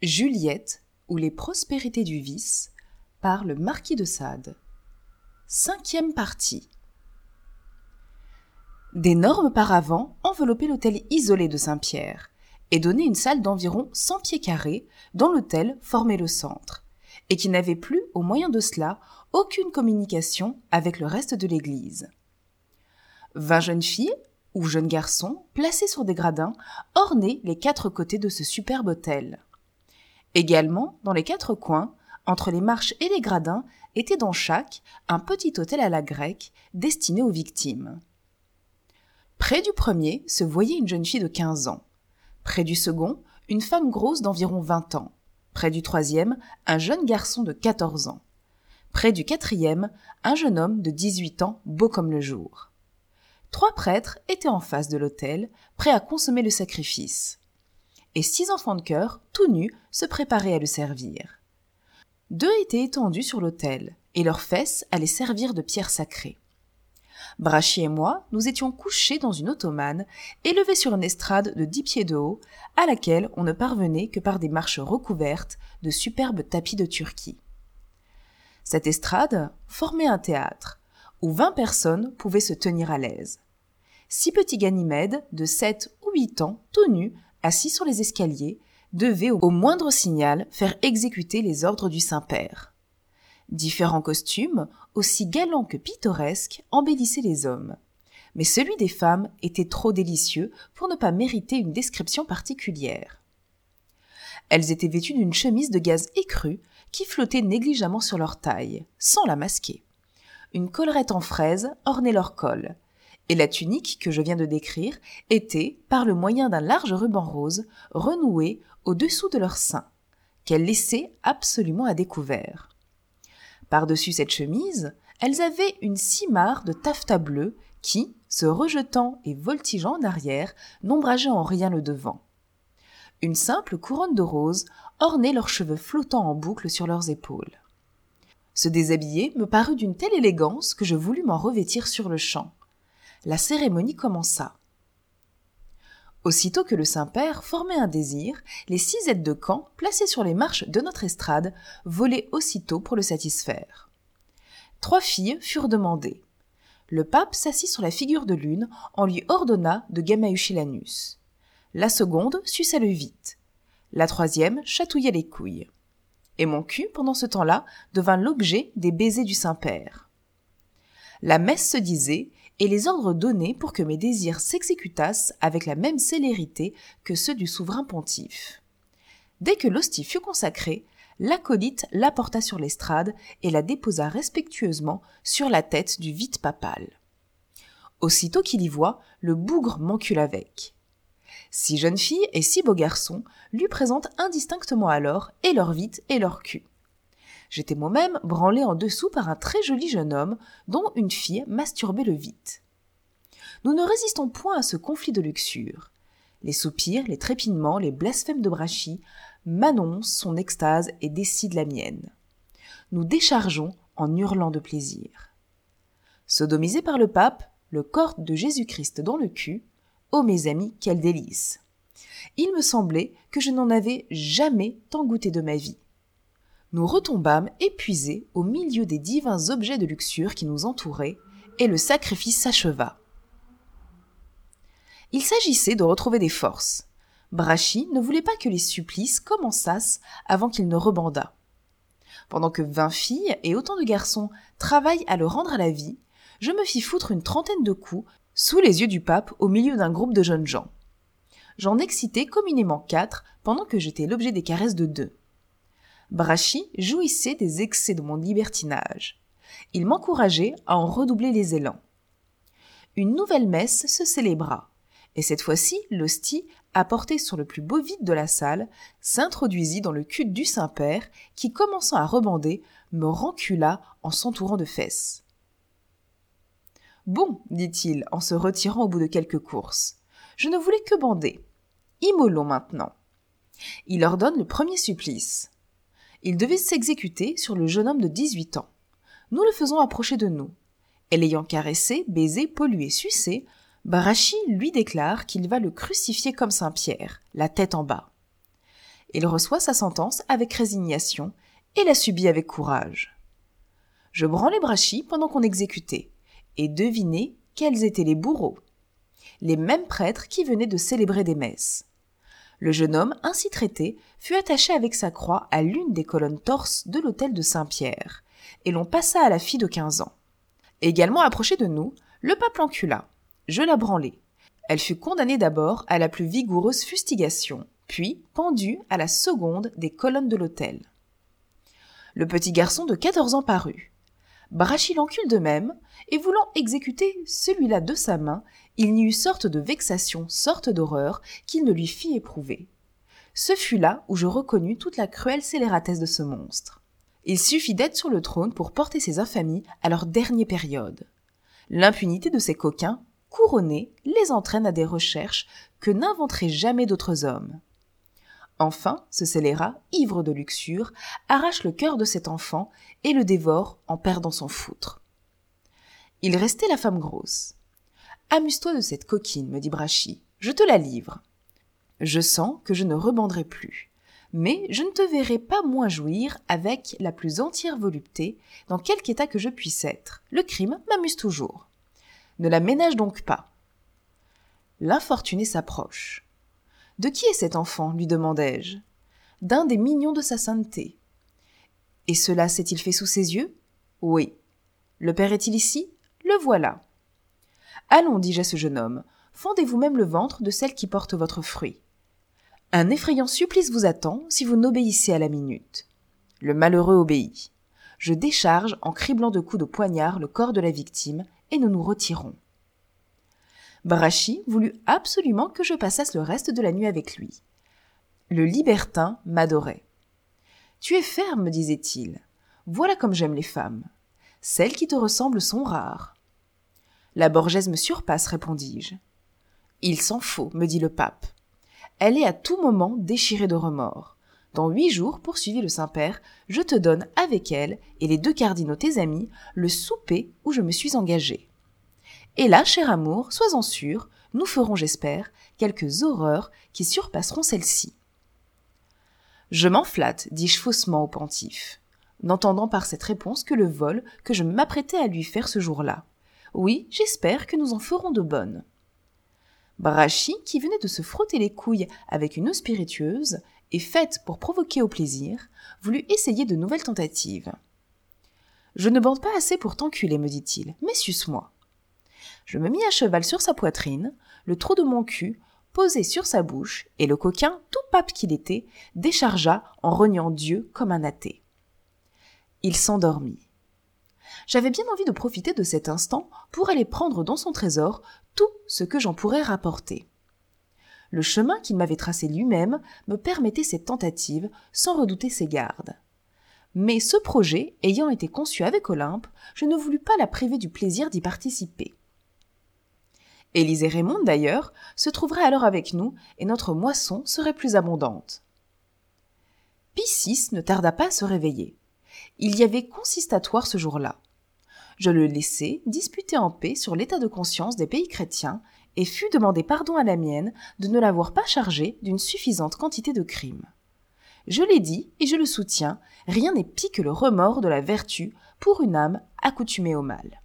Juliette ou les prospérités du vice par le marquis de Sade. Cinquième partie. D'énormes paravents enveloppaient l'hôtel isolé de Saint-Pierre et donnaient une salle d'environ 100 pieds carrés dont l'hôtel formait le centre et qui n'avait plus, au moyen de cela, aucune communication avec le reste de l'église. Vingt jeunes filles ou jeunes garçons placés sur des gradins ornaient les quatre côtés de ce superbe hôtel. Également, dans les quatre coins, entre les marches et les gradins, était dans chaque un petit hôtel à la grecque destiné aux victimes. Près du premier se voyait une jeune fille de 15 ans. Près du second, une femme grosse d'environ 20 ans. Près du troisième, un jeune garçon de 14 ans. Près du quatrième, un jeune homme de 18 ans, beau comme le jour. Trois prêtres étaient en face de l'autel, prêts à consommer le sacrifice six enfants de cœur, tout nus, se préparaient à le servir. Deux étaient étendus sur l'autel, et leurs fesses allaient servir de pierre sacrée. Brachy et moi, nous étions couchés dans une ottomane, élevée sur une estrade de dix pieds de haut, à laquelle on ne parvenait que par des marches recouvertes de superbes tapis de Turquie. Cette estrade formait un théâtre, où vingt personnes pouvaient se tenir à l'aise. Six petits Ganymèdes, de sept ou huit ans, tout nus, assis sur les escaliers, devait au moindre signal faire exécuter les ordres du Saint-Père. Différents costumes, aussi galants que pittoresques, embellissaient les hommes. Mais celui des femmes était trop délicieux pour ne pas mériter une description particulière. Elles étaient vêtues d'une chemise de gaz écru qui flottait négligemment sur leur taille, sans la masquer. Une collerette en fraise ornait leur col, et la tunique que je viens de décrire était, par le moyen d'un large ruban rose, renouée au-dessous de leur sein, qu'elles laissaient absolument à découvert. Par-dessus cette chemise, elles avaient une cimarre de taffetas bleu qui, se rejetant et voltigeant en arrière, n'ombrageait en rien le devant. Une simple couronne de roses ornait leurs cheveux flottants en boucle sur leurs épaules. Se déshabiller me parut d'une telle élégance que je voulus m'en revêtir sur le champ la cérémonie commença. Aussitôt que le Saint-Père formait un désir, les six aides de camp, placées sur les marches de notre estrade, volaient aussitôt pour le satisfaire. Trois filles furent demandées. Le pape s'assit sur la figure de l'une, en lui ordonna de gamaücher l'anus. La seconde suça le vite. La troisième chatouilla les couilles. Et mon cul, pendant ce temps-là, devint l'objet des baisers du Saint-Père. La messe se disait, et les ordres donnés pour que mes désirs s'exécutassent avec la même célérité que ceux du souverain pontife. Dès que l'hostie fut consacrée, l'acolyte l'apporta sur l'estrade et la déposa respectueusement sur la tête du vite papal. Aussitôt qu'il y voit, le bougre m'encule avec. Six jeunes filles et six beaux garçons lui présentent indistinctement alors et leur vite et leur cul. J'étais moi-même branlé en dessous par un très joli jeune homme dont une fille masturbait le vite. Nous ne résistons point à ce conflit de luxure. Les soupirs, les trépignements, les blasphèmes de Brachy m'annoncent son extase et décident la mienne. Nous déchargeons en hurlant de plaisir. Sodomisé par le pape, le corps de Jésus-Christ dans le cul, ô mes amis, quel délice! Il me semblait que je n'en avais jamais tant goûté de ma vie nous retombâmes épuisés au milieu des divins objets de luxure qui nous entouraient, et le sacrifice s'acheva. Il s'agissait de retrouver des forces. Brachy ne voulait pas que les supplices commençassent avant qu'il ne rebandât. Pendant que vingt filles et autant de garçons travaillent à le rendre à la vie, je me fis foutre une trentaine de coups sous les yeux du pape au milieu d'un groupe de jeunes gens. J'en excitai communément quatre pendant que j'étais l'objet des caresses de deux. Brachy jouissait des excès de mon libertinage. Il m'encourageait à en redoubler les élans. Une nouvelle messe se célébra, et cette fois-ci l'hostie, apportée sur le plus beau vide de la salle, s'introduisit dans le cul du Saint-Père, qui, commençant à rebander, me rencula en s'entourant de fesses. Bon, dit-il, en se retirant au bout de quelques courses, je ne voulais que bander. Immolons maintenant. Il ordonne le premier supplice. Il devait s'exécuter sur le jeune homme de 18 ans. Nous le faisons approcher de nous. Et l'ayant caressé, baisé, pollué, sucé, Barachi lui déclare qu'il va le crucifier comme Saint Pierre, la tête en bas. Il reçoit sa sentence avec résignation et la subit avec courage. Je branlais Brachy pendant qu'on exécutait, et devinez quels étaient les bourreaux. Les mêmes prêtres qui venaient de célébrer des messes. Le jeune homme ainsi traité fut attaché avec sa croix à l'une des colonnes torses de l'autel de Saint-Pierre, et l'on passa à la fille de quinze ans. Également approché de nous, le pape l'encula. Je la branlai. Elle fut condamnée d'abord à la plus vigoureuse fustigation, puis pendue à la seconde des colonnes de l'autel. Le petit garçon de quatorze ans parut. Brachis l'encule de même, et voulant exécuter celui-là de sa main, il n'y eut sorte de vexation, sorte d'horreur, qu'il ne lui fit éprouver. Ce fut là où je reconnus toute la cruelle scélératesse de ce monstre. Il suffit d'être sur le trône pour porter ces infamies à leur dernière période. L'impunité de ces coquins, couronnés, les entraîne à des recherches que n'inventeraient jamais d'autres hommes. Enfin, ce scélérat, ivre de luxure, arrache le cœur de cet enfant et le dévore en perdant son foutre. Il restait la femme grosse. Amuse-toi de cette coquine, me dit Brachy. Je te la livre. Je sens que je ne rebanderai plus. Mais je ne te verrai pas moins jouir avec la plus entière volupté, dans quelque état que je puisse être. Le crime m'amuse toujours. Ne la ménage donc pas. L'infortuné s'approche. De qui est cet enfant? lui demandai-je. D'un des mignons de sa sainteté. Et cela s'est-il fait sous ses yeux? Oui. Le père est-il ici? Le voilà. Allons, dis-je à ce jeune homme, fendez vous-même le ventre de celle qui porte votre fruit. Un effrayant supplice vous attend si vous n'obéissez à la minute. Le malheureux obéit. Je décharge en criblant de coups de poignard le corps de la victime et nous nous retirons. Brachy voulut absolument que je passasse le reste de la nuit avec lui. Le libertin m'adorait. Tu es ferme, me disait-il. Voilà comme j'aime les femmes. Celles qui te ressemblent sont rares. La Borgèse me surpasse, répondis-je. Il s'en faut, me dit le pape. Elle est à tout moment déchirée de remords. Dans huit jours, poursuivit le Saint-Père, je te donne avec elle et les deux cardinaux tes amis le souper où je me suis engagé. Et là, cher amour, sois-en sûr, nous ferons, j'espère, quelques horreurs qui surpasseront celles-ci. Je m'en flatte, dis-je faussement au pontife, n'entendant par cette réponse que le vol que je m'apprêtais à lui faire ce jour-là. Oui, j'espère que nous en ferons de bonnes. Brachy, qui venait de se frotter les couilles avec une eau spiritueuse, et faite pour provoquer au plaisir, voulut essayer de nouvelles tentatives. Je ne bande pas assez pour t'enculer, me dit-il, mais suce-moi. Je me mis à cheval sur sa poitrine, le trou de mon cul posé sur sa bouche, et le coquin, tout pape qu'il était, déchargea en rognant Dieu comme un athée. Il s'endormit. J'avais bien envie de profiter de cet instant pour aller prendre dans son trésor tout ce que j'en pourrais rapporter. Le chemin qu'il m'avait tracé lui-même me permettait cette tentative sans redouter ses gardes. Mais ce projet ayant été conçu avec Olympe, je ne voulus pas la priver du plaisir d'y participer. Élise et Raymond, d'ailleurs, se trouveraient alors avec nous et notre moisson serait plus abondante. Pie ne tarda pas à se réveiller. Il y avait consistatoire ce jour-là. Je le laissai disputer en paix sur l'état de conscience des pays chrétiens et fus demander pardon à la mienne de ne l'avoir pas chargé d'une suffisante quantité de crimes. Je l'ai dit et je le soutiens, rien n'est pis que le remords de la vertu pour une âme accoutumée au mal.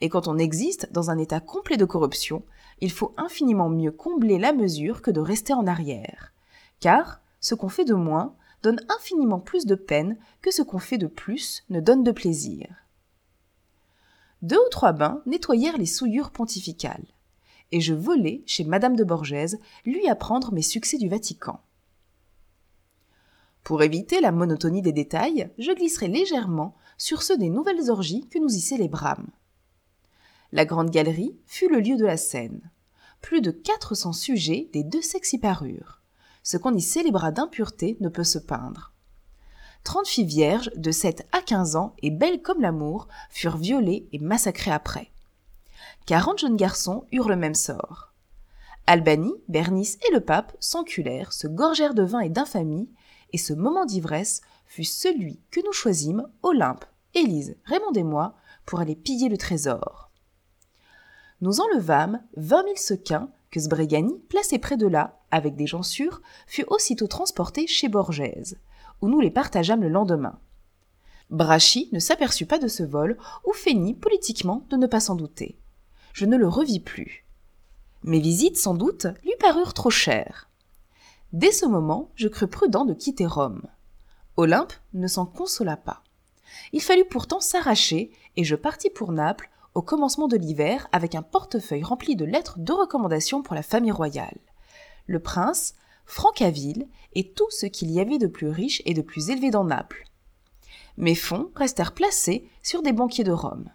Et quand on existe dans un état complet de corruption, il faut infiniment mieux combler la mesure que de rester en arrière. Car ce qu'on fait de moins donne infiniment plus de peine que ce qu'on fait de plus ne donne de plaisir. Deux ou trois bains nettoyèrent les souillures pontificales, et je volai chez Madame de Borgèse lui apprendre mes succès du Vatican. Pour éviter la monotonie des détails, je glisserai légèrement sur ceux des nouvelles orgies que nous y célébrâmes. La grande galerie fut le lieu de la scène. Plus de 400 sujets des deux sexes y parurent. Ce qu'on y célébra d'impureté ne peut se peindre. Trente filles vierges de 7 à 15 ans et belles comme l'amour furent violées et massacrées après. Quarante jeunes garçons eurent le même sort. Albanie, Bernice et le pape s'enculèrent, se gorgèrent de vin et d'infamie, et ce moment d'ivresse fut celui que nous choisîmes, Olympe, Élise, Raymond et moi, pour aller piller le trésor nous enlevâmes vingt mille sequins que Sbrégani plaçait près de là avec des gens sûrs, fut aussitôt transporté chez Borgèse, où nous les partageâmes le lendemain. Brachy ne s'aperçut pas de ce vol ou feignit politiquement de ne pas s'en douter. Je ne le revis plus. Mes visites, sans doute, lui parurent trop chères. Dès ce moment, je crus prudent de quitter Rome. Olympe ne s'en consola pas. Il fallut pourtant s'arracher, et je partis pour Naples au commencement de l'hiver avec un portefeuille rempli de lettres de recommandation pour la famille royale. Le prince, Francaville et tout ce qu'il y avait de plus riche et de plus élevé dans Naples. Mes fonds restèrent placés sur des banquiers de Rome.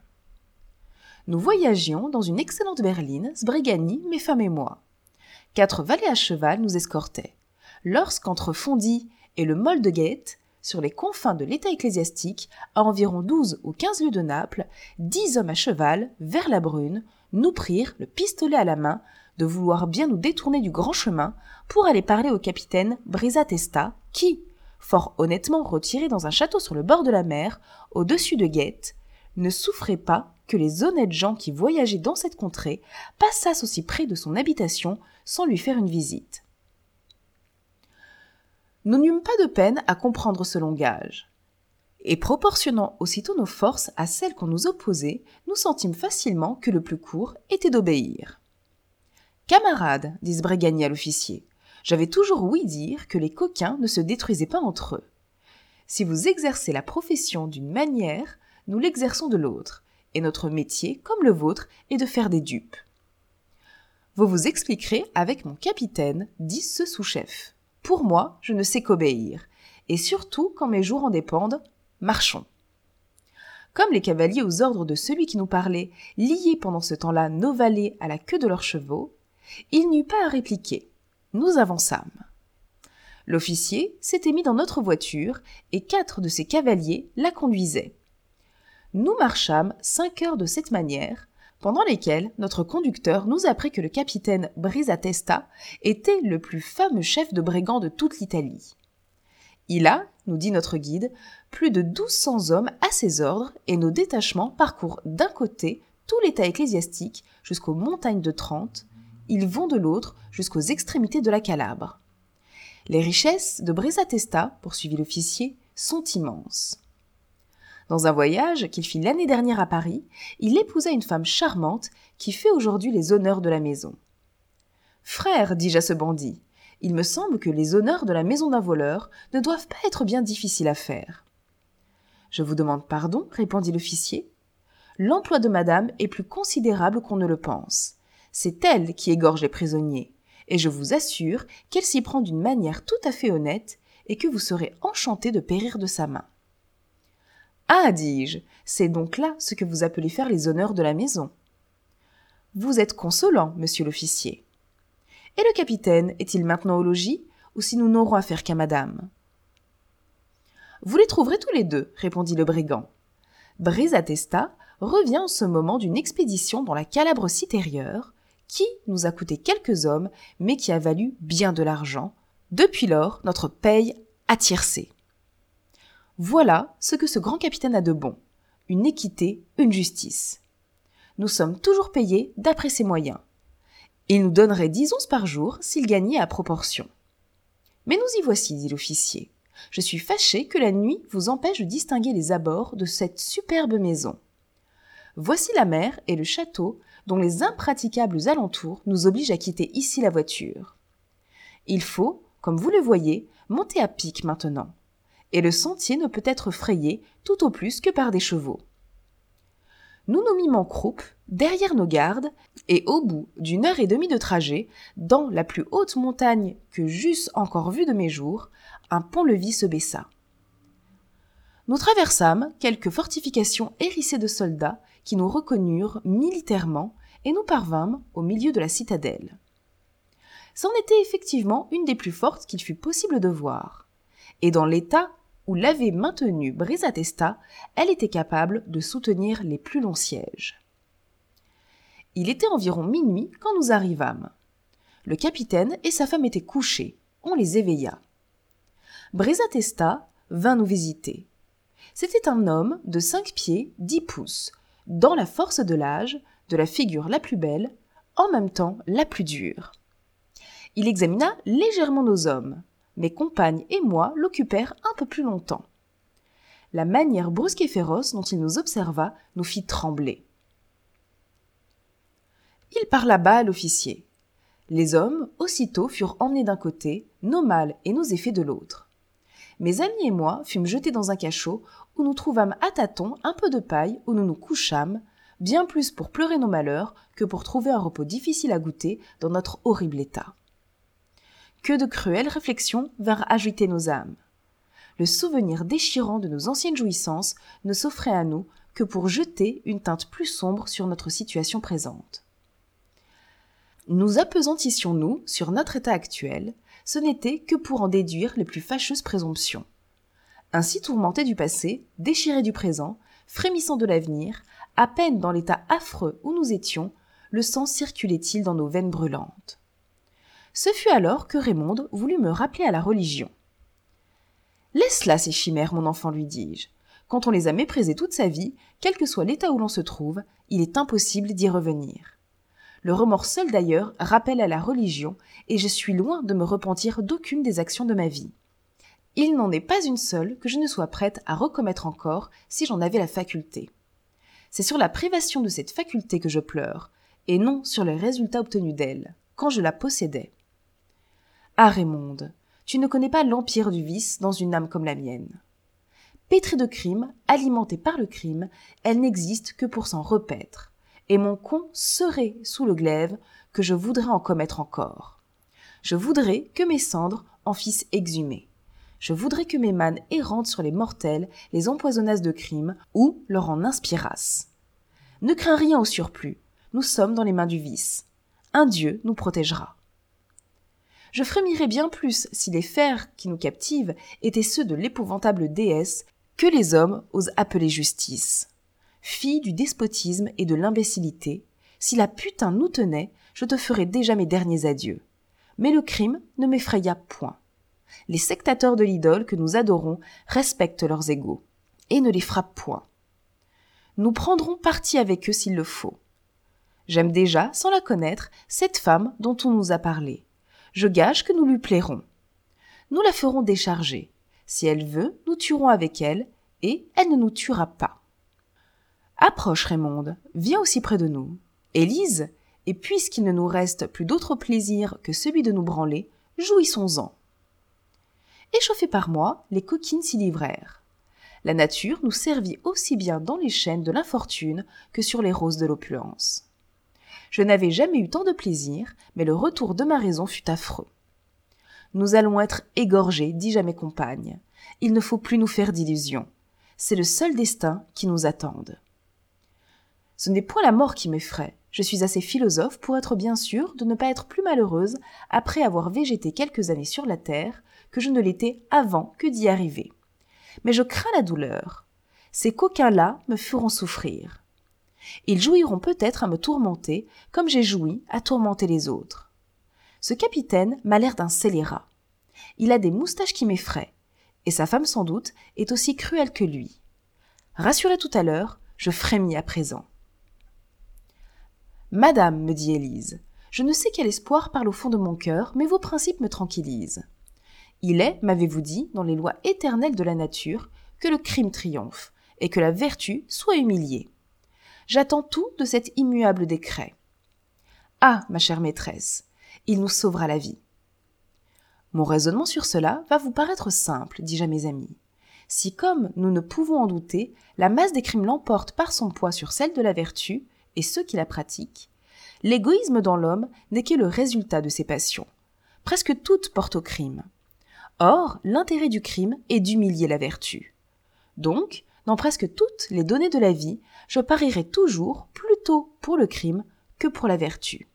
Nous voyagions dans une excellente berline, Sbrigani, mes femmes et moi. Quatre valets à cheval nous escortaient. Lorsqu'entre Fondy et le Mol de Gate, sur les confins de l'état ecclésiastique, à environ douze ou quinze lieues de Naples, dix hommes à cheval, vers la brune, nous prirent, le pistolet à la main, de vouloir bien nous détourner du grand chemin pour aller parler au capitaine Brisatesta, qui, fort honnêtement retiré dans un château sur le bord de la mer, au-dessus de Guette, ne souffrait pas que les honnêtes gens qui voyageaient dans cette contrée passassent aussi près de son habitation sans lui faire une visite. Nous n'eûmes pas de peine à comprendre ce langage. Et proportionnant aussitôt nos forces à celles qu'on nous opposait, nous sentîmes facilement que le plus court était d'obéir. Camarade, dit Sbregani à l'officier, j'avais toujours ouï dire que les coquins ne se détruisaient pas entre eux. Si vous exercez la profession d'une manière, nous l'exerçons de l'autre, et notre métier, comme le vôtre, est de faire des dupes. Vous vous expliquerez avec mon capitaine, dit ce sous-chef. Pour moi, je ne sais qu'obéir, et surtout quand mes jours en dépendent, marchons. Comme les cavaliers aux ordres de celui qui nous parlait liaient pendant ce temps-là nos valets à la queue de leurs chevaux, il n'eut pas à répliquer. Nous avançâmes. L'officier s'était mis dans notre voiture et quatre de ses cavaliers la conduisaient. Nous marchâmes cinq heures de cette manière, pendant lesquelles notre conducteur nous apprit que le capitaine Brisatesta était le plus fameux chef de brigands de toute l'Italie. Il a, nous dit notre guide, plus de douze cents hommes à ses ordres et nos détachements parcourent d'un côté tout l'état ecclésiastique jusqu'aux montagnes de Trente, ils vont de l'autre jusqu'aux extrémités de la Calabre. Les richesses de Brisatesta, poursuivit l'officier, sont immenses. Dans un voyage qu'il fit l'année dernière à Paris, il épousa une femme charmante qui fait aujourd'hui les honneurs de la maison. Frère, dis-je à ce bandit, il me semble que les honneurs de la maison d'un voleur ne doivent pas être bien difficiles à faire. Je vous demande pardon, répondit l'officier. L'emploi de madame est plus considérable qu'on ne le pense. C'est elle qui égorge les prisonniers, et je vous assure qu'elle s'y prend d'une manière tout à fait honnête, et que vous serez enchanté de périr de sa main. Ah, dis-je, c'est donc là ce que vous appelez faire les honneurs de la maison. Vous êtes consolant, monsieur l'officier. Et le capitaine est-il maintenant au logis, ou si nous n'aurons affaire qu'à madame? Vous les trouverez tous les deux, répondit le brigand. Brisatesta revient en ce moment d'une expédition dans la Calabre citérieure, qui nous a coûté quelques hommes, mais qui a valu bien de l'argent. Depuis lors, notre paye a tiercé. Voilà ce que ce grand capitaine a de bon. Une équité, une justice. Nous sommes toujours payés d'après ses moyens. Il nous donnerait dix onces par jour s'il gagnait à proportion. Mais nous y voici, dit l'officier. Je suis fâché que la nuit vous empêche de distinguer les abords de cette superbe maison. Voici la mer et le château dont les impraticables alentours nous obligent à quitter ici la voiture. Il faut, comme vous le voyez, monter à pic maintenant et le sentier ne peut être frayé tout au plus que par des chevaux. Nous nous mîmes en croupe, derrière nos gardes, et au bout d'une heure et demie de trajet, dans la plus haute montagne que j'eusse encore vue de mes jours, un pont-levis se baissa. Nous traversâmes quelques fortifications hérissées de soldats qui nous reconnurent militairement et nous parvînmes au milieu de la citadelle. C'en était effectivement une des plus fortes qu'il fut possible de voir. Et dans l'état où l'avait maintenue Brisatesta, elle était capable de soutenir les plus longs sièges. Il était environ minuit quand nous arrivâmes. Le capitaine et sa femme étaient couchés. On les éveilla. Brisatesta vint nous visiter. C'était un homme de cinq pieds dix pouces, dans la force de l'âge, de la figure la plus belle, en même temps la plus dure. Il examina légèrement nos hommes. Mes compagnes et moi l'occupèrent un peu plus longtemps. La manière brusque et féroce dont il nous observa nous fit trembler. Il parla bas à l'officier. Les hommes, aussitôt, furent emmenés d'un côté, nos mâles et nos effets de l'autre. Mes amis et moi fûmes jetés dans un cachot où nous trouvâmes à tâtons un peu de paille où nous nous couchâmes, bien plus pour pleurer nos malheurs que pour trouver un repos difficile à goûter dans notre horrible état. Que de cruelles réflexions vinrent agiter nos âmes. Le souvenir déchirant de nos anciennes jouissances ne s'offrait à nous que pour jeter une teinte plus sombre sur notre situation présente. Nous appesantissions-nous sur notre état actuel, ce n'était que pour en déduire les plus fâcheuses présomptions. Ainsi tourmenté du passé, déchiré du présent, frémissant de l'avenir, à peine dans l'état affreux où nous étions, le sang circulait-il dans nos veines brûlantes. Ce fut alors que Raymond voulut me rappeler à la religion. Laisse là ces chimères, mon enfant, lui dis-je. Quand on les a méprisées toute sa vie, quel que soit l'état où l'on se trouve, il est impossible d'y revenir. Le remords seul d'ailleurs rappelle à la religion, et je suis loin de me repentir d'aucune des actions de ma vie. Il n'en est pas une seule que je ne sois prête à recommettre encore si j'en avais la faculté. C'est sur la privation de cette faculté que je pleure, et non sur les résultats obtenus d'elle, quand je la possédais. Ah Raymonde, tu ne connais pas l'empire du vice dans une âme comme la mienne. Pétrie de crime, alimentée par le crime, elle n'existe que pour s'en repaître, et mon con serait sous le glaive que je voudrais en commettre encore. Je voudrais que mes cendres en fissent exhumer. Je voudrais que mes mânes errantes sur les mortels les empoisonnassent de crimes ou leur en inspirassent. Ne crains rien au surplus. Nous sommes dans les mains du vice. Un Dieu nous protégera. Je frémirais bien plus si les fers qui nous captivent étaient ceux de l'épouvantable déesse que les hommes osent appeler justice. Fille du despotisme et de l'imbécilité, si la putain nous tenait, je te ferais déjà mes derniers adieux. Mais le crime ne m'effraya point les sectateurs de l'idole que nous adorons respectent leurs égaux et ne les frappent point. Nous prendrons parti avec eux s'il le faut. J'aime déjà, sans la connaître, cette femme dont on nous a parlé. Je gage que nous lui plairons. Nous la ferons décharger. Si elle veut, nous tuerons avec elle, et elle ne nous tuera pas. Approche, Raymonde, viens aussi près de nous. Élise, et puisqu'il ne nous reste plus d'autre plaisir que celui de nous branler, jouissons-en. Échauffés par moi, les coquines s'y livrèrent. La nature nous servit aussi bien dans les chaînes de l'infortune que sur les roses de l'opulence. Je n'avais jamais eu tant de plaisir, mais le retour de ma raison fut affreux. Nous allons être égorgés, dis-je à mes compagnes. Il ne faut plus nous faire d'illusions. C'est le seul destin qui nous attende. Ce n'est point la mort qui m'effraie. Je suis assez philosophe pour être bien sûr de ne pas être plus malheureuse après avoir végété quelques années sur la terre que je ne l'étais avant que d'y arriver. Mais je crains la douleur. Ces coquins-là me feront souffrir. Ils jouiront peut-être à me tourmenter comme j'ai joui à tourmenter les autres. Ce capitaine m'a l'air d'un scélérat. Il a des moustaches qui m'effraient, et sa femme sans doute est aussi cruelle que lui. Rassuré tout à l'heure, je frémis à présent. Madame, me dit Élise, je ne sais quel espoir parle au fond de mon cœur, mais vos principes me tranquillisent. Il est, m'avez-vous dit, dans les lois éternelles de la nature, que le crime triomphe, et que la vertu soit humiliée. J'attends tout de cet immuable décret. Ah, ma chère maîtresse, il nous sauvera la vie. Mon raisonnement sur cela va vous paraître simple, dis-je à mes amis. Si, comme nous ne pouvons en douter, la masse des crimes l'emporte par son poids sur celle de la vertu, et ceux qui la pratiquent, l'égoïsme dans l'homme n'est que le résultat de ces passions. Presque toutes portent au crime. Or, l'intérêt du crime est d'humilier la vertu. Donc, dans presque toutes les données de la vie, je parierai toujours plutôt pour le crime que pour la vertu.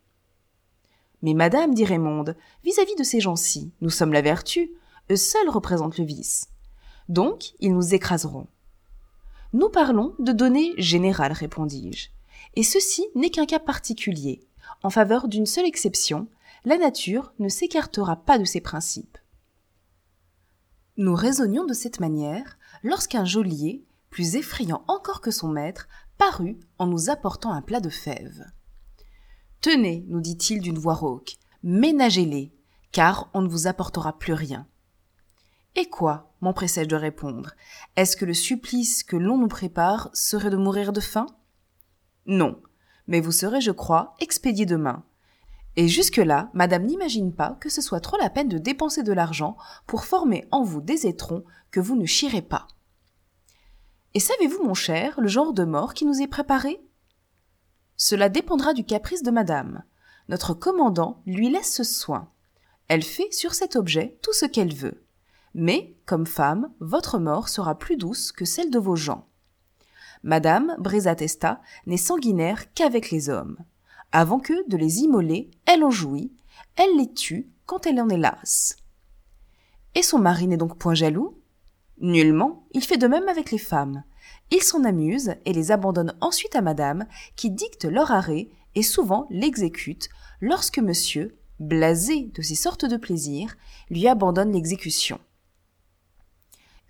Mais madame, dit Raymonde, vis-à-vis de ces gens-ci, nous sommes la vertu, eux seuls représentent le vice. Donc, ils nous écraseront. Nous parlons de données générales, répondis-je. Et ceci n'est qu'un cas particulier. En faveur d'une seule exception, la nature ne s'écartera pas de ses principes. Nous raisonnions de cette manière lorsqu'un geôlier, plus effrayant encore que son maître, parut en nous apportant un plat de fèves. Tenez, nous dit-il d'une voix rauque, ménagez-les. car on ne vous apportera plus rien. Et quoi? m'empressai-je de répondre. Est-ce que le supplice que l'on nous prépare serait de mourir de faim Non, mais vous serez, je crois, expédié demain. Et jusque-là, madame n'imagine pas que ce soit trop la peine de dépenser de l'argent pour former en vous des étrons que vous ne chierez pas. Et savez-vous, mon cher, le genre de mort qui nous est préparé? Cela dépendra du caprice de madame. Notre commandant lui laisse ce soin. Elle fait sur cet objet tout ce qu'elle veut. Mais, comme femme, votre mort sera plus douce que celle de vos gens. Madame Brisatesta n'est sanguinaire qu'avec les hommes. Avant que de les immoler, elle en jouit, elle les tue quand elle en est lasse. Et son mari n'est donc point jaloux? Nullement, il fait de même avec les femmes. Il s'en amuse et les abandonne ensuite à madame, qui dicte leur arrêt et souvent l'exécute lorsque monsieur, blasé de ces sortes de plaisirs, lui abandonne l'exécution.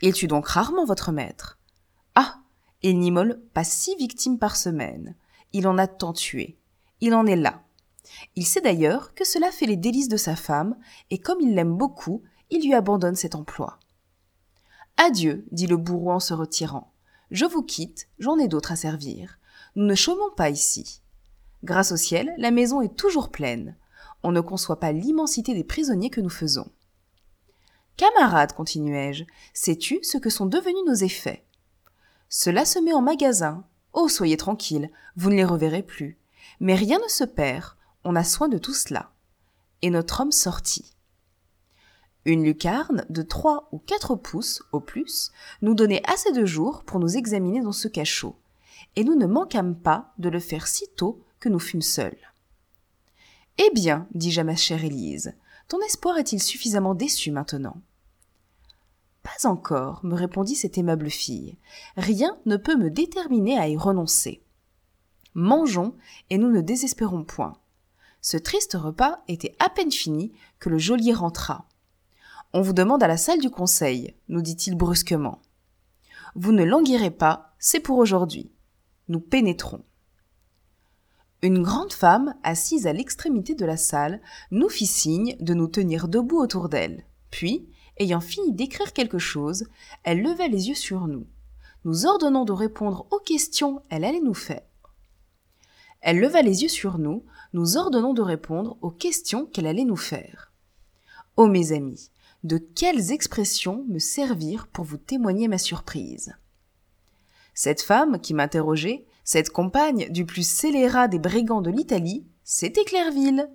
Il tue donc rarement votre maître. Ah. Il n'immole pas six victimes par semaine. Il en a tant tué. Il en est là. Il sait d'ailleurs que cela fait les délices de sa femme, et comme il l'aime beaucoup, il lui abandonne cet emploi. Adieu, dit le bourreau en se retirant. Je vous quitte, j'en ai d'autres à servir. Nous ne chômons pas ici. Grâce au ciel, la maison est toujours pleine. On ne conçoit pas l'immensité des prisonniers que nous faisons. Camarade, continuai-je, sais-tu ce que sont devenus nos effets? Cela se met en magasin. Oh, soyez tranquille, vous ne les reverrez plus. Mais rien ne se perd, on a soin de tout cela. Et notre homme sortit. Une lucarne de trois ou quatre pouces au plus nous donnait assez de jours pour nous examiner dans ce cachot, et nous ne manquâmes pas de le faire si tôt que nous fûmes seuls. Eh bien, dis-je à ma chère Élise, ton espoir est-il suffisamment déçu maintenant Pas encore, me répondit cette aimable fille. Rien ne peut me déterminer à y renoncer. Mangeons, et nous ne désespérons point. Ce triste repas était à peine fini que le geôlier rentra. On vous demande à la salle du conseil, nous dit-il brusquement. Vous ne languirez pas, c'est pour aujourd'hui. Nous pénétrons. Une grande femme, assise à l'extrémité de la salle, nous fit signe de nous tenir debout autour d'elle. Puis, ayant fini d'écrire quelque chose, elle leva les yeux sur nous. Nous ordonnant de répondre aux questions elle allait nous faire. Elle leva les yeux sur nous, nous ordonnons de répondre aux questions qu'elle allait nous faire. Ô mes amis, de quelles expressions me servir pour vous témoigner ma surprise? Cette femme qui m'interrogeait, cette compagne du plus scélérat des brigands de l'Italie, c'était Clairville.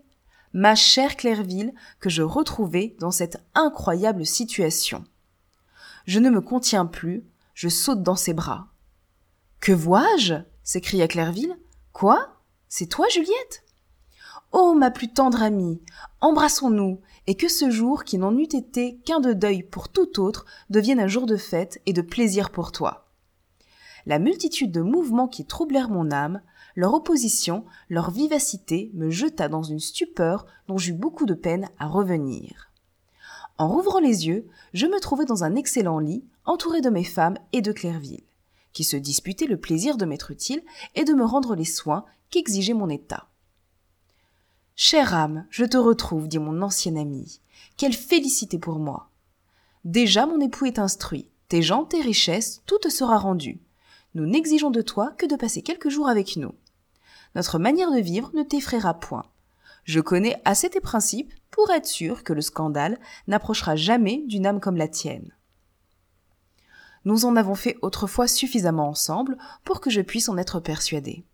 Ma chère Clairville, que je retrouvais dans cette incroyable situation. Je ne me contiens plus, je saute dans ses bras. Que vois-je? s'écria Clairville. Quoi? C'est toi, Juliette? Oh, ma plus tendre amie, embrassons-nous, et que ce jour qui n'en eût été qu'un de deuil pour tout autre devienne un jour de fête et de plaisir pour toi. La multitude de mouvements qui troublèrent mon âme, leur opposition, leur vivacité me jeta dans une stupeur dont j'eus beaucoup de peine à revenir. En rouvrant les yeux, je me trouvais dans un excellent lit, entouré de mes femmes et de Clairville, qui se disputaient le plaisir de m'être utile et de me rendre les soins qu'exigeait mon état. Chère âme, je te retrouve, dit mon ancien ami. Quelle félicité pour moi. Déjà mon époux est instruit. Tes gens, tes richesses, tout te sera rendu. Nous n'exigeons de toi que de passer quelques jours avec nous. Notre manière de vivre ne t'effraiera point. Je connais assez tes principes pour être sûr que le scandale n'approchera jamais d'une âme comme la tienne. Nous en avons fait autrefois suffisamment ensemble pour que je puisse en être persuadé.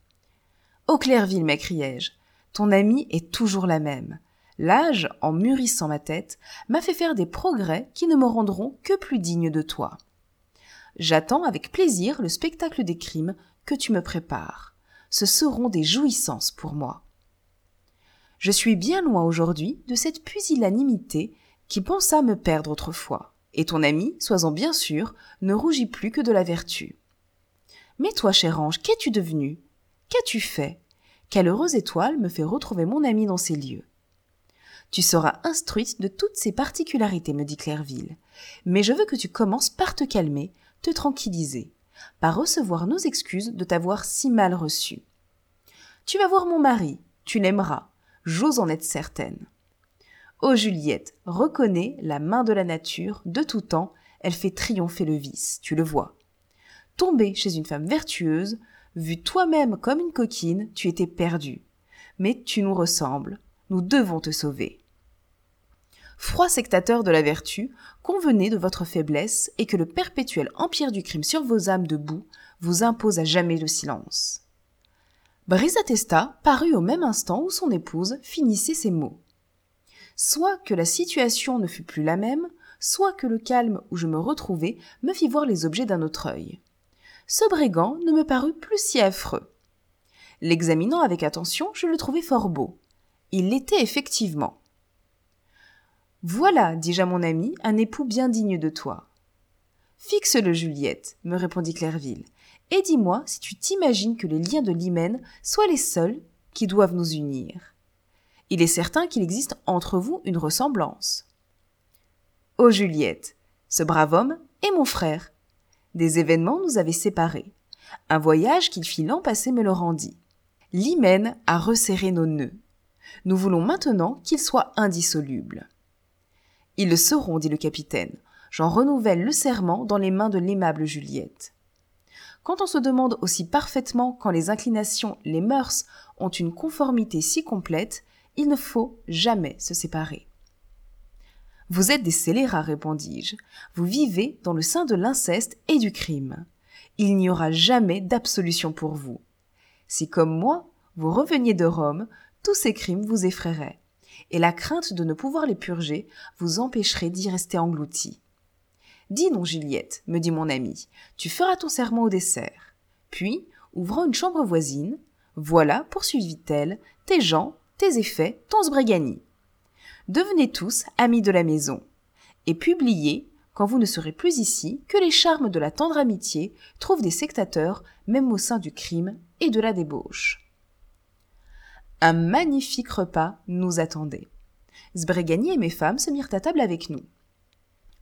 Au Clairville, m'écriai-je, ton amie est toujours la même. L'âge, en mûrissant ma tête, m'a fait faire des progrès qui ne me rendront que plus digne de toi. J'attends avec plaisir le spectacle des crimes que tu me prépares. Ce seront des jouissances pour moi. Je suis bien loin aujourd'hui de cette pusillanimité qui pensa me perdre autrefois. Et ton ami, sois-en bien sûr, ne rougit plus que de la vertu. Mais toi, cher ange, qu'es-tu devenu? Qu'as-tu fait? Quelle heureuse étoile me fait retrouver mon ami dans ces lieux. Tu seras instruite de toutes ces particularités, me dit Clairville. Mais je veux que tu commences par te calmer, te tranquilliser, par recevoir nos excuses de t'avoir si mal reçu. Tu vas voir mon mari, tu l'aimeras, j'ose en être certaine. Ô Juliette, reconnais la main de la nature, de tout temps, elle fait triompher le vice, tu le vois. Tombé chez une femme vertueuse, vu toi-même comme une coquine, tu étais perdue. Mais tu nous ressembles, nous devons te sauver. Froid sectateur de la vertu, convenez de votre faiblesse et que le perpétuel empire du crime sur vos âmes debout vous impose à jamais le silence. Brisatesta parut au même instant où son épouse finissait ces mots soit que la situation ne fût plus la même, soit que le calme où je me retrouvais me fit voir les objets d'un autre œil. Ce brigand ne me parut plus si affreux. L'examinant avec attention, je le trouvai fort beau. Il l'était effectivement. Voilà, dis-je à mon ami, un époux bien digne de toi. Fixe-le, Juliette, me répondit Clairville, et dis-moi si tu t'imagines que les liens de l'hymen soient les seuls qui doivent nous unir il est certain qu'il existe entre vous une ressemblance. Ô Juliette, ce brave homme est mon frère. Des événements nous avaient séparés. Un voyage qu'il fit l'an passé me le rendit. L'hymen a resserré nos nœuds. Nous voulons maintenant qu'ils soient indissolubles. Ils le seront, dit le capitaine. J'en renouvelle le serment dans les mains de l'aimable Juliette. Quand on se demande aussi parfaitement quand les inclinations, les mœurs ont une conformité si complète, il ne faut jamais se séparer. Vous êtes des scélérats, répondis-je. Vous vivez dans le sein de l'inceste et du crime. Il n'y aura jamais d'absolution pour vous. Si, comme moi, vous reveniez de Rome, tous ces crimes vous effraieraient, et la crainte de ne pouvoir les purger vous empêcherait d'y rester englouti. Dis non, Juliette, me dit mon ami, tu feras ton serment au dessert. Puis, ouvrant une chambre voisine, voilà, poursuivit-elle, tes gens tes effets, ton sbrigani. Devenez tous amis de la maison, et publiez, quand vous ne serez plus ici, que les charmes de la tendre amitié trouvent des sectateurs même au sein du crime et de la débauche. Un magnifique repas nous attendait. Sbrigani et mes femmes se mirent à table avec nous.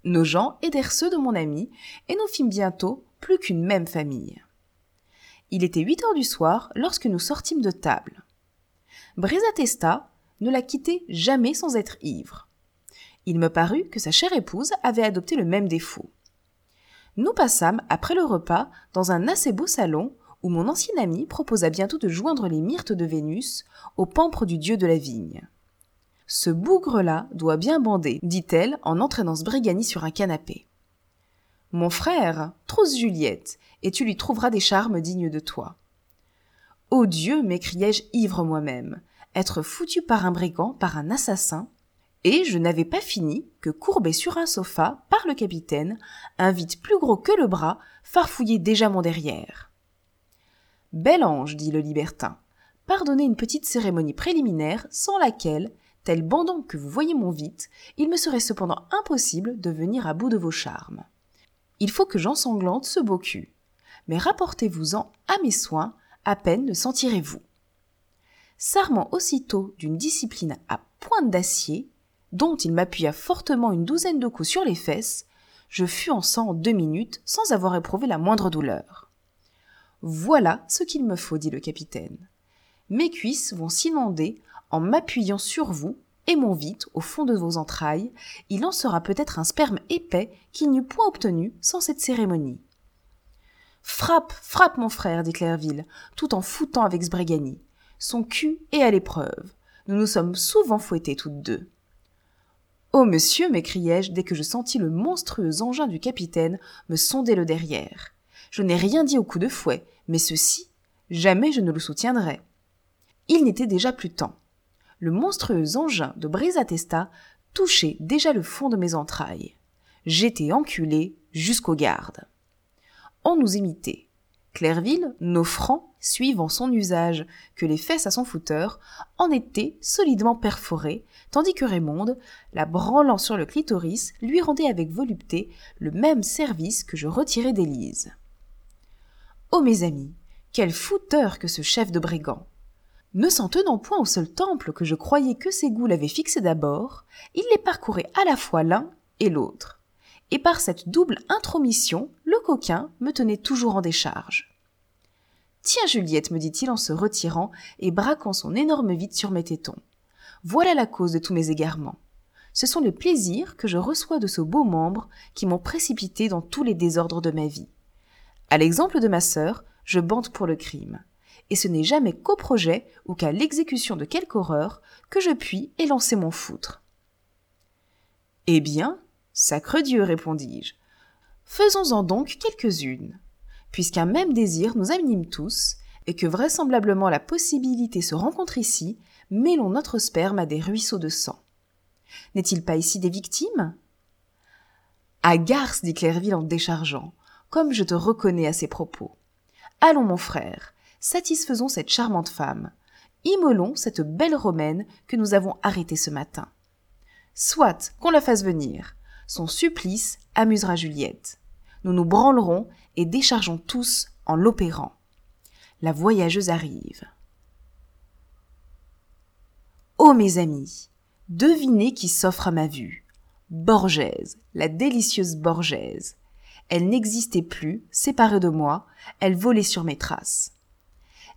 Nos gens aidèrent ceux de mon ami, et nous fîmes bientôt plus qu'une même famille. Il était huit heures du soir lorsque nous sortîmes de table. Brisatesta ne la quittait jamais sans être ivre. Il me parut que sa chère épouse avait adopté le même défaut. Nous passâmes, après le repas, dans un assez beau salon où mon ancien ami proposa bientôt de joindre les myrtes de Vénus au pampre du dieu de la vigne. Ce bougre-là doit bien bander, dit-elle en entraînant Sbrigani sur un canapé. Mon frère, trousse Juliette, et tu lui trouveras des charmes dignes de toi. Ô Dieu, m'écriai-je ivre moi-même, être foutu par un brigand, par un assassin, et je n'avais pas fini que courbé sur un sofa par le capitaine, un vide plus gros que le bras, farfouillait déjà mon derrière. Bel ange, dit le libertin, pardonnez une petite cérémonie préliminaire sans laquelle, tel bandon que vous voyez mon vite, il me serait cependant impossible de venir à bout de vos charmes. Il faut que j'ensanglante ce beau cul. Mais rapportez-vous-en à mes soins, à peine le sentirez-vous. S'armant aussitôt d'une discipline à pointe d'acier, dont il m'appuya fortement une douzaine de coups sur les fesses, je fus en sang en deux minutes sans avoir éprouvé la moindre douleur. Voilà ce qu'il me faut, dit le capitaine. Mes cuisses vont s'inonder en m'appuyant sur vous, et mon vite, au fond de vos entrailles, il en sera peut-être un sperme épais qu'il n'eût point obtenu sans cette cérémonie. Frappe, frappe, mon frère, dit Clairville, tout en foutant avec Sbrigani. Son cul est à l'épreuve. Nous nous sommes souvent fouettés toutes deux. Oh, monsieur, m'écriai-je dès que je sentis le monstrueux engin du capitaine me sonder le derrière. Je n'ai rien dit au coup de fouet, mais ceci, jamais je ne le soutiendrai. Il n'était déjà plus temps. Le monstrueux engin de Brisatesta touchait déjà le fond de mes entrailles. J'étais enculé jusqu'aux gardes on nous imitait. Clairville, n'offrant, suivant son usage, que les fesses à son fouteur, en étaient solidement perforées, tandis que Raymonde, la branlant sur le clitoris, lui rendait avec volupté le même service que je retirais d'Élise. Oh mes amis, quel fouteur que ce chef de brigands Ne s'en tenant point au seul temple que je croyais que ses goûts l'avaient fixé d'abord, il les parcourait à la fois l'un et l'autre et par cette double intromission, le coquin me tenait toujours en décharge. Tiens, Juliette, me dit-il en se retirant et braquant son énorme vide sur mes tétons. Voilà la cause de tous mes égarements. ce sont les plaisirs que je reçois de ce beau membre qui m'ont précipité dans tous les désordres de ma vie. À l'exemple de ma sœur, je bande pour le crime. Et ce n'est jamais qu'au projet ou qu'à l'exécution de quelque horreur que je puis élancer mon foutre. Eh bien, sacre Dieu, répondis-je. Faisons-en donc quelques-unes. Puisqu'un même désir nous anime tous, et que vraisemblablement la possibilité se rencontre ici, mêlons notre sperme à des ruisseaux de sang. N'est-il pas ici des victimes? À garce, dit Clairville en déchargeant, comme je te reconnais à ces propos. Allons, mon frère, satisfaisons cette charmante femme. Immolons cette belle romaine que nous avons arrêtée ce matin. Soit qu'on la fasse venir. Son supplice amusera Juliette. Nous nous branlerons et déchargeons tous en l'opérant. La voyageuse arrive. Ô mes amis, devinez qui s'offre à ma vue. Borgèse, la délicieuse Borgèse. Elle n'existait plus, séparée de moi, elle volait sur mes traces.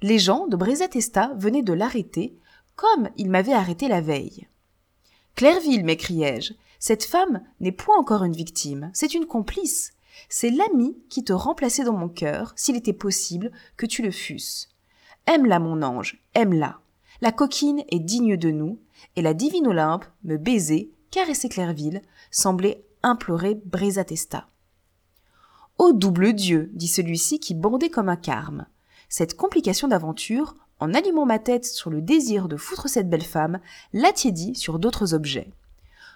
Les gens de Brézatesta venaient de l'arrêter, comme ils m'avaient arrêté la veille. Clairville, m'écriai-je, cette femme n'est point encore une victime, c'est une complice. C'est l'ami qui te remplaçait dans mon cœur, s'il était possible que tu le fusses. Aime-la, mon ange, aime-la. La coquine est digne de nous, et la divine Olympe me baisait, caressait Clairville, semblait implorer Brézatesta. Ô double Dieu, dit celui-ci qui bondait comme un carme. Cette complication d'aventure, en allumant ma tête sur le désir de foutre cette belle femme, l'attiédit sur d'autres objets.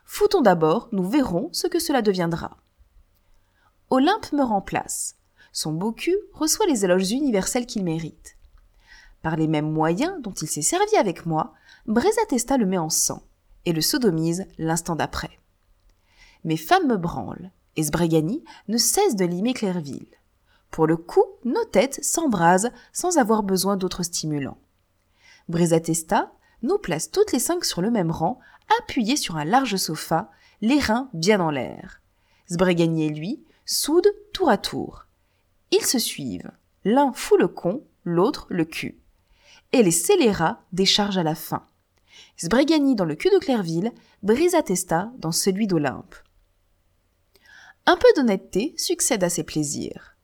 Foutons d'abord, nous verrons ce que cela deviendra. Olympe me remplace. Son beau cul reçoit les éloges universels qu'il mérite. Par les mêmes moyens dont il s'est servi avec moi, Brézatesta le met en sang et le sodomise l'instant d'après. Mes femmes me branlent, et Sbregani ne cesse de limer Clairville. Pour le coup, nos têtes s'embrasent sans avoir besoin d'autres stimulants. Brézatesta nous place toutes les cinq sur le même rang, appuyés sur un large sofa, les reins bien en l'air. Sbregani et lui soudent tour à tour. Ils se suivent. L'un fout le con, l'autre le cul. Et les scélérats déchargent à la fin. Sbregani dans le cul de Clairville, Brisatesta dans celui d'Olympe. Un peu d'honnêteté succède à ces plaisirs.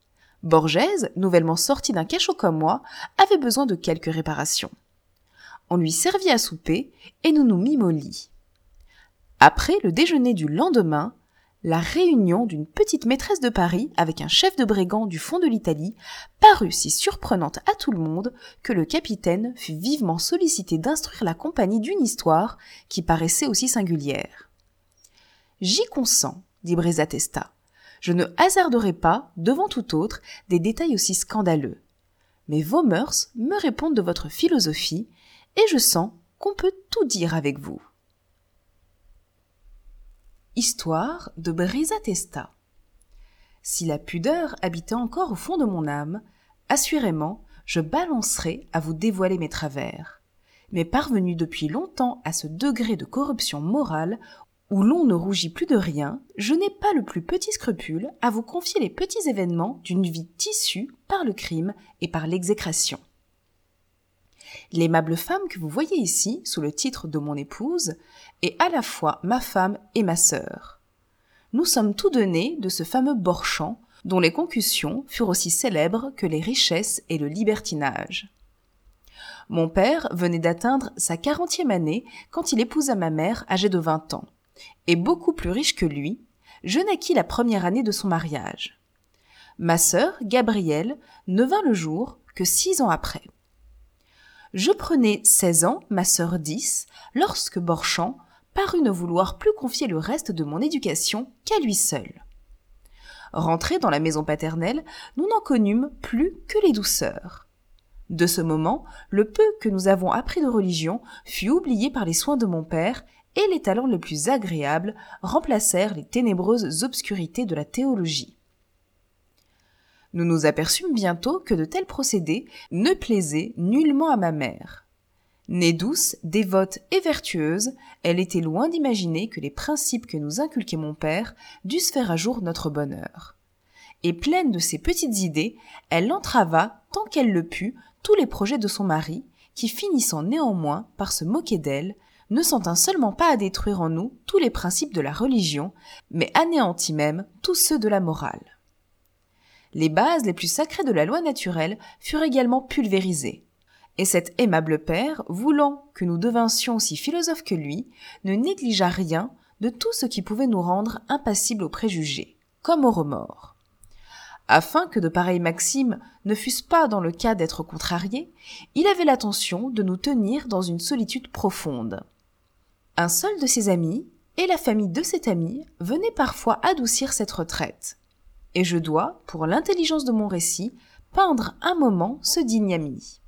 Borgèse, nouvellement sorti d'un cachot comme moi, avait besoin de quelques réparations. On lui servit à souper et nous nous mîmes au lit. Après le déjeuner du lendemain, la réunion d'une petite maîtresse de Paris avec un chef de brigand du fond de l'Italie parut si surprenante à tout le monde que le capitaine fut vivement sollicité d'instruire la compagnie d'une histoire qui paraissait aussi singulière. J'y consens, dit Brézatesta. Je ne hasarderai pas, devant tout autre, des détails aussi scandaleux. Mais vos mœurs me répondent de votre philosophie, et je sens qu'on peut tout dire avec vous. Histoire de Brézatesta. Si la pudeur habitait encore au fond de mon âme, assurément, je balancerais à vous dévoiler mes travers. Mais parvenu depuis longtemps à ce degré de corruption morale où l'on ne rougit plus de rien, je n'ai pas le plus petit scrupule à vous confier les petits événements d'une vie tissue par le crime et par l'exécration. L'aimable femme que vous voyez ici, sous le titre de mon épouse, est à la fois ma femme et ma sœur. Nous sommes tous deux nés de ce fameux Borchamp, dont les concussions furent aussi célèbres que les richesses et le libertinage. Mon père venait d'atteindre sa quarantième année quand il épousa ma mère âgée de vingt ans et beaucoup plus riche que lui, je naquis la première année de son mariage. Ma sœur, Gabrielle, ne vint le jour que six ans après. Je prenais seize ans, ma sœur dix, lorsque Borchamp parut ne vouloir plus confier le reste de mon éducation qu'à lui seul. Rentrés dans la maison paternelle, nous n'en connûmes plus que les douceurs. De ce moment, le peu que nous avons appris de religion fut oublié par les soins de mon père et les talents les plus agréables remplacèrent les ténébreuses obscurités de la théologie. Nous nous aperçûmes bientôt que de tels procédés ne plaisaient nullement à ma mère. Née douce, dévote et vertueuse, elle était loin d'imaginer que les principes que nous inculquait mon père dussent faire à jour notre bonheur. Et pleine de ces petites idées, elle entrava, tant qu'elle le put, tous les projets de son mari, qui finissant néanmoins par se moquer d'elle, ne s'en tint seulement pas à détruire en nous tous les principes de la religion, mais anéantit même tous ceux de la morale. Les bases les plus sacrées de la loi naturelle furent également pulvérisées. Et cet aimable père, voulant que nous devinssions aussi philosophes que lui, ne négligea rien de tout ce qui pouvait nous rendre impassibles aux préjugés, comme aux remords. Afin que de pareilles maximes ne fussent pas dans le cas d'être contrariées, il avait l'attention de nous tenir dans une solitude profonde. Un seul de ses amis, et la famille de cet ami, venaient parfois adoucir cette retraite. Et je dois, pour l'intelligence de mon récit, peindre un moment ce digne ami.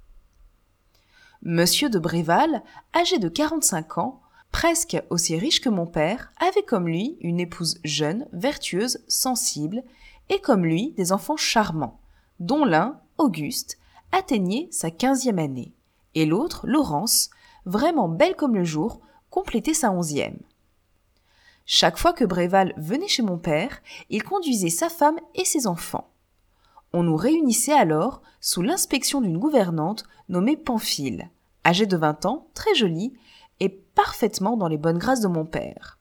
Monsieur de Bréval, âgé de 45 ans, presque aussi riche que mon père, avait comme lui une épouse jeune, vertueuse, sensible, et comme lui des enfants charmants, dont l'un, Auguste, atteignait sa quinzième année, et l'autre, Laurence, vraiment belle comme le jour, complétait sa onzième. Chaque fois que Bréval venait chez mon père, il conduisait sa femme et ses enfants. On nous réunissait alors sous l'inspection d'une gouvernante nommée Pamphile, âgée de vingt ans, très jolie, et parfaitement dans les bonnes grâces de mon père.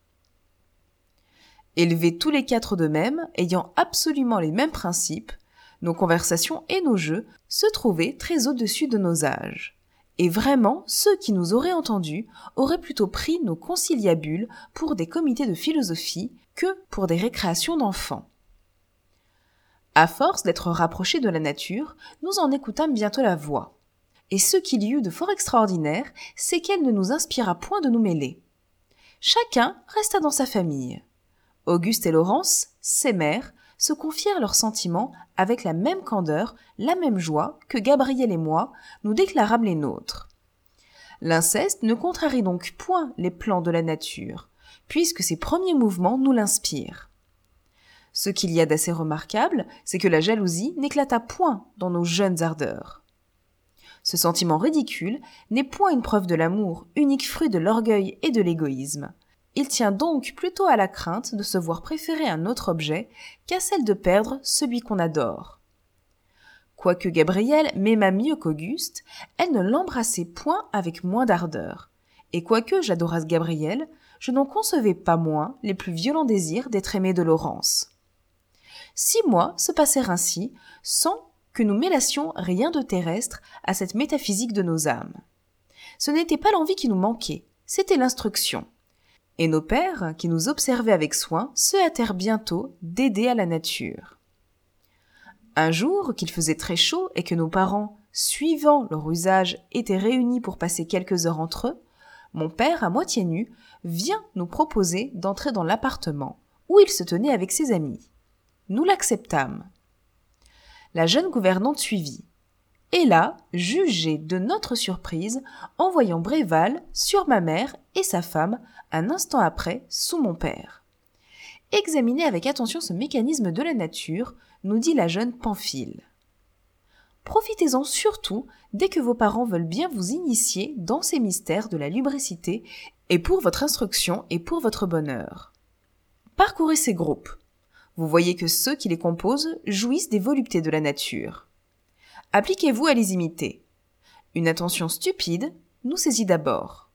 Élevés tous les quatre de même, ayant absolument les mêmes principes, nos conversations et nos jeux se trouvaient très au-dessus de nos âges. Et vraiment, ceux qui nous auraient entendus auraient plutôt pris nos conciliabules pour des comités de philosophie que pour des récréations d'enfants. À force d'être rapprochés de la nature, nous en écoutâmes bientôt la voix. Et ce qu'il y eut de fort extraordinaire, c'est qu'elle ne nous inspira point de nous mêler. Chacun resta dans sa famille. Auguste et Laurence, ses mères, se confièrent leurs sentiments avec la même candeur, la même joie que Gabriel et moi nous déclarâmes les nôtres. L'inceste ne contrarie donc point les plans de la nature, puisque ses premiers mouvements nous l'inspirent. Ce qu'il y a d'assez remarquable, c'est que la jalousie n'éclata point dans nos jeunes ardeurs. Ce sentiment ridicule n'est point une preuve de l'amour, unique fruit de l'orgueil et de l'égoïsme. Il tient donc plutôt à la crainte de se voir préférer un autre objet qu'à celle de perdre celui qu'on adore. Quoique Gabrielle m'aimât mieux qu'Auguste, elle ne l'embrassait point avec moins d'ardeur. Et quoique j'adorasse Gabrielle, je n'en concevais pas moins les plus violents désirs d'être aimée de Laurence. Six mois se passèrent ainsi, sans que nous mêlassions rien de terrestre à cette métaphysique de nos âmes. Ce n'était pas l'envie qui nous manquait, c'était l'instruction et nos pères, qui nous observaient avec soin, se hâtèrent bientôt d'aider à la nature. Un jour qu'il faisait très chaud et que nos parents, suivant leur usage, étaient réunis pour passer quelques heures entre eux, mon père, à moitié nu, vient nous proposer d'entrer dans l'appartement où il se tenait avec ses amis. Nous l'acceptâmes. La jeune gouvernante suivit. Et là, jugez de notre surprise en voyant Bréval sur ma mère et sa femme un instant après sous mon père. Examinez avec attention ce mécanisme de la nature, nous dit la jeune Pamphile. Profitez-en surtout dès que vos parents veulent bien vous initier dans ces mystères de la lubricité et pour votre instruction et pour votre bonheur. Parcourez ces groupes. Vous voyez que ceux qui les composent jouissent des voluptés de la nature. Appliquez-vous à les imiter. Une attention stupide nous saisit d'abord.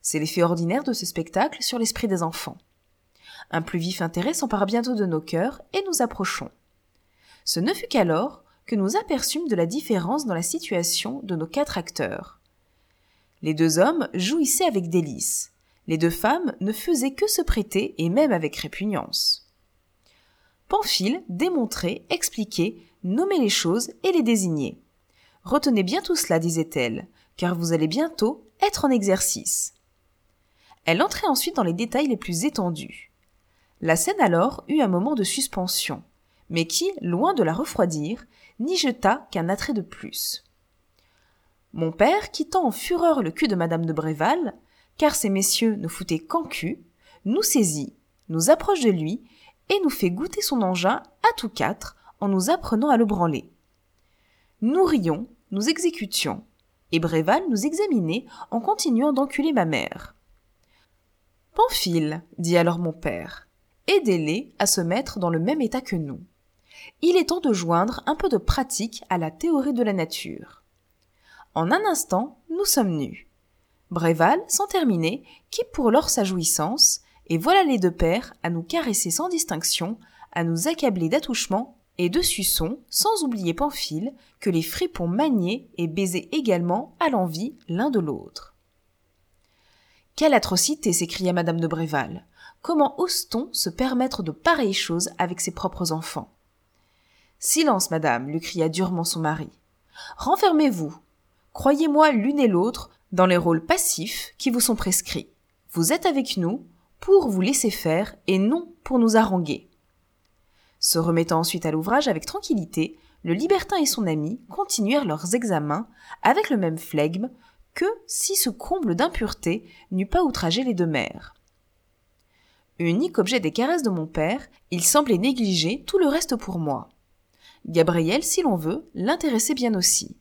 C'est l'effet ordinaire de ce spectacle sur l'esprit des enfants. Un plus vif intérêt s'empare bientôt de nos cœurs et nous approchons. Ce ne fut qu'alors que nous aperçûmes de la différence dans la situation de nos quatre acteurs. Les deux hommes jouissaient avec délice. Les deux femmes ne faisaient que se prêter et même avec répugnance. Pamphile démontrait, expliquait, nommait les choses et les désignait. Retenez bien tout cela, disait-elle, car vous allez bientôt être en exercice. Elle entrait ensuite dans les détails les plus étendus. La scène alors eut un moment de suspension, mais qui, loin de la refroidir, n'y jeta qu'un attrait de plus. Mon père, quittant en fureur le cul de madame de Bréval, car ces messieurs ne foutaient qu'en cul, nous saisit, nous approche de lui, et nous fait goûter son engin à tous quatre, en nous apprenant à le branler. Nous rions, nous exécutions, et Bréval nous examinait en continuant d'enculer ma mère. Pamphile, dit alors mon père, aidez-les à se mettre dans le même état que nous. Il est temps de joindre un peu de pratique à la théorie de la nature. En un instant, nous sommes nus. Bréval, sans terminer, qui pour leur sa jouissance, et voilà les deux pères à nous caresser sans distinction, à nous accabler d'attouchements et de suçons, sans oublier Pamphile, que les fripons maniaient et baisaient également à l'envie l'un de l'autre. Quelle atrocité s'écria madame de Bréval. Comment ose-t-on se permettre de pareilles choses avec ses propres enfants? Silence, madame, lui cria durement son mari. Renfermez-vous. Croyez-moi l'une et l'autre dans les rôles passifs qui vous sont prescrits. Vous êtes avec nous pour vous laisser faire et non pour nous haranguer. Se remettant ensuite à l'ouvrage avec tranquillité, le libertin et son ami continuèrent leurs examens avec le même flegme que si ce comble d'impureté n'eût pas outragé les deux mères. Unique objet des caresses de mon père, il semblait négliger tout le reste pour moi. Gabriel, si l'on veut, l'intéressait bien aussi.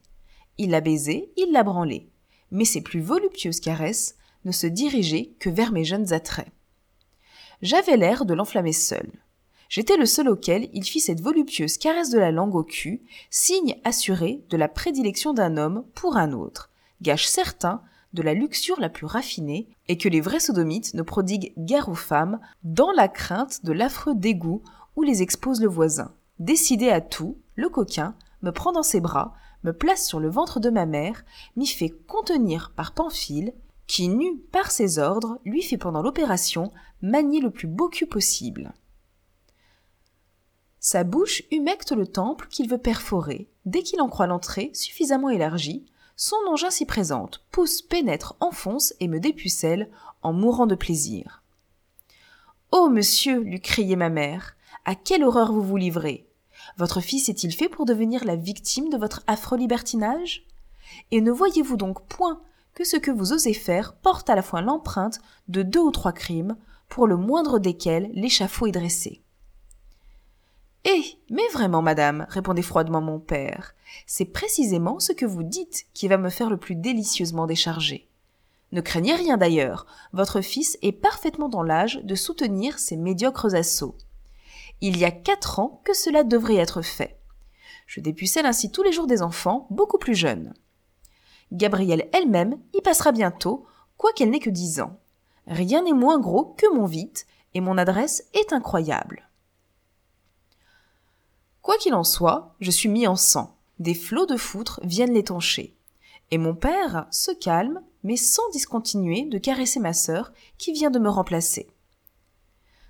Il la baisait, il la branlait mais ses plus voluptueuses caresses ne se dirigeaient que vers mes jeunes attraits. J'avais l'air de l'enflammer seul. J'étais le seul auquel il fit cette voluptueuse caresse de la langue au cul, signe assuré de la prédilection d'un homme pour un autre, gage certain de la luxure la plus raffinée, et que les vrais sodomites ne prodiguent guère aux femmes dans la crainte de l'affreux dégoût où les expose le voisin. Décidé à tout, le coquin me prend dans ses bras, me place sur le ventre de ma mère, m'y fait contenir par Pamphile, qui, nu par ses ordres, lui fait pendant l'opération manier le plus beau cul possible. Sa bouche humecte le temple qu'il veut perforer. Dès qu'il en croit l'entrée suffisamment élargie, son engin s'y présente, pousse, pénètre, enfonce et me dépucelle en mourant de plaisir. Oh, monsieur, lui criait ma mère, à quelle horreur vous vous livrez? Votre fils est-il fait pour devenir la victime de votre affreux libertinage? Et ne voyez-vous donc point que ce que vous osez faire porte à la fois l'empreinte de deux ou trois crimes, pour le moindre desquels l'échafaud est dressé Eh, mais vraiment, madame, répondait froidement mon père, c'est précisément ce que vous dites qui va me faire le plus délicieusement décharger. Ne craignez rien d'ailleurs, votre fils est parfaitement dans l'âge de soutenir ces médiocres assauts. Il y a quatre ans que cela devrait être fait. Je dépucelle ainsi tous les jours des enfants beaucoup plus jeunes. Gabrielle elle-même y passera bientôt, quoiqu'elle n'ait que dix ans. Rien n'est moins gros que mon vite, et mon adresse est incroyable. Quoi qu'il en soit, je suis mis en sang. Des flots de foutre viennent l'étancher. Et mon père se calme, mais sans discontinuer de caresser ma sœur qui vient de me remplacer.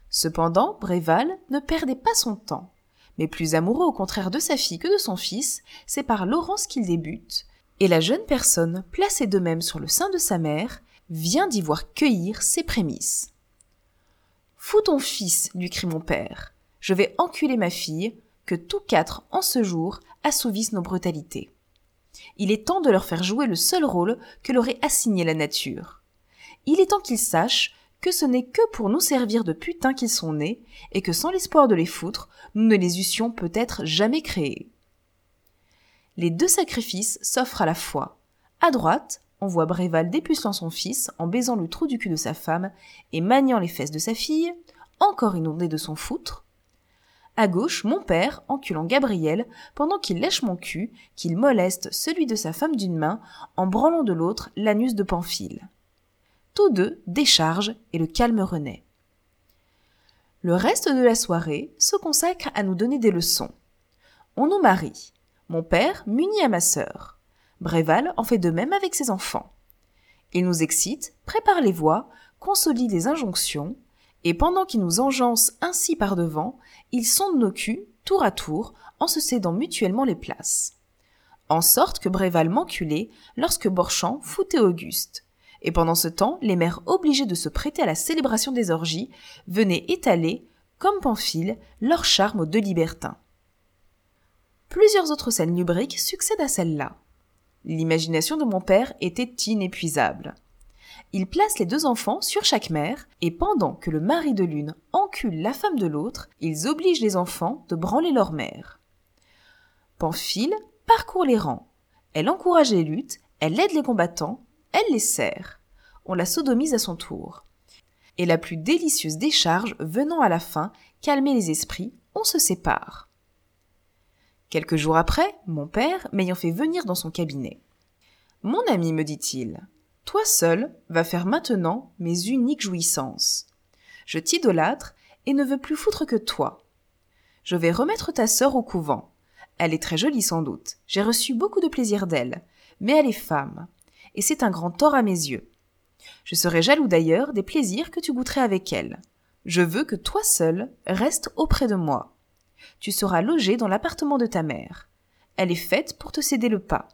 Cependant, Bréval ne perdait pas son temps. Mais plus amoureux au contraire de sa fille que de son fils, c'est par Laurence qu'il débute, et la jeune personne, placée de même sur le sein de sa mère, vient d'y voir cueillir ses prémices. Fous ton fils, lui crie mon père. Je vais enculer ma fille, que tous quatre, en ce jour, assouvissent nos brutalités. Il est temps de leur faire jouer le seul rôle que leur ait assigné la nature. Il est temps qu'ils sachent que ce n'est que pour nous servir de putain qu'ils sont nés, et que sans l'espoir de les foutre, nous ne les eussions peut-être jamais créés. Les deux sacrifices s'offrent à la fois. À droite, on voit Bréval dépucelant son fils en baisant le trou du cul de sa femme et maniant les fesses de sa fille, encore inondée de son foutre. À gauche, mon père enculant Gabriel pendant qu'il lèche mon cul, qu'il moleste celui de sa femme d'une main en branlant de l'autre l'anus de Pamphile tous deux déchargent et le calme renaît. Le reste de la soirée se consacre à nous donner des leçons. On nous marie. Mon père m'unit à ma sœur. Bréval en fait de même avec ses enfants. Il nous excite, prépare les voix, consolide les injonctions, et pendant qu'il nous engeance ainsi par devant, ils sondent nos culs, tour à tour, en se cédant mutuellement les places. En sorte que Bréval m'enculait lorsque Borchamp foutait Auguste, et pendant ce temps, les mères obligées de se prêter à la célébration des orgies venaient étaler, comme Pamphile, leur charme aux deux libertins. Plusieurs autres scènes lubriques succèdent à celle-là. L'imagination de mon père était inépuisable. Il place les deux enfants sur chaque mère, et pendant que le mari de l'une encule la femme de l'autre, ils obligent les enfants de branler leur mère. Pamphile parcourt les rangs. Elle encourage les luttes, elle aide les combattants, elle les sert. On la sodomise à son tour. Et la plus délicieuse décharge venant à la fin calmer les esprits, on se sépare. Quelques jours après, mon père m'ayant fait venir dans son cabinet. Mon ami, me dit-il, Toi seul vas faire maintenant mes uniques jouissances. Je t'idolâtre et ne veux plus foutre que toi. Je vais remettre ta sœur au couvent. Elle est très jolie sans doute. J'ai reçu beaucoup de plaisir d'elle. Mais elle est femme. Et c'est un grand tort à mes yeux. Je serais jaloux d'ailleurs des plaisirs que tu goûterais avec elle. Je veux que toi seul restes auprès de moi. Tu seras logé dans l'appartement de ta mère. Elle est faite pour te céder le pas.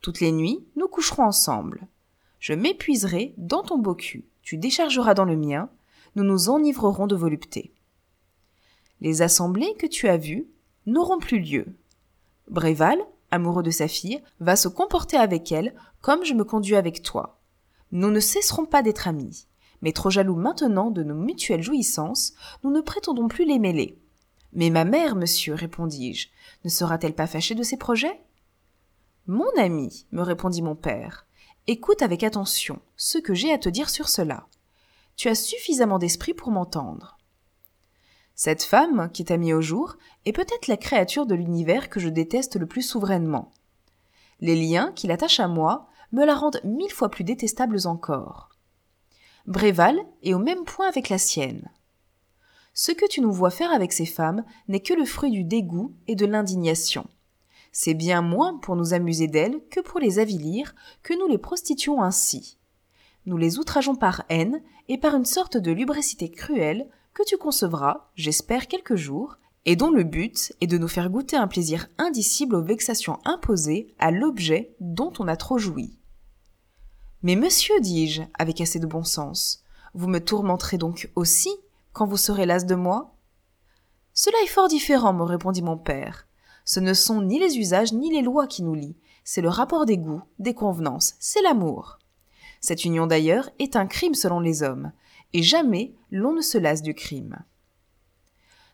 Toutes les nuits, nous coucherons ensemble. Je m'épuiserai dans ton beau cul, tu déchargeras dans le mien, nous nous enivrerons de volupté. Les assemblées que tu as vues n'auront plus lieu. Bréval, amoureux de sa fille, va se comporter avec elle comme je me conduis avec toi. Nous ne cesserons pas d'être amis, mais trop jaloux maintenant de nos mutuelles jouissances, nous ne prétendons plus les mêler. Mais ma mère, monsieur, répondis-je, ne sera-t-elle pas fâchée de ces projets? Mon ami, me répondit mon père, écoute avec attention ce que j'ai à te dire sur cela. Tu as suffisamment d'esprit pour m'entendre. Cette femme, qui t'a mis au jour, est peut-être la créature de l'univers que je déteste le plus souverainement. Les liens qui l'attachent à moi me la rendent mille fois plus détestables encore. Bréval est au même point avec la sienne. Ce que tu nous vois faire avec ces femmes n'est que le fruit du dégoût et de l'indignation. C'est bien moins pour nous amuser d'elles que pour les avilir que nous les prostituons ainsi. Nous les outrageons par haine et par une sorte de lubricité cruelle que tu concevras, j'espère, quelques jours, et dont le but est de nous faire goûter un plaisir indicible aux vexations imposées à l'objet dont on a trop joui. Mais monsieur, dis-je, avec assez de bon sens, vous me tourmenterez donc aussi quand vous serez las de moi? Cela est fort différent, me répondit mon père. Ce ne sont ni les usages ni les lois qui nous lient, c'est le rapport des goûts, des convenances, c'est l'amour. Cette union d'ailleurs est un crime selon les hommes, et jamais l'on ne se lasse du crime.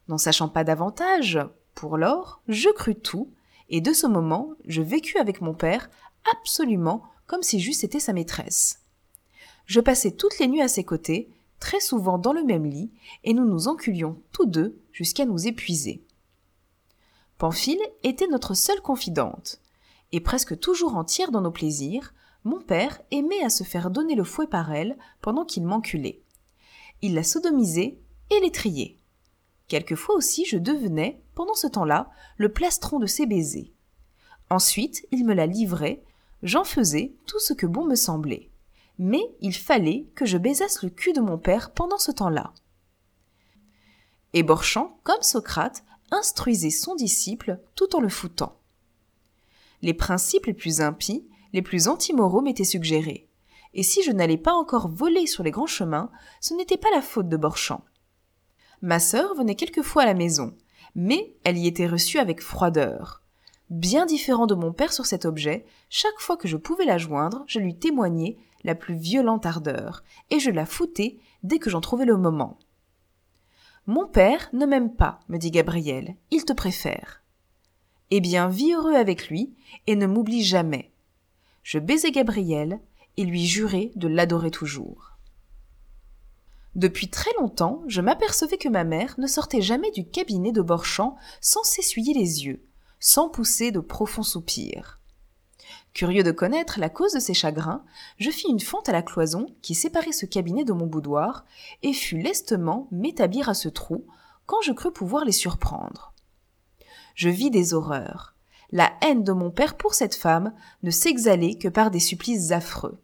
N'en sachant pas davantage, pour lors, je crus tout, et de ce moment, je vécus avec mon père absolument comme si j'eusse été sa maîtresse. Je passais toutes les nuits à ses côtés, très souvent dans le même lit, et nous nous enculions tous deux jusqu'à nous épuiser. Pamphile était notre seule confidente, et presque toujours entière dans nos plaisirs, mon père aimait à se faire donner le fouet par elle pendant qu'il m'enculait. Il la sodomisait et l'étriait. Quelquefois aussi je devenais, pendant ce temps-là, le plastron de ses baisers. Ensuite, il me la livrait, j'en faisais tout ce que bon me semblait mais il fallait que je baisasse le cul de mon père pendant ce temps-là. Et Borchamp, comme Socrate, instruisait son disciple tout en le foutant. Les principes les plus impies, les plus antimoraux m'étaient suggérés. Et si je n'allais pas encore voler sur les grands chemins, ce n'était pas la faute de Borchamp. Ma sœur venait quelquefois à la maison, mais elle y était reçue avec froideur. Bien différent de mon père sur cet objet, chaque fois que je pouvais la joindre, je lui témoignais la plus violente ardeur, et je la foutais dès que j'en trouvais le moment. Mon père ne m'aime pas, me dit Gabriel, il te préfère. Eh bien, vis heureux avec lui, et ne m'oublie jamais. Je baisai Gabriel, et lui jurai de l'adorer toujours. Depuis très longtemps, je m'apercevais que ma mère ne sortait jamais du cabinet de Borchamp sans s'essuyer les yeux, sans pousser de profonds soupirs. Curieux de connaître la cause de ces chagrins, je fis une fente à la cloison qui séparait ce cabinet de mon boudoir, et fus lestement m'établir à ce trou, quand je crus pouvoir les surprendre. Je vis des horreurs. La haine de mon père pour cette femme ne s'exhalait que par des supplices affreux.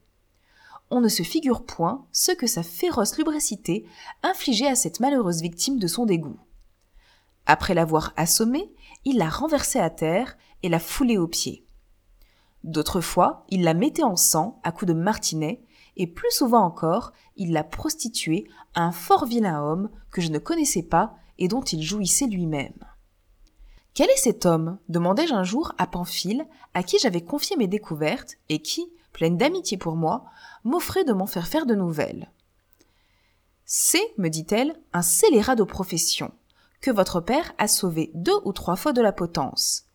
On ne se figure point ce que sa féroce lubricité infligeait à cette malheureuse victime de son dégoût. Après l'avoir assommée, il la renversait à terre et la foulait aux pieds. D'autres fois, il la mettait en sang à coups de martinet, et plus souvent encore, il la prostituait à un fort vilain homme que je ne connaissais pas et dont il jouissait lui-même. Quel est cet homme? demandai-je un jour à Pamphile, à qui j'avais confié mes découvertes, et qui, pleine d'amitié pour moi, m'offrait de m'en faire faire de nouvelles. C'est, me dit-elle, un scélérat de profession, que votre père a sauvé deux ou trois fois de la potence.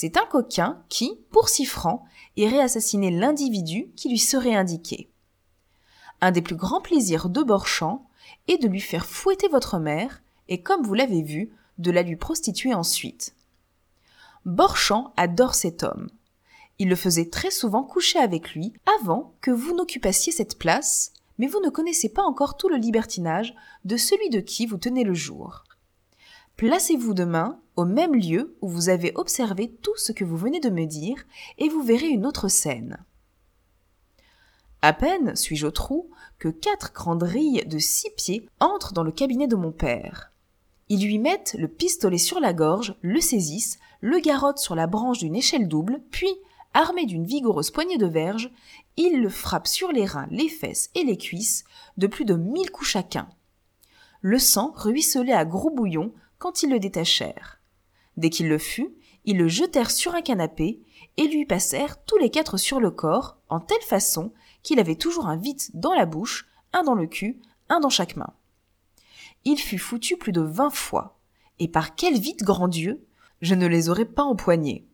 C'est un coquin qui, pour six francs, irait assassiner l'individu qui lui serait indiqué. Un des plus grands plaisirs de Borchamp est de lui faire fouetter votre mère et, comme vous l'avez vu, de la lui prostituer ensuite. Borchamp adore cet homme. Il le faisait très souvent coucher avec lui avant que vous n'occupassiez cette place, mais vous ne connaissez pas encore tout le libertinage de celui de qui vous tenez le jour. Placez-vous demain au même lieu où vous avez observé tout ce que vous venez de me dire, et vous verrez une autre scène. À peine suis-je au trou que quatre grandes rilles de six pieds entrent dans le cabinet de mon père. Ils lui mettent le pistolet sur la gorge, le saisissent, le garrottent sur la branche d'une échelle double, puis, armé d'une vigoureuse poignée de verge, ils le frappent sur les reins, les fesses et les cuisses, de plus de mille coups chacun. Le sang ruisselait à gros bouillons quand ils le détachèrent. Dès qu'il le fut, ils le jetèrent sur un canapé et lui passèrent tous les quatre sur le corps, en telle façon qu'il avait toujours un vite dans la bouche, un dans le cul, un dans chaque main. Il fut foutu plus de vingt fois, et par quel vite, grand Dieu, je ne les aurais pas empoignés.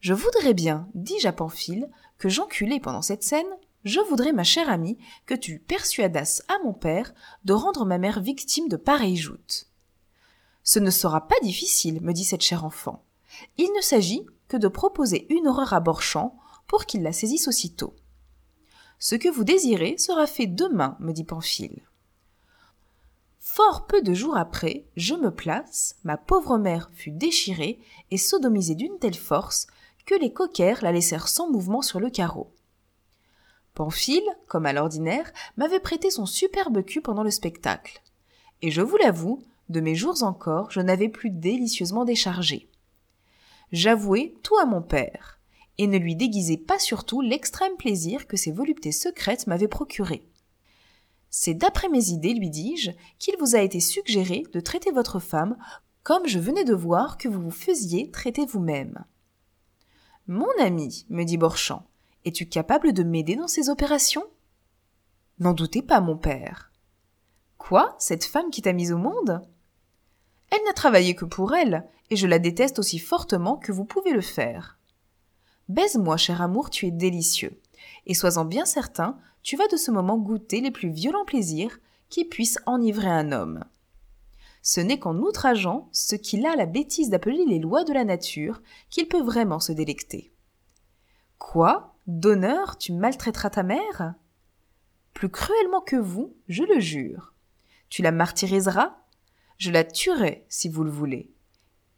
Je voudrais bien, dis-je à Pamphile, que j'enculais pendant cette scène, je voudrais, ma chère amie, que tu persuadasses à mon père de rendre ma mère victime de pareille joute. Ce ne sera pas difficile, me dit cette chère enfant. Il ne s'agit que de proposer une horreur à Borchamp pour qu'il la saisisse aussitôt. Ce que vous désirez sera fait demain, me dit Pamphile. Fort peu de jours après, je me place, ma pauvre mère fut déchirée et sodomisée d'une telle force que les coquères la laissèrent sans mouvement sur le carreau. Pamphile, comme à l'ordinaire, m'avait prêté son superbe cul pendant le spectacle. Et je vous l'avoue, de mes jours encore, je n'avais plus délicieusement déchargé. J'avouai tout à mon père, et ne lui déguisai pas surtout l'extrême plaisir que ses voluptés secrètes m'avaient procuré. C'est d'après mes idées, lui dis-je, qu'il vous a été suggéré de traiter votre femme comme je venais de voir que vous vous faisiez traiter vous-même. Mon ami, me dit Borchamp, es-tu capable de m'aider dans ces opérations? N'en doutez pas, mon père. Quoi Cette femme qui t'a mise au monde? Elle n'a travaillé que pour elle, et je la déteste aussi fortement que vous pouvez le faire. Baise-moi, cher amour, tu es délicieux. Et sois-en bien certain, tu vas de ce moment goûter les plus violents plaisirs qui puissent enivrer un homme. Ce n'est qu'en outrageant ce qu'il a la bêtise d'appeler les lois de la nature qu'il peut vraiment se délecter. Quoi? D'honneur, tu maltraiteras ta mère? Plus cruellement que vous, je le jure. Tu la martyriseras Je la tuerai, si vous le voulez.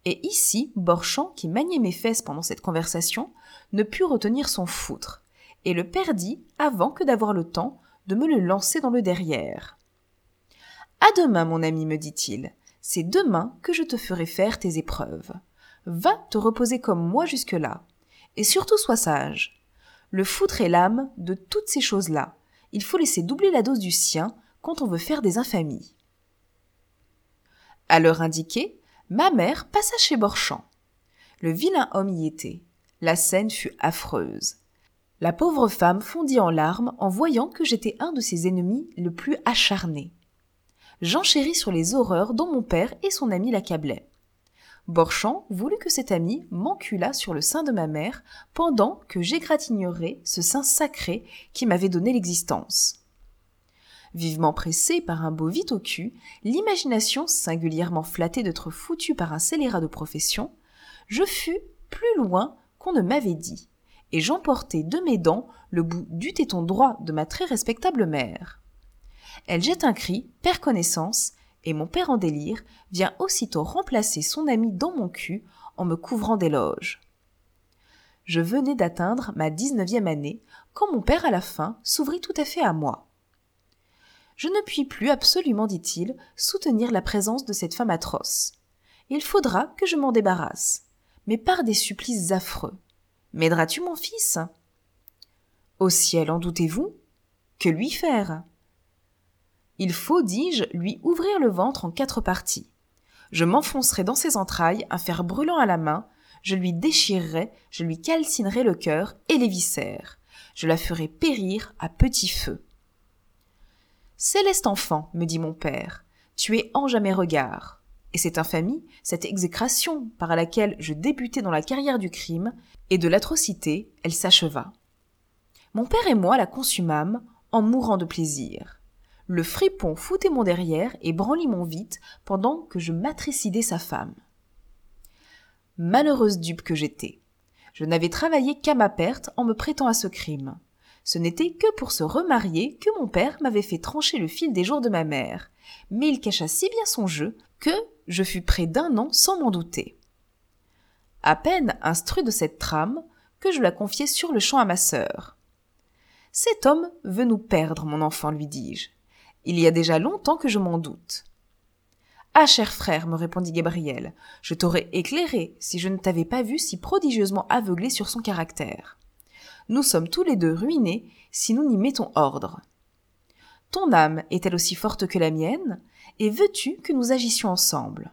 Et ici, Borchamp, qui maniait mes fesses pendant cette conversation, ne put retenir son foutre, et le perdit avant que d'avoir le temps de me le lancer dans le derrière. À demain, mon ami, me dit-il. C'est demain que je te ferai faire tes épreuves. Va te reposer comme moi jusque-là. Et surtout sois sage. Le foutre est l'âme de toutes ces choses-là. Il faut laisser doubler la dose du sien quand on veut faire des infamies. À l'heure indiquée, ma mère passa chez Borchamp. Le vilain homme y était. La scène fut affreuse. La pauvre femme fondit en larmes en voyant que j'étais un de ses ennemis le plus acharné. J'enchéris sur les horreurs dont mon père et son ami l'accablaient. Borchamp voulut que cet ami m'enculât sur le sein de ma mère pendant que j'égratignerais ce sein sacré qui m'avait donné l'existence. Vivement pressé par un beau vite au cul, l'imagination singulièrement flattée d'être foutu par un scélérat de profession, je fus plus loin qu'on ne m'avait dit, et j'emportai de mes dents le bout du téton droit de ma très respectable mère. Elle jette un cri, perd connaissance, et mon père en délire vient aussitôt remplacer son ami dans mon cul en me couvrant d'éloges. Je venais d'atteindre ma dix-neuvième année quand mon père à la fin s'ouvrit tout à fait à moi. Je ne puis plus absolument, dit-il, soutenir la présence de cette femme atroce. Il faudra que je m'en débarrasse, mais par des supplices affreux. M'aideras-tu, mon fils? Au ciel, en doutez-vous? Que lui faire? Il faut, dis-je, lui ouvrir le ventre en quatre parties. Je m'enfoncerai dans ses entrailles un fer brûlant à la main, je lui déchirerai, je lui calcinerai le cœur et les viscères. Je la ferai périr à petit feu. Céleste enfant, me dit mon père, tu es ange à mes regards. Et cette infamie, cette exécration par laquelle je débutais dans la carrière du crime et de l'atrocité, elle s'acheva. Mon père et moi la consumâmes en mourant de plaisir. Le fripon foutait mon derrière et branlit mon vite pendant que je matricidais sa femme. Malheureuse dupe que j'étais. Je n'avais travaillé qu'à ma perte en me prêtant à ce crime. Ce n'était que pour se remarier que mon père m'avait fait trancher le fil des jours de ma mère, mais il cacha si bien son jeu que je fus près d'un an sans m'en douter. À peine instruit de cette trame que je la confiai sur le champ à ma sœur. Cet homme veut nous perdre, mon enfant, lui dis-je. Il y a déjà longtemps que je m'en doute. Ah, cher frère, me répondit Gabriel, je t'aurais éclairé si je ne t'avais pas vu si prodigieusement aveuglé sur son caractère. Nous sommes tous les deux ruinés si nous n'y mettons ordre. Ton âme est-elle aussi forte que la mienne, et veux-tu que nous agissions ensemble?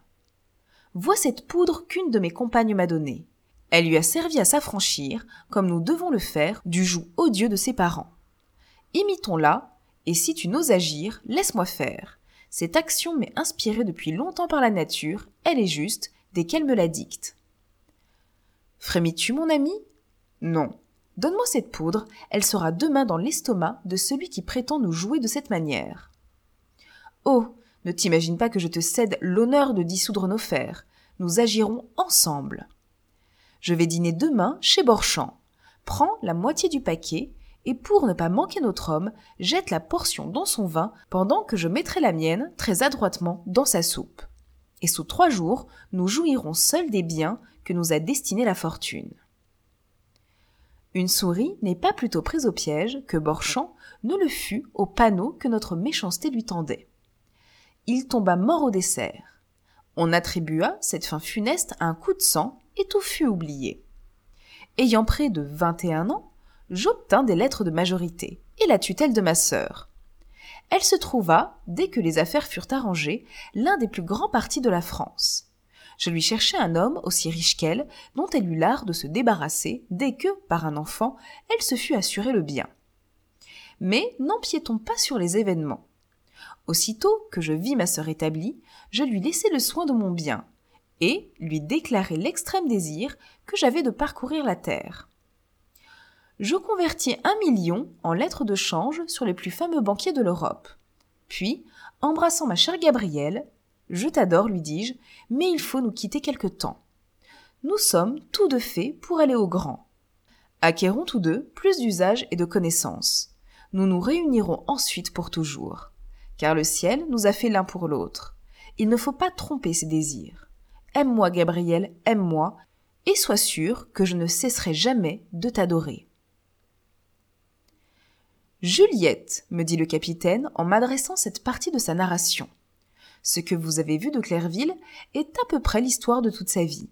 Vois cette poudre qu'une de mes compagnes m'a donnée. Elle lui a servi à s'affranchir, comme nous devons le faire, du joug odieux de ses parents. Imitons-la, et si tu n'oses agir, laisse-moi faire. Cette action m'est inspirée depuis longtemps par la nature, elle est juste, dès qu'elle me la dicte. Frémis-tu, mon ami? Non. Donne-moi cette poudre, elle sera demain dans l'estomac de celui qui prétend nous jouer de cette manière. Oh. Ne t'imagine pas que je te cède l'honneur de dissoudre nos fers. Nous agirons ensemble. Je vais dîner demain chez Borchamp. Prends la moitié du paquet et pour ne pas manquer notre homme, jette la portion dans son vin pendant que je mettrai la mienne très adroitement dans sa soupe. Et sous trois jours, nous jouirons seuls des biens que nous a destinés la fortune. Une souris n'est pas plutôt prise au piège que Borchamp ne le fut au panneau que notre méchanceté lui tendait. Il tomba mort au dessert. On attribua cette fin funeste à un coup de sang et tout fut oublié. Ayant près de vingt et un ans, j'obtins des lettres de majorité et la tutelle de ma sœur. Elle se trouva, dès que les affaires furent arrangées, l'un des plus grands partis de la France. Je lui cherchai un homme aussi riche qu'elle, dont elle eut l'art de se débarrasser dès que, par un enfant, elle se fut assurée le bien. Mais n'empiétons pas sur les événements. Aussitôt que je vis ma sœur établie, je lui laissai le soin de mon bien, et lui déclarai l'extrême désir que j'avais de parcourir la terre je convertis un million en lettres de change sur les plus fameux banquiers de l'Europe. Puis, embrassant ma chère Gabrielle, je t'adore, lui dis-je, mais il faut nous quitter quelque temps. Nous sommes tous deux faits pour aller au grand. Acquérons tous deux plus d'usage et de connaissances. Nous nous réunirons ensuite pour toujours. Car le ciel nous a fait l'un pour l'autre. Il ne faut pas tromper ses désirs. Aime-moi, Gabrielle, aime-moi, et sois sûr que je ne cesserai jamais de t'adorer. Juliette, me dit le capitaine en m'adressant cette partie de sa narration. Ce que vous avez vu de Clairville est à peu près l'histoire de toute sa vie.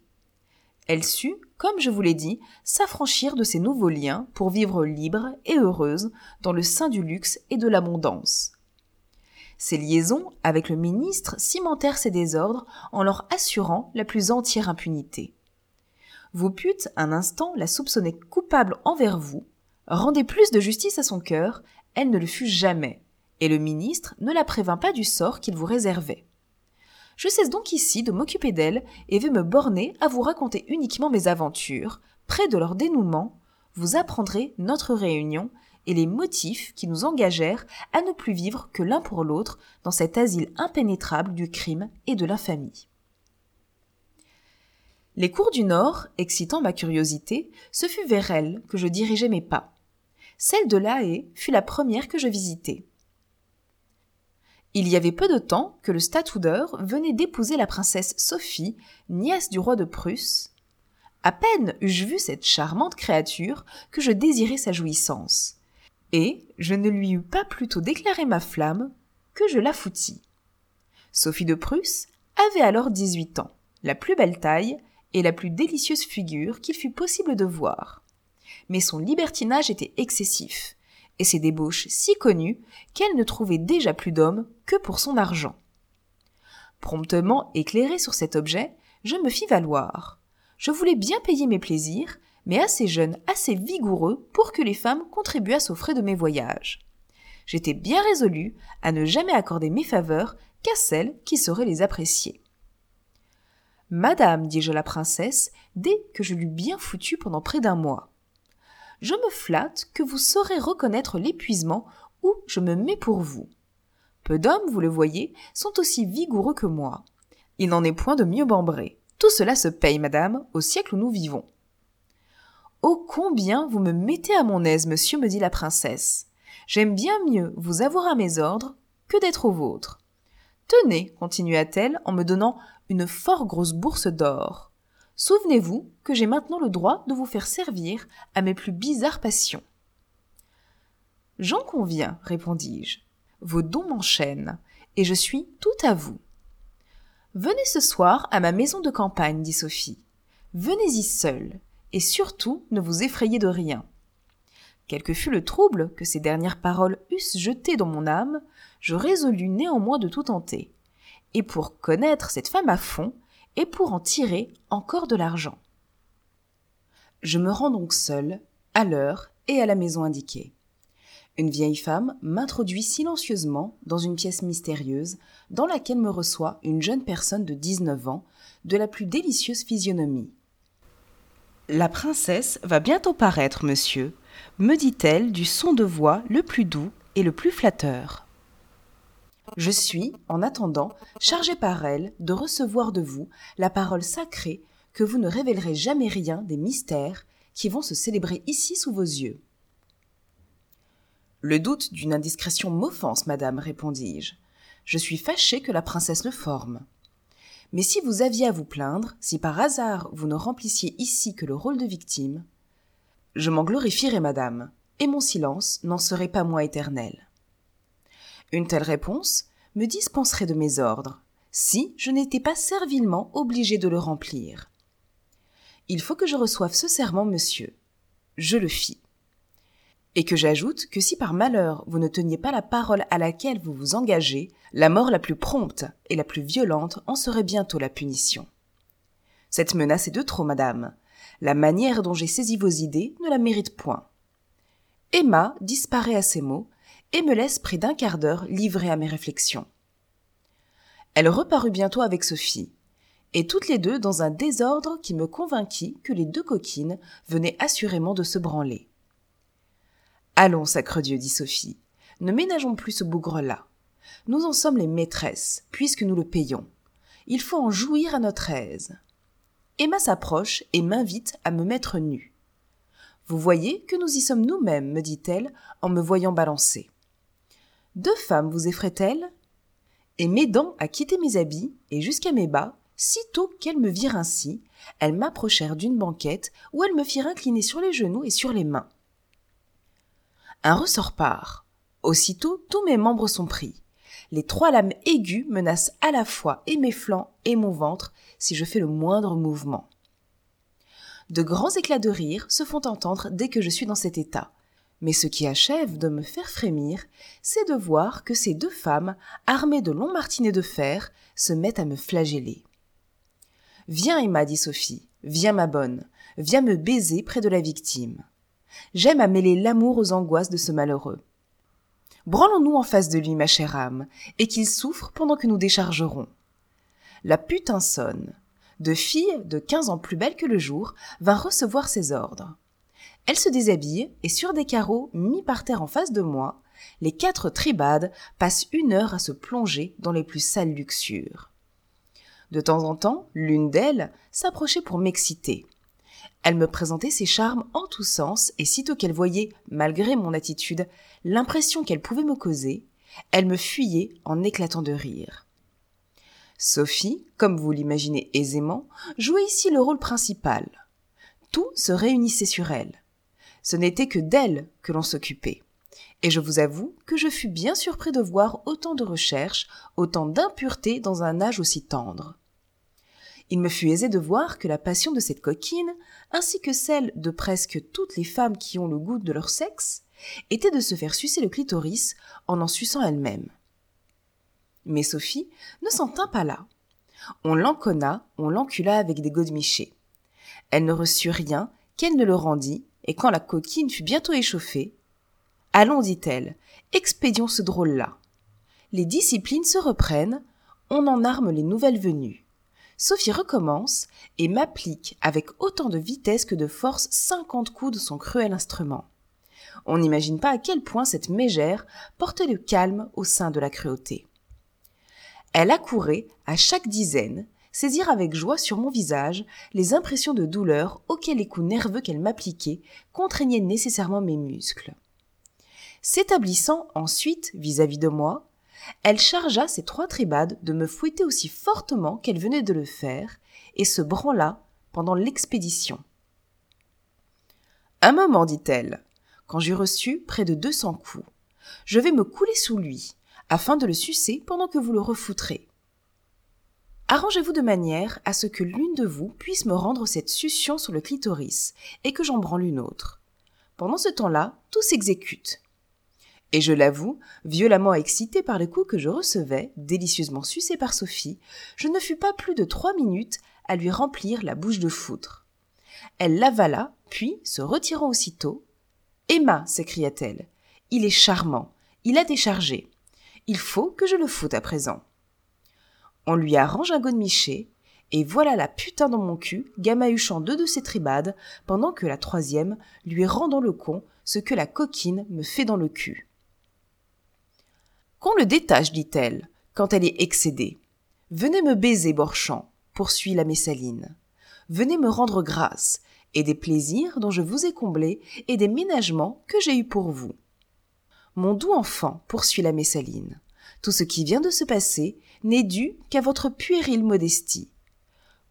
Elle sut, comme je vous l'ai dit, s'affranchir de ses nouveaux liens pour vivre libre et heureuse dans le sein du luxe et de l'abondance. Ses liaisons avec le ministre cimentèrent ses désordres en leur assurant la plus entière impunité. Vous pûtes un instant la soupçonner coupable envers vous, rendait plus de justice à son cœur, elle ne le fut jamais, et le ministre ne la prévint pas du sort qu'il vous réservait. Je cesse donc ici de m'occuper d'elle et vais me borner à vous raconter uniquement mes aventures. Près de leur dénouement, vous apprendrez notre réunion et les motifs qui nous engagèrent à ne plus vivre que l'un pour l'autre dans cet asile impénétrable du crime et de l'infamie. Les cours du Nord, excitant ma curiosité, ce fut vers elles que je dirigeai mes pas. Celle de La Haye fut la première que je visitai. Il y avait peu de temps que le statoudeur venait d'épouser la princesse Sophie, nièce du roi de Prusse. À peine eus-je vu cette charmante créature que je désirais sa jouissance. Et je ne lui eus pas plutôt déclaré ma flamme que je la foutis. Sophie de Prusse avait alors dix-huit ans, la plus belle taille et la plus délicieuse figure qu'il fût possible de voir mais son libertinage était excessif, et ses débauches si connues qu'elle ne trouvait déjà plus d'hommes que pour son argent. Promptement éclairé sur cet objet, je me fis valoir. Je voulais bien payer mes plaisirs, mais assez jeune, assez vigoureux pour que les femmes contribuassent aux frais de mes voyages. J'étais bien résolu à ne jamais accorder mes faveurs qu'à celles qui sauraient les apprécier. Madame, dis-je à la princesse, dès que je l'eus bien foutue pendant près d'un mois, je me flatte que vous saurez reconnaître l'épuisement où je me mets pour vous. Peu d'hommes, vous le voyez, sont aussi vigoureux que moi. Il n'en est point de mieux bambré. Tout cela se paye, madame, au siècle où nous vivons. Oh combien vous me mettez à mon aise, monsieur, me dit la princesse. J'aime bien mieux vous avoir à mes ordres que d'être au vôtre. Tenez, continua-t-elle en me donnant une fort grosse bourse d'or. Souvenez-vous que j'ai maintenant le droit de vous faire servir à mes plus bizarres passions. J'en conviens, répondis-je. Vos dons m'enchaînent, et je suis tout à vous. Venez ce soir à ma maison de campagne, dit Sophie. Venez-y seule, et surtout ne vous effrayez de rien. Quel que fût le trouble que ces dernières paroles eussent jeté dans mon âme, je résolus néanmoins de tout tenter, et pour connaître cette femme à fond, et pour en tirer encore de l'argent. Je me rends donc seul, à l'heure et à la maison indiquée. Une vieille femme m'introduit silencieusement dans une pièce mystérieuse dans laquelle me reçoit une jeune personne de 19 ans, de la plus délicieuse physionomie. La princesse va bientôt paraître, monsieur, me dit-elle du son de voix le plus doux et le plus flatteur. Je suis, en attendant, chargé par elle de recevoir de vous la parole sacrée que vous ne révélerez jamais rien des mystères qui vont se célébrer ici sous vos yeux. Le doute d'une indiscrétion m'offense, madame, répondis-je. Je suis fâché que la princesse le forme. Mais si vous aviez à vous plaindre, si par hasard vous ne remplissiez ici que le rôle de victime, je m'en glorifierais, madame, et mon silence n'en serait pas moins éternel. Une telle réponse me dispenserait de mes ordres, si je n'étais pas servilement obligé de le remplir. Il faut que je reçoive ce serment, monsieur. Je le fis. Et que j'ajoute que si par malheur vous ne teniez pas la parole à laquelle vous vous engagez, la mort la plus prompte et la plus violente en serait bientôt la punition. Cette menace est de trop, madame. La manière dont j'ai saisi vos idées ne la mérite point. Emma disparaît à ces mots, et me laisse près d'un quart d'heure livré à mes réflexions. Elle reparut bientôt avec Sophie, et toutes les deux dans un désordre qui me convainquit que les deux coquines venaient assurément de se branler. Allons, sacre Dieu, dit Sophie, ne ménageons plus ce bougre-là. Nous en sommes les maîtresses, puisque nous le payons. Il faut en jouir à notre aise. Emma s'approche et m'invite à me mettre nue. Vous voyez que nous y sommes nous-mêmes, me dit-elle en me voyant balancer. Deux femmes vous effraient-elles? Et m'aidant à quitter mes habits et jusqu'à mes bas, sitôt qu'elles me virent ainsi, elles m'approchèrent d'une banquette où elles me firent incliner sur les genoux et sur les mains. Un ressort part. Aussitôt, tous mes membres sont pris. Les trois lames aiguës menacent à la fois et mes flancs et mon ventre si je fais le moindre mouvement. De grands éclats de rire se font entendre dès que je suis dans cet état, mais ce qui achève de me faire frémir, c'est de voir que ces deux femmes, armées de longs martinets de fer, se mettent à me flageller. Viens, Emma, dit Sophie, viens, ma bonne, viens me baiser près de la victime. J'aime à mêler l'amour aux angoisses de ce malheureux. Branlons-nous en face de lui, ma chère âme, et qu'il souffre pendant que nous déchargerons. La putain sonne. De fille, de quinze ans plus belle que le jour, va recevoir ses ordres. Elle se déshabille et sur des carreaux mis par terre en face de moi, les quatre tribades passent une heure à se plonger dans les plus sales luxures. De temps en temps, l'une d'elles s'approchait pour m'exciter. Elle me présentait ses charmes en tous sens, et sitôt qu'elle voyait, malgré mon attitude, l'impression qu'elle pouvait me causer, elle me fuyait en éclatant de rire. Sophie, comme vous l'imaginez aisément, jouait ici le rôle principal. Tout se réunissait sur elle ce n'était que d'elle que l'on s'occupait. Et je vous avoue que je fus bien surpris de voir autant de recherches, autant d'impureté dans un âge aussi tendre. Il me fut aisé de voir que la passion de cette coquine, ainsi que celle de presque toutes les femmes qui ont le goût de leur sexe, était de se faire sucer le clitoris en en suçant elle-même. Mais Sophie ne s'en tint pas là. On l'enconna, on l'encula avec des godemichés. Elle ne reçut rien qu'elle ne le rendit, et quand la coquine fut bientôt échauffée, Allons, dit-elle, expédions ce drôle-là. Les disciplines se reprennent, on en arme les nouvelles venues. Sophie recommence et m'applique avec autant de vitesse que de force cinquante coups de son cruel instrument. On n'imagine pas à quel point cette mégère portait le calme au sein de la cruauté. Elle accourait à chaque dizaine, saisir avec joie sur mon visage les impressions de douleur auxquelles les coups nerveux qu'elle m'appliquait contraignaient nécessairement mes muscles. S'établissant ensuite vis-à-vis de moi, elle chargea ses trois tribades de me fouetter aussi fortement qu'elle venait de le faire, et se branla pendant l'expédition. Un moment, dit-elle, quand j'eus reçu près de deux cents coups. Je vais me couler sous lui, afin de le sucer pendant que vous le refoutrez. Arrangez-vous de manière à ce que l'une de vous puisse me rendre cette succion sur le clitoris et que j'en branle une autre. Pendant ce temps-là, tout s'exécute. Et je l'avoue, violemment excité par les coups que je recevais, délicieusement sucé par Sophie, je ne fus pas plus de trois minutes à lui remplir la bouche de foutre. Elle l'avala, puis, se retirant aussitôt, Emma, s'écria-t-elle, il est charmant, il a déchargé. Il faut que je le foute à présent. On lui arrange un godemiché, et voilà la putain dans mon cul, gamahuchant deux de ses tribades, pendant que la troisième lui rend dans le con ce que la coquine me fait dans le cul. Qu'on le détache, dit-elle, quand elle est excédée. Venez me baiser, Borchamp, poursuit la Messaline. Venez me rendre grâce, et des plaisirs dont je vous ai comblé, et des ménagements que j'ai eus pour vous. Mon doux enfant, poursuit la Messaline, tout ce qui vient de se passer n'est dû qu'à votre puérile modestie.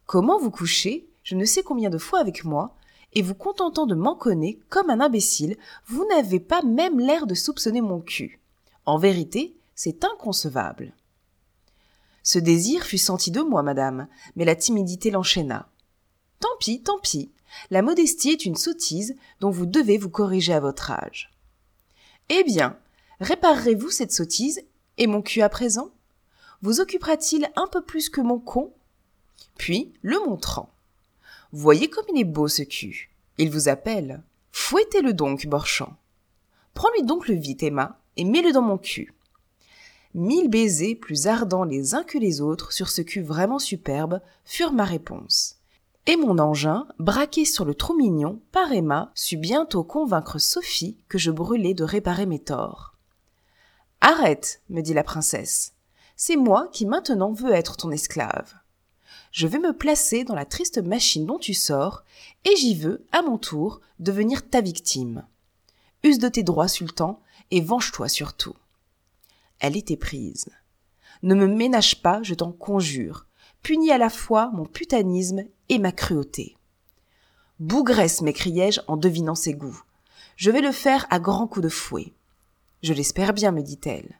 Comment vous couchez, je ne sais combien de fois avec moi, et vous contentant de m'enconner comme un imbécile, vous n'avez pas même l'air de soupçonner mon cul. En vérité, c'est inconcevable. Ce désir fut senti de moi, madame, mais la timidité l'enchaîna. Tant pis, tant pis. La modestie est une sottise dont vous devez vous corriger à votre âge. Eh bien, réparerez-vous cette sottise et mon cul à présent? Vous occupera-t-il un peu plus que mon con Puis, le montrant. Voyez comme il est beau ce cul. Il vous appelle. Fouettez-le donc, Borchamp. Prends-lui donc le vite, Emma, et mets-le dans mon cul. Mille baisers plus ardents les uns que les autres sur ce cul vraiment superbe furent ma réponse et mon engin, braqué sur le trou mignon par Emma, sut bientôt convaincre Sophie que je brûlais de réparer mes torts. Arrête, me dit la princesse. C'est moi qui maintenant veux être ton esclave. Je vais me placer dans la triste machine dont tu sors, et j'y veux, à mon tour, devenir ta victime. Use de tes droits, sultan, et venge-toi surtout. Elle était prise. Ne me ménage pas, je t'en conjure, punis à la fois mon putanisme et ma cruauté. Bougresse, m'écriai-je en devinant ses goûts. Je vais le faire à grands coups de fouet. Je l'espère bien, me dit-elle.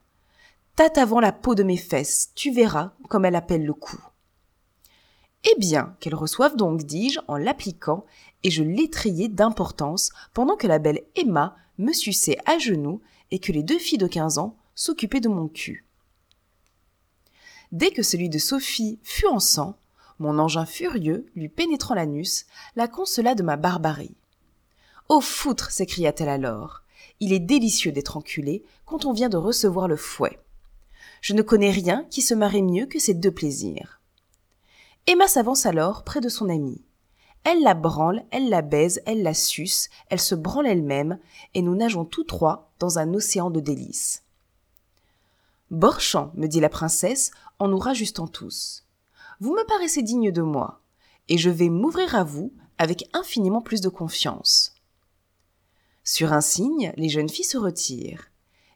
Tâte avant la peau de mes fesses, tu verras comme elle appelle le coup. Eh bien, qu'elle reçoive donc, dis-je, en l'appliquant, et je l'étrillai d'importance pendant que la belle Emma me suçait à genoux et que les deux filles de quinze ans s'occupaient de mon cul. Dès que celui de Sophie fut en sang, mon engin furieux, lui pénétrant l'anus, la consola de ma barbarie. Ô foutre s'écria-t-elle alors. Il est délicieux d'être enculé quand on vient de recevoir le fouet. Je ne connais rien qui se marie mieux que ces deux plaisirs. Emma s'avance alors près de son amie. Elle la branle, elle la baise, elle la suce, elle se branle elle-même, et nous nageons tous trois dans un océan de délices. Borchamp, me dit la princesse en nous rajustant tous. Vous me paraissez digne de moi, et je vais m'ouvrir à vous avec infiniment plus de confiance. Sur un signe, les jeunes filles se retirent,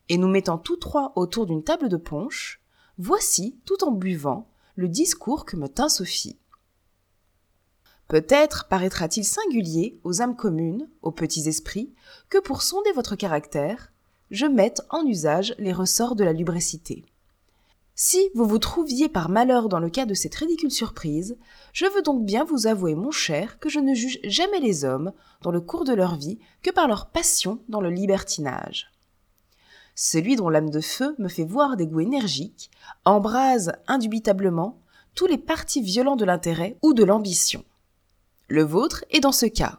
et nous mettant tous trois autour d'une table de punch, voici, tout en buvant, le discours que me tint Sophie. Peut-être paraîtra-t-il singulier aux âmes communes, aux petits esprits, que pour sonder votre caractère, je mette en usage les ressorts de la lubricité. Si vous vous trouviez par malheur dans le cas de cette ridicule surprise, je veux donc bien vous avouer, mon cher, que je ne juge jamais les hommes, dans le cours de leur vie, que par leur passion dans le libertinage. Celui dont l'âme de feu me fait voir des goûts énergiques embrase indubitablement tous les partis violents de l'intérêt ou de l'ambition. Le vôtre est dans ce cas.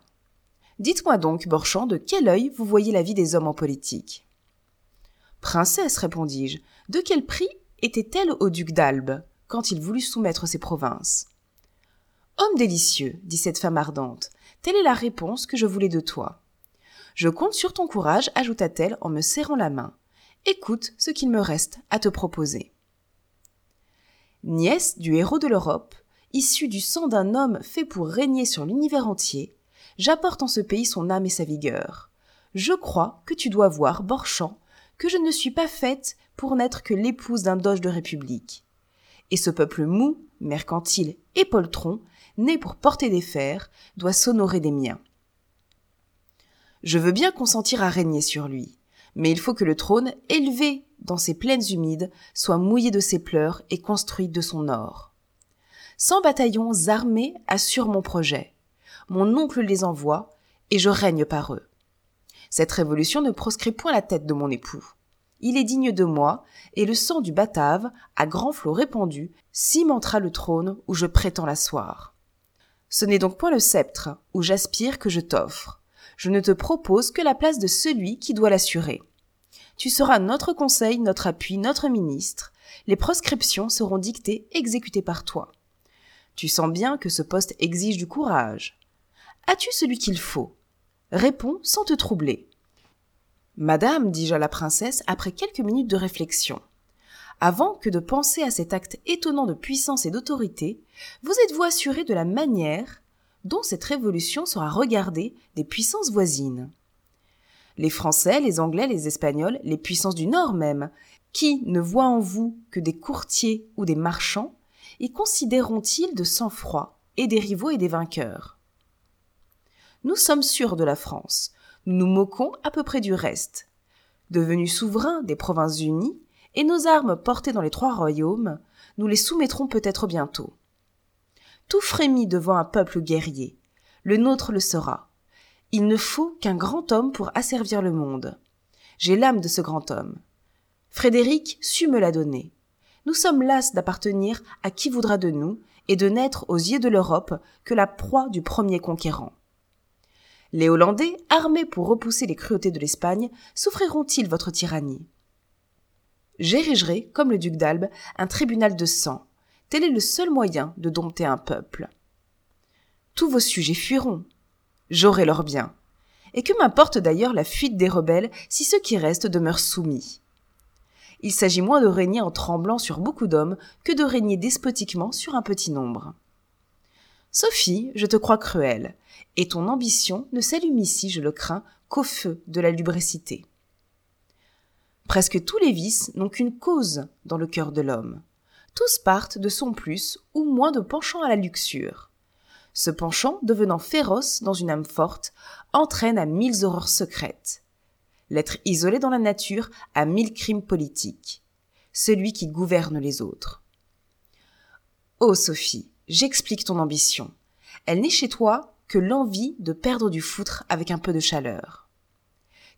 Dites-moi donc, Borchamp, de quel œil vous voyez la vie des hommes en politique? Princesse, répondis-je, de quel prix était-elle au duc d'Albe quand il voulut soumettre ses provinces? Homme délicieux, dit cette femme ardente, telle est la réponse que je voulais de toi. Je compte sur ton courage, ajouta-t-elle en me serrant la main. Écoute ce qu'il me reste à te proposer. Nièce du héros de l'Europe, issu du sang d'un homme fait pour régner sur l'univers entier, j'apporte en ce pays son âme et sa vigueur. Je crois que tu dois voir, Borchamp, que je ne suis pas faite pour n'être que l'épouse d'un doge de république. Et ce peuple mou, mercantile et poltron, né pour porter des fers, doit s'honorer des miens. Je veux bien consentir à régner sur lui, mais il faut que le trône, élevé dans ces plaines humides, soit mouillé de ses pleurs et construit de son or. Cent bataillons armés assurent mon projet. Mon oncle les envoie, et je règne par eux. Cette révolution ne proscrit point la tête de mon époux. Il est digne de moi, et le sang du Batave, à grand flot répandu, cimentera le trône où je prétends l'asseoir. Ce n'est donc point le sceptre où j'aspire que je t'offre. Je ne te propose que la place de celui qui doit l'assurer. Tu seras notre conseil, notre appui, notre ministre. Les proscriptions seront dictées, exécutées par toi. Tu sens bien que ce poste exige du courage. As-tu celui qu'il faut? Réponds sans te troubler. Madame, dis-je à la princesse après quelques minutes de réflexion, avant que de penser à cet acte étonnant de puissance et d'autorité, vous êtes-vous assurée de la manière dont cette révolution sera regardée des puissances voisines Les Français, les Anglais, les Espagnols, les puissances du Nord même, qui ne voient en vous que des courtiers ou des marchands, y considéreront-ils de sang-froid et des rivaux et des vainqueurs? Nous sommes sûrs de la France, nous nous moquons à peu près du reste. Devenus souverains des provinces unies, et nos armes portées dans les trois royaumes, nous les soumettrons peut-être bientôt. Tout frémit devant un peuple guerrier. Le nôtre le sera. Il ne faut qu'un grand homme pour asservir le monde. J'ai l'âme de ce grand homme. Frédéric sut me la donner. Nous sommes las d'appartenir à qui voudra de nous et de n'être aux yeux de l'Europe que la proie du premier conquérant. Les Hollandais, armés pour repousser les cruautés de l'Espagne, souffriront-ils votre tyrannie? J'érigerai, comme le duc d'Albe, un tribunal de sang. Tel est le seul moyen de dompter un peuple. Tous vos sujets fuiront. J'aurai leur bien. Et que m'importe d'ailleurs la fuite des rebelles si ceux qui restent demeurent soumis? Il s'agit moins de régner en tremblant sur beaucoup d'hommes que de régner despotiquement sur un petit nombre. Sophie, je te crois cruelle, et ton ambition ne s'allume ici, je le crains, qu'au feu de la lubricité. Presque tous les vices n'ont qu'une cause dans le cœur de l'homme. Tous partent de son plus ou moins de penchant à la luxure. Ce penchant, devenant féroce dans une âme forte, entraîne à mille horreurs secrètes. L'être isolé dans la nature a mille crimes politiques. Celui qui gouverne les autres. Ô Sophie, j'explique ton ambition. Elle n'est chez toi que l'envie de perdre du foutre avec un peu de chaleur.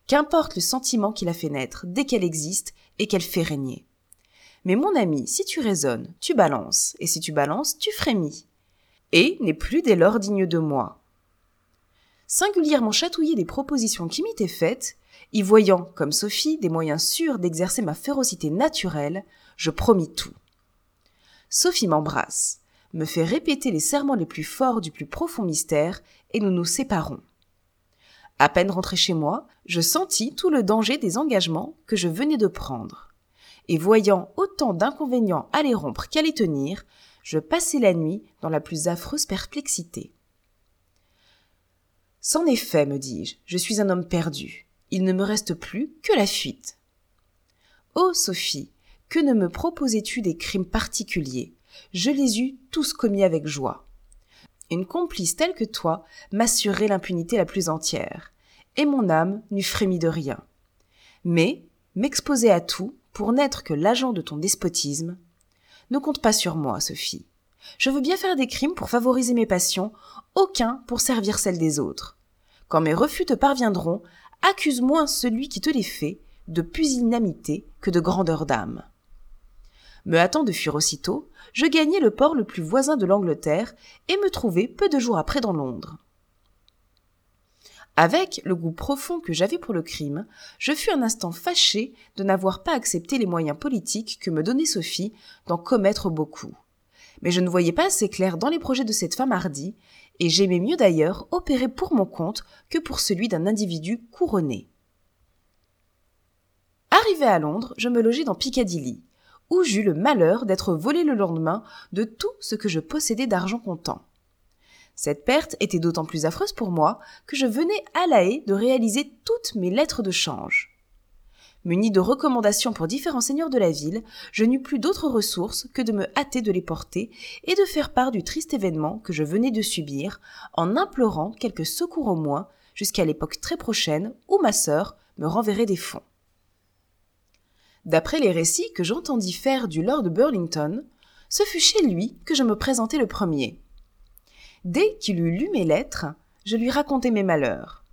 Qu'importe le sentiment qui la fait naître dès qu'elle existe et qu'elle fait régner. Mais mon ami, si tu raisonnes, tu balances, et si tu balances, tu frémis. Et n'est plus dès lors digne de moi. Singulièrement chatouillé des propositions qui m'étaient faites, y voyant, comme Sophie, des moyens sûrs d'exercer ma férocité naturelle, je promis tout. Sophie m'embrasse, me fait répéter les serments les plus forts du plus profond mystère, et nous nous séparons. À peine rentré chez moi, je sentis tout le danger des engagements que je venais de prendre. Et voyant autant d'inconvénients à les rompre qu'à les tenir, je passai la nuit dans la plus affreuse perplexité. C'en est fait, me dis-je, je suis un homme perdu. Il ne me reste plus que la fuite. Oh, Sophie, que ne me proposais-tu des crimes particuliers? Je les eus tous commis avec joie. Une complice telle que toi m'assurerait l'impunité la plus entière, et mon âme n'eût frémi de rien. Mais m'exposer à tout pour n'être que l'agent de ton despotisme, ne compte pas sur moi, Sophie. Je veux bien faire des crimes pour favoriser mes passions, aucun pour servir celles des autres. Quand mes refus te parviendront, accuse moins celui qui te les fait de pusillanimité que de grandeur d'âme. Me hâtant de fuir aussitôt, je gagnai le port le plus voisin de l'Angleterre et me trouvai peu de jours après dans Londres. Avec le goût profond que j'avais pour le crime, je fus un instant fâché de n'avoir pas accepté les moyens politiques que me donnait Sophie d'en commettre beaucoup. Mais je ne voyais pas assez clair dans les projets de cette femme hardie, et j'aimais mieux d'ailleurs opérer pour mon compte que pour celui d'un individu couronné. Arrivé à Londres, je me logeai dans Piccadilly, où j'eus le malheur d'être volé le lendemain de tout ce que je possédais d'argent comptant. Cette perte était d'autant plus affreuse pour moi que je venais à la haie de réaliser toutes mes lettres de change. Muni de recommandations pour différents seigneurs de la ville, je n'eus plus d'autre ressource que de me hâter de les porter et de faire part du triste événement que je venais de subir, en implorant quelques secours au moins, jusqu'à l'époque très prochaine où ma sœur me renverrait des fonds. D'après les récits que j'entendis faire du lord Burlington, ce fut chez lui que je me présentai le premier. Dès qu'il eut lu mes lettres, je lui racontai mes malheurs.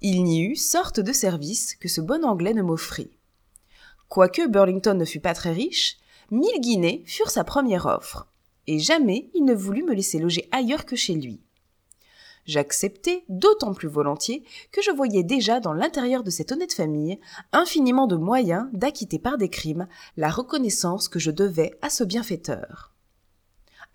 Il n'y eut sorte de service que ce bon anglais ne m'offrit. Quoique Burlington ne fût pas très riche, mille guinées furent sa première offre, et jamais il ne voulut me laisser loger ailleurs que chez lui. J'acceptai d'autant plus volontiers que je voyais déjà dans l'intérieur de cette honnête famille infiniment de moyens d'acquitter par des crimes la reconnaissance que je devais à ce bienfaiteur.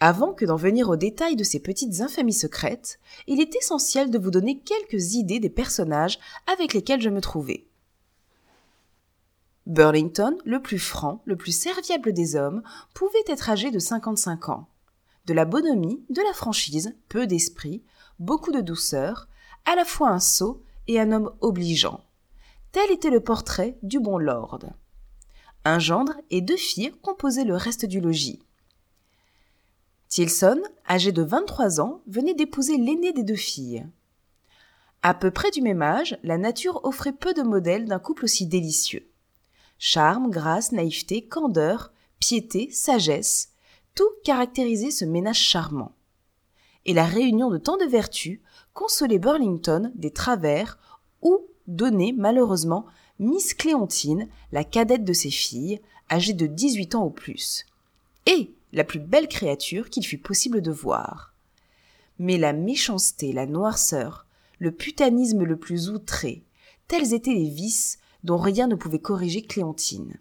Avant que d'en venir aux détails de ces petites infamies secrètes, il est essentiel de vous donner quelques idées des personnages avec lesquels je me trouvais. Burlington, le plus franc, le plus serviable des hommes, pouvait être âgé de 55 ans. De la bonhomie, de la franchise, peu d'esprit, beaucoup de douceur, à la fois un sot et un homme obligeant. Tel était le portrait du bon lord. Un gendre et deux filles composaient le reste du logis. Tilson, âgé de 23 ans, venait d'épouser l'aînée des deux filles. À peu près du même âge, la nature offrait peu de modèles d'un couple aussi délicieux. Charme, grâce, naïveté, candeur, piété, sagesse, tout caractérisait ce ménage charmant. Et la réunion de tant de vertus consolait Burlington des travers où donnait malheureusement Miss Clémentine, la cadette de ses filles, âgée de 18 ans au plus. Et, la plus belle créature qu'il fût possible de voir. Mais la méchanceté, la noirceur, le putanisme le plus outré, tels étaient les vices dont rien ne pouvait corriger Clémentine.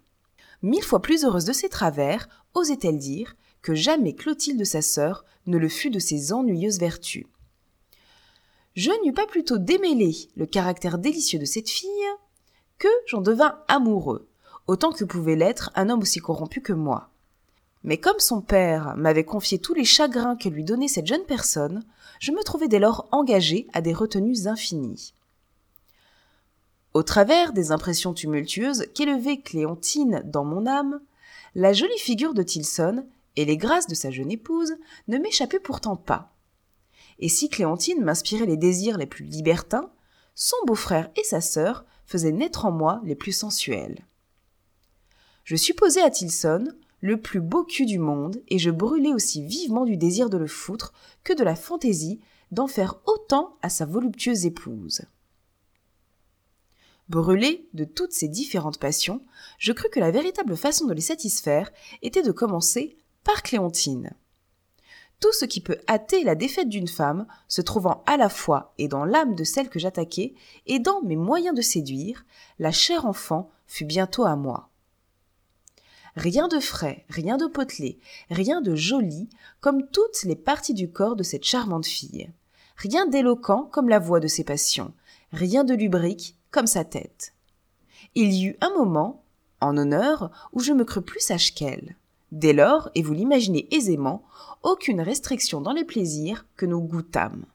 Mille fois plus heureuse de ses travers, osait-elle dire, que jamais Clotilde sa sœur ne le fut de ses ennuyeuses vertus. Je n'eus pas plutôt démêlé le caractère délicieux de cette fille que j'en devins amoureux, autant que pouvait l'être un homme aussi corrompu que moi. Mais comme son père m'avait confié tous les chagrins que lui donnait cette jeune personne, je me trouvais dès lors engagé à des retenues infinies. Au travers des impressions tumultueuses qu'élevait Clémentine dans mon âme, la jolie figure de Tilson et les grâces de sa jeune épouse ne m'échappaient pourtant pas. Et si Clémentine m'inspirait les désirs les plus libertins, son beau-frère et sa sœur faisaient naître en moi les plus sensuels. Je supposais à Tilson le plus beau cul du monde, et je brûlais aussi vivement du désir de le foutre que de la fantaisie d'en faire autant à sa voluptueuse épouse. Brûlé de toutes ces différentes passions, je crus que la véritable façon de les satisfaire était de commencer par Clémentine. Tout ce qui peut hâter la défaite d'une femme, se trouvant à la fois et dans l'âme de celle que j'attaquais, et dans mes moyens de séduire, la chère enfant fut bientôt à moi. Rien de frais, rien de potelé, rien de joli, comme toutes les parties du corps de cette charmante fille. Rien d'éloquent comme la voix de ses passions, rien de lubrique comme sa tête. Il y eut un moment, en honneur, où je me crus plus sage qu'elle. Dès lors, et vous l'imaginez aisément, aucune restriction dans les plaisirs que nous goûtâmes.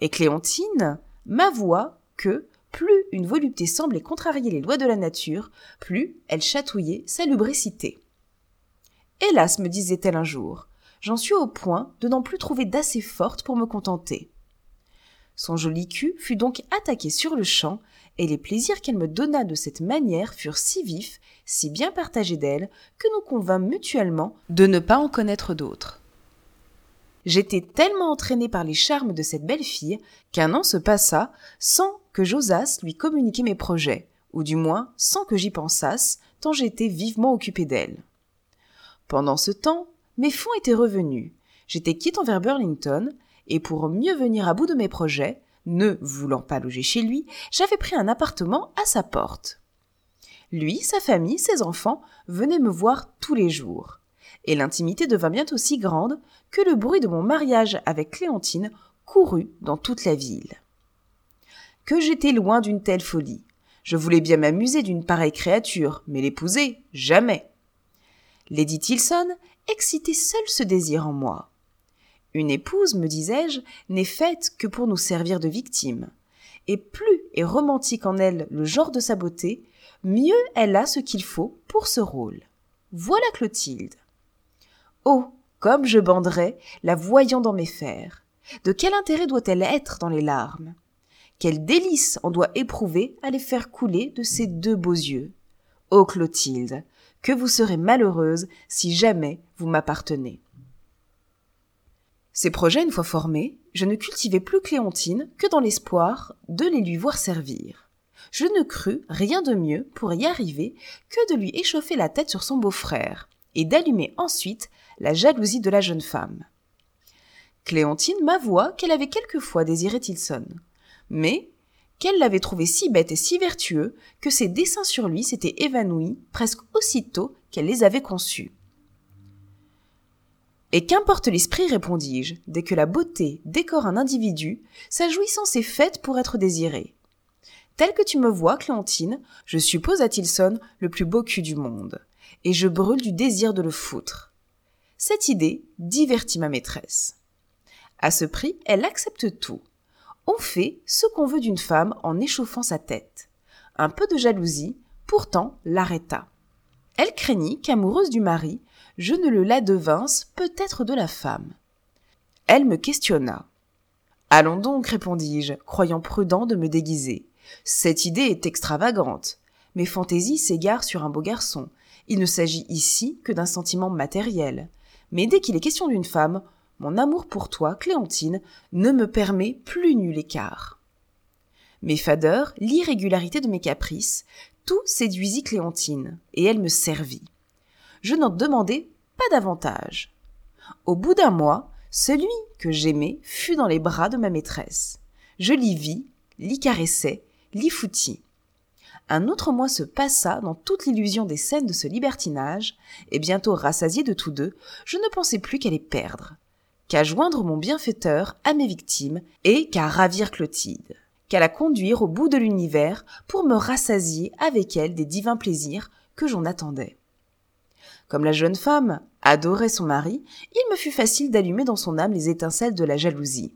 Et Clémentine m'avoua que, plus une volupté semblait contrarier les lois de la nature, plus elle chatouillait sa lubricité. Hélas, me disait-elle un jour, j'en suis au point de n'en plus trouver d'assez forte pour me contenter. Son joli cul fut donc attaqué sur le champ, et les plaisirs qu'elle me donna de cette manière furent si vifs, si bien partagés d'elle, que nous convînmes mutuellement de ne pas en connaître d'autres. J'étais tellement entraîné par les charmes de cette belle fille qu'un an se passa sans que j'osasse lui communiquer mes projets, ou du moins sans que j'y pensasse, tant j'étais vivement occupé d'elle. Pendant ce temps, mes fonds étaient revenus. J'étais quitte envers Burlington, et pour mieux venir à bout de mes projets, ne voulant pas loger chez lui, j'avais pris un appartement à sa porte. Lui, sa famille, ses enfants venaient me voir tous les jours. Et l'intimité devint bientôt si grande que le bruit de mon mariage avec Clémentine courut dans toute la ville que j'étais loin d'une telle folie. Je voulais bien m'amuser d'une pareille créature, mais l'épouser, jamais. Lady Tilson excitait seul ce désir en moi. Une épouse, me disais-je, n'est faite que pour nous servir de victime. Et plus est romantique en elle le genre de sa beauté, mieux elle a ce qu'il faut pour ce rôle. Voilà Clotilde. Oh, comme je banderais, la voyant dans mes fers. De quel intérêt doit-elle être dans les larmes? Quel délice on doit éprouver à les faire couler de ses deux beaux yeux. Ô Clotilde, que vous serez malheureuse si jamais vous m'appartenez. Ces projets une fois formés, je ne cultivais plus Clémentine que dans l'espoir de les lui voir servir. Je ne crus rien de mieux pour y arriver que de lui échauffer la tête sur son beau-frère, et d'allumer ensuite la jalousie de la jeune femme. Clémentine m'avoua qu'elle avait quelquefois désiré Tilson, mais qu'elle l'avait trouvé si bête et si vertueux que ses desseins sur lui s'étaient évanouis presque aussitôt qu'elle les avait conçus. Et qu'importe l'esprit, répondis-je, dès que la beauté décore un individu, sa jouissance est faite pour être désirée. Tel que tu me vois, Clémentine, je suppose à Tilson le plus beau cul du monde, et je brûle du désir de le foutre. Cette idée divertit ma maîtresse. À ce prix, elle accepte tout. On fait ce qu'on veut d'une femme en échauffant sa tête. Un peu de jalousie, pourtant, l'arrêta. Elle craignit qu'amoureuse du mari, je ne le la devinsse peut-être de la femme. Elle me questionna. Allons donc, répondis-je, croyant prudent de me déguiser. Cette idée est extravagante. Mes fantaisies s'égarent sur un beau garçon. Il ne s'agit ici que d'un sentiment matériel. Mais dès qu'il est question d'une femme, mon amour pour toi, Clémentine, ne me permet plus nul écart. Mes fadeurs, l'irrégularité de mes caprices, tout séduisit Clémentine, et elle me servit je n'en demandais pas davantage. Au bout d'un mois, celui que j'aimais fut dans les bras de ma maîtresse. Je l'y vis, l'y caressai, l'y foutis. Un autre mois se passa dans toute l'illusion des scènes de ce libertinage, et bientôt rassasié de tous deux, je ne pensais plus qu'à les perdre, qu'à joindre mon bienfaiteur à mes victimes, et qu'à ravir Clotilde, qu'à la conduire au bout de l'univers pour me rassasier avec elle des divins plaisirs que j'en attendais. Comme la jeune femme adorait son mari, il me fut facile d'allumer dans son âme les étincelles de la jalousie.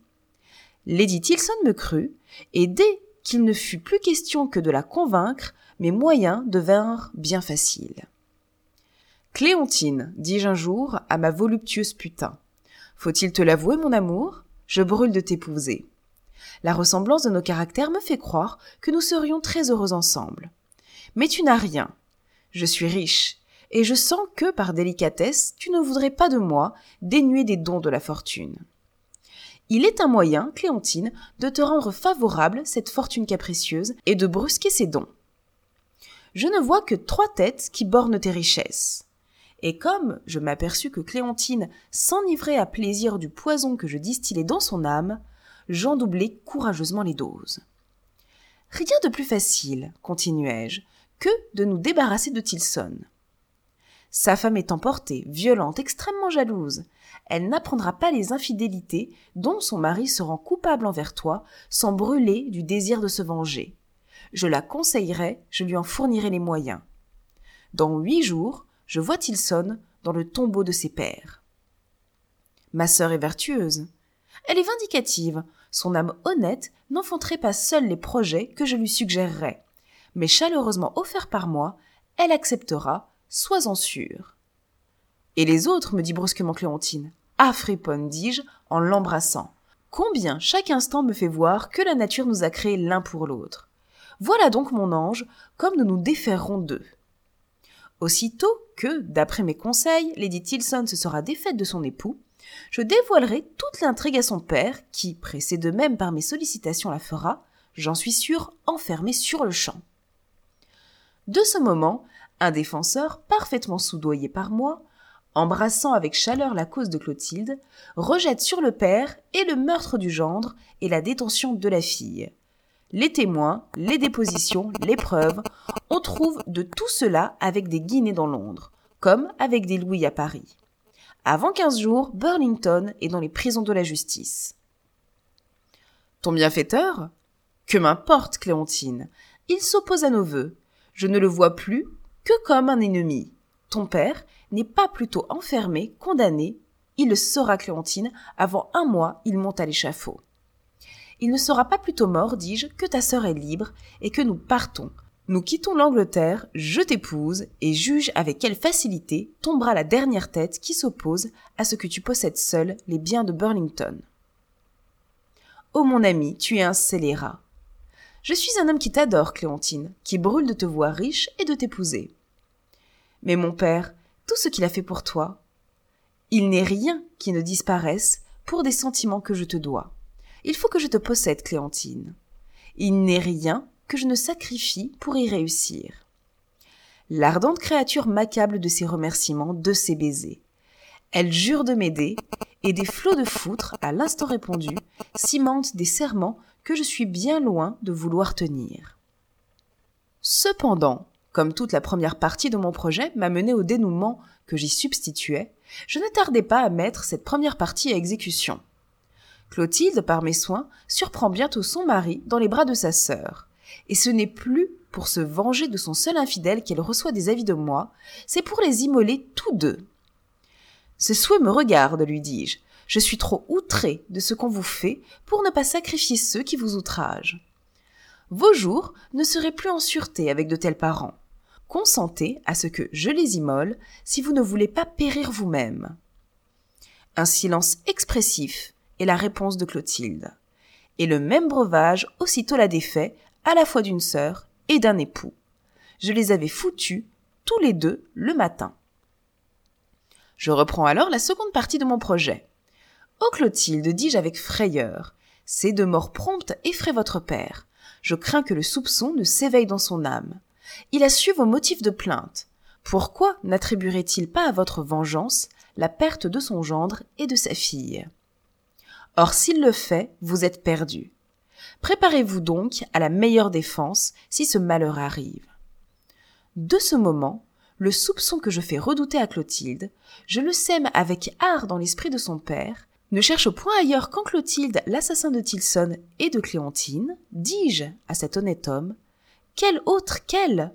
Lady Tilson me crut, et dès qu'il ne fut plus question que de la convaincre, mes moyens devinrent bien faciles. Clémentine, dis-je un jour à ma voluptueuse putain, faut-il te l'avouer, mon amour? Je brûle de t'épouser. La ressemblance de nos caractères me fait croire que nous serions très heureux ensemble. Mais tu n'as rien. Je suis riche, et je sens que, par délicatesse, tu ne voudrais pas de moi, dénuer des dons de la fortune. Il est un moyen, Clémentine, de te rendre favorable cette fortune capricieuse et de brusquer ses dons. Je ne vois que trois têtes qui bornent tes richesses. Et comme je m'aperçus que Clémentine s'enivrait à plaisir du poison que je distillais dans son âme, j'en doublai courageusement les doses. Rien de plus facile, continuai-je, que de nous débarrasser de Tilson. Sa femme est emportée, violente, extrêmement jalouse. Elle n'apprendra pas les infidélités dont son mari se rend coupable envers toi sans brûler du désir de se venger. Je la conseillerai, je lui en fournirai les moyens. Dans huit jours, je vois Tilson dans le tombeau de ses pères. Ma sœur est vertueuse. Elle est vindicative. Son âme honnête n'enfanterait pas seule les projets que je lui suggérerais. Mais chaleureusement offerts par moi, elle acceptera sois-en sûr. Et les autres, me dit brusquement Clémentine. Ah, friponne, dis-je, en l'embrassant. Combien chaque instant me fait voir que la nature nous a créés l'un pour l'autre. Voilà donc, mon ange, comme nous nous déferrons d'eux. Aussitôt que, d'après mes conseils, Lady Tilson se sera défaite de son époux, je dévoilerai toute l'intrigue à son père, qui, pressé de même par mes sollicitations, la fera, j'en suis sûr, enfermé sur le champ. De ce moment, un défenseur, parfaitement soudoyé par moi, embrassant avec chaleur la cause de Clotilde, rejette sur le père et le meurtre du gendre et la détention de la fille. Les témoins, les dépositions, les preuves, on trouve de tout cela avec des guinées dans Londres, comme avec des louis à Paris. Avant quinze jours, Burlington est dans les prisons de la justice. Ton bienfaiteur? Que m'importe, Clémentine? Il s'oppose à nos vœux. Je ne le vois plus que comme un ennemi. ton père n'est pas plutôt enfermé, condamné, il le saura, Clémentine, avant un mois, il monte à l'échafaud. Il ne sera pas plutôt mort, dis-je, que ta sœur est libre, et que nous partons. Nous quittons l'Angleterre, je t'épouse, et juge avec quelle facilité tombera la dernière tête qui s'oppose à ce que tu possèdes seul les biens de Burlington. Oh mon ami, tu es un scélérat. Je suis un homme qui t'adore, Clémentine, qui brûle de te voir riche et de t'épouser. Mais mon père, tout ce qu'il a fait pour toi, il n'est rien qui ne disparaisse pour des sentiments que je te dois. Il faut que je te possède, Clémentine. Il n'est rien que je ne sacrifie pour y réussir. L'ardente créature m'accable de ses remerciements, de ses baisers. Elle jure de m'aider, et des flots de foutre, à l'instant répondu, cimentent des serments que je suis bien loin de vouloir tenir. Cependant, comme toute la première partie de mon projet m'a mené au dénouement que j'y substituais, je ne tardai pas à mettre cette première partie à exécution. Clotilde, par mes soins, surprend bientôt son mari dans les bras de sa sœur. Et ce n'est plus pour se venger de son seul infidèle qu'elle reçoit des avis de moi, c'est pour les immoler tous deux. Ce souhait me regarde, lui dis-je. Je suis trop outré de ce qu'on vous fait pour ne pas sacrifier ceux qui vous outragent. Vos jours ne seraient plus en sûreté avec de tels parents consentez à ce que je les immole si vous ne voulez pas périr vous-même. Un silence expressif est la réponse de Clotilde. Et le même breuvage aussitôt la défait à la fois d'une sœur et d'un époux. Je les avais foutus tous les deux le matin. Je reprends alors la seconde partie de mon projet. Ô Clotilde, dis-je avec frayeur, ces deux morts promptes effraient votre père. Je crains que le soupçon ne s'éveille dans son âme. Il a su vos motifs de plainte. Pourquoi n'attribuerait-il pas à votre vengeance la perte de son gendre et de sa fille? Or s'il le fait, vous êtes perdu. Préparez-vous donc à la meilleure défense si ce malheur arrive. De ce moment, le soupçon que je fais redouter à Clotilde, je le sème avec art dans l'esprit de son père, ne cherche point ailleurs qu'en Clotilde l'assassin de Tilson et de Clémentine, dis-je à cet honnête homme, quel autre qu'elle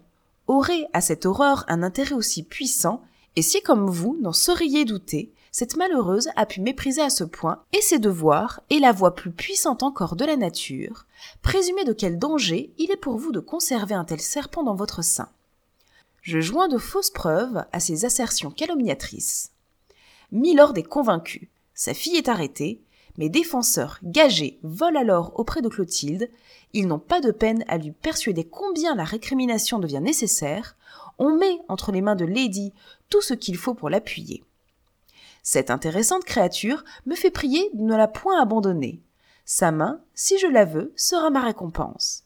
aurait à cette horreur un intérêt aussi puissant, et si comme vous n'en sauriez douter, cette malheureuse a pu mépriser à ce point et ses devoirs et la voix plus puissante encore de la nature, présumez de quel danger il est pour vous de conserver un tel serpent dans votre sein. Je joins de fausses preuves à ces assertions calomniatrices. Milord est convaincu, sa fille est arrêtée, mes défenseurs gagés volent alors auprès de Clotilde, ils n'ont pas de peine à lui persuader combien la récrimination devient nécessaire, on met entre les mains de Lady tout ce qu'il faut pour l'appuyer. Cette intéressante créature me fait prier de ne la point abandonner. Sa main, si je la veux, sera ma récompense.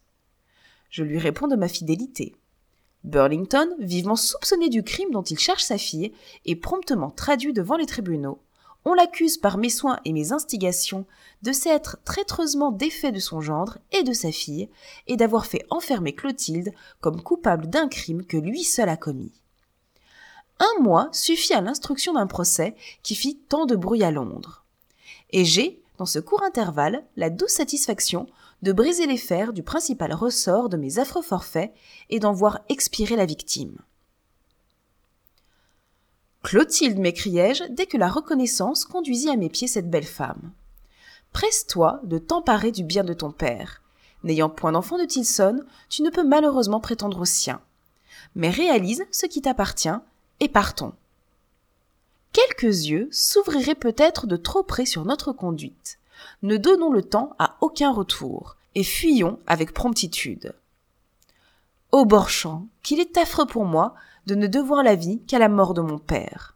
Je lui réponds de ma fidélité. Burlington, vivement soupçonné du crime dont il cherche sa fille, est promptement traduit devant les tribunaux, on l'accuse par mes soins et mes instigations de s'être traîtreusement défait de son gendre et de sa fille, et d'avoir fait enfermer Clotilde comme coupable d'un crime que lui seul a commis. Un mois suffit à l'instruction d'un procès qui fit tant de bruit à Londres. Et j'ai, dans ce court intervalle, la douce satisfaction de briser les fers du principal ressort de mes affreux forfaits et d'en voir expirer la victime. Clotilde, m'écriai-je, dès que la reconnaissance conduisit à mes pieds cette belle femme. Presse-toi de t'emparer du bien de ton père. N'ayant point d'enfant de Tilson, tu ne peux malheureusement prétendre au sien. Mais réalise ce qui t'appartient, et partons. Quelques yeux s'ouvriraient peut-être de trop près sur notre conduite. Ne donnons le temps à aucun retour, et fuyons avec promptitude. Ô Borchamp, qu'il est affreux pour moi de ne devoir la vie qu'à la mort de mon père.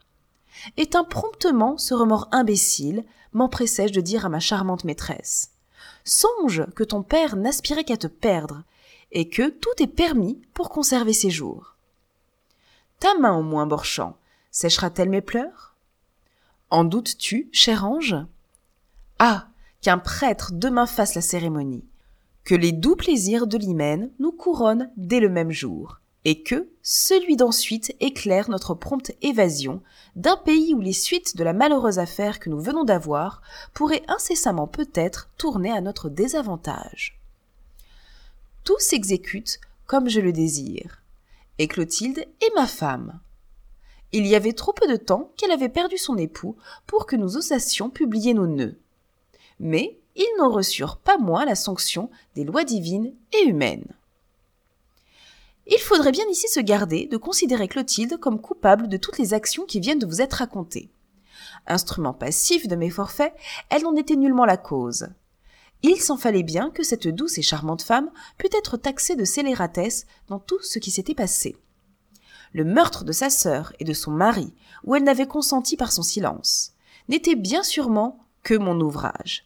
Éteins promptement ce remords imbécile, m'empressai-je de dire à ma charmante maîtresse. Songe que ton père n'aspirait qu'à te perdre, et que tout est permis pour conserver ses jours. Ta main au moins, Borchamp, séchera-t-elle mes pleurs? En doutes-tu, cher ange? Ah qu'un prêtre demain fasse la cérémonie, que les doux plaisirs de l'hymen nous couronnent dès le même jour, et que celui d'ensuite éclaire notre prompte évasion d'un pays où les suites de la malheureuse affaire que nous venons d'avoir pourraient incessamment peut-être tourner à notre désavantage. Tout s'exécute comme je le désire, et Clotilde est ma femme. Il y avait trop peu de temps qu'elle avait perdu son époux pour que nous osassions publier nos nœuds. Mais ils n'en reçurent pas moins la sanction des lois divines et humaines. Il faudrait bien ici se garder de considérer Clotilde comme coupable de toutes les actions qui viennent de vous être racontées. Instrument passif de mes forfaits, elle n'en était nullement la cause. Il s'en fallait bien que cette douce et charmante femme pût être taxée de scélératesse dans tout ce qui s'était passé. Le meurtre de sa sœur et de son mari, où elle n'avait consenti par son silence, n'était bien sûrement que mon ouvrage.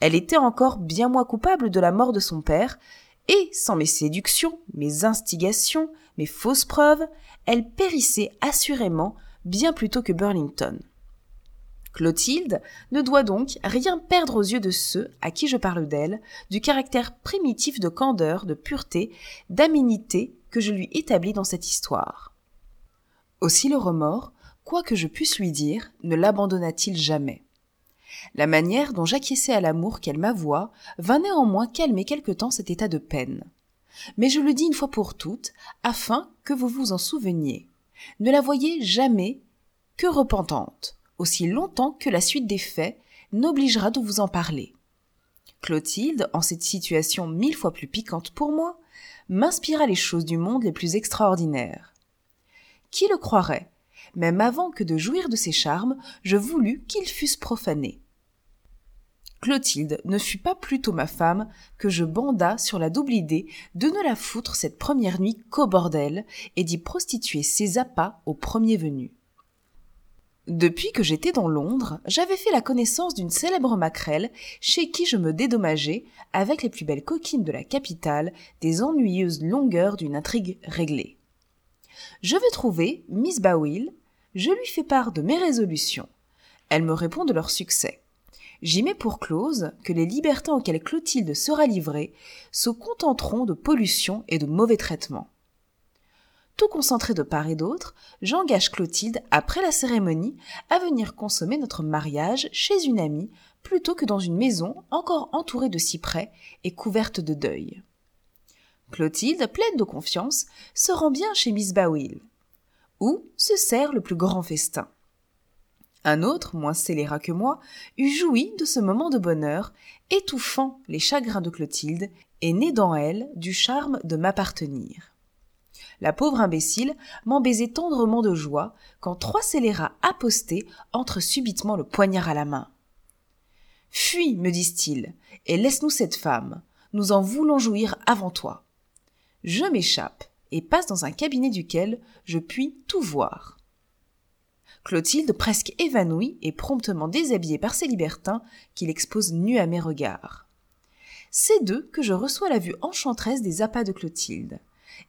Elle était encore bien moins coupable de la mort de son père, et sans mes séductions, mes instigations, mes fausses preuves, elle périssait assurément bien plus tôt que Burlington. Clotilde ne doit donc rien perdre aux yeux de ceux à qui je parle d'elle, du caractère primitif de candeur, de pureté, d'aménité que je lui établis dans cette histoire. Aussi le remords, quoi que je puisse lui dire, ne l'abandonna-t-il jamais. La manière dont j'acquiesçais à l'amour qu'elle m'avoua vint néanmoins calmer quelque temps cet état de peine. Mais je le dis une fois pour toutes, afin que vous vous en souveniez. Ne la voyez jamais que repentante, aussi longtemps que la suite des faits n'obligera de vous en parler. Clotilde, en cette situation mille fois plus piquante pour moi, m'inspira les choses du monde les plus extraordinaires. Qui le croirait? Même avant que de jouir de ses charmes, je voulus qu'ils fussent profanés. Clotilde ne fut pas plutôt ma femme que je banda sur la double idée de ne la foutre cette première nuit qu'au bordel et d'y prostituer ses appâts au premier venu. Depuis que j'étais dans Londres, j'avais fait la connaissance d'une célèbre maquerelle chez qui je me dédommageais, avec les plus belles coquines de la capitale, des ennuyeuses longueurs d'une intrigue réglée. Je vais trouver Miss Bawil, je lui fais part de mes résolutions. Elle me répond de leur succès. J'y mets pour clause que les libertins auxquels Clotilde sera livrée se contenteront de pollution et de mauvais traitements tout concentré de part et d'autre, j'engage Clotilde, après la cérémonie, à venir consommer notre mariage chez une amie plutôt que dans une maison encore entourée de cyprès et couverte de deuil. Clotilde, pleine de confiance, se rend bien chez Miss Bawil, où se sert le plus grand festin. Un autre, moins scélérat que moi, eut joui de ce moment de bonheur, étouffant les chagrins de Clotilde et né dans elle du charme de m'appartenir. La pauvre imbécile m'en baisait tendrement de joie quand trois scélérats apostés entrent subitement le poignard à la main. Fuis, me disent-ils, et laisse-nous cette femme. Nous en voulons jouir avant toi. Je m'échappe et passe dans un cabinet duquel je puis tout voir. Clotilde, presque évanouie et promptement déshabillée par ses libertins, qui l'exposent nue à mes regards. C'est d'eux que je reçois la vue enchanteresse des appâts de Clotilde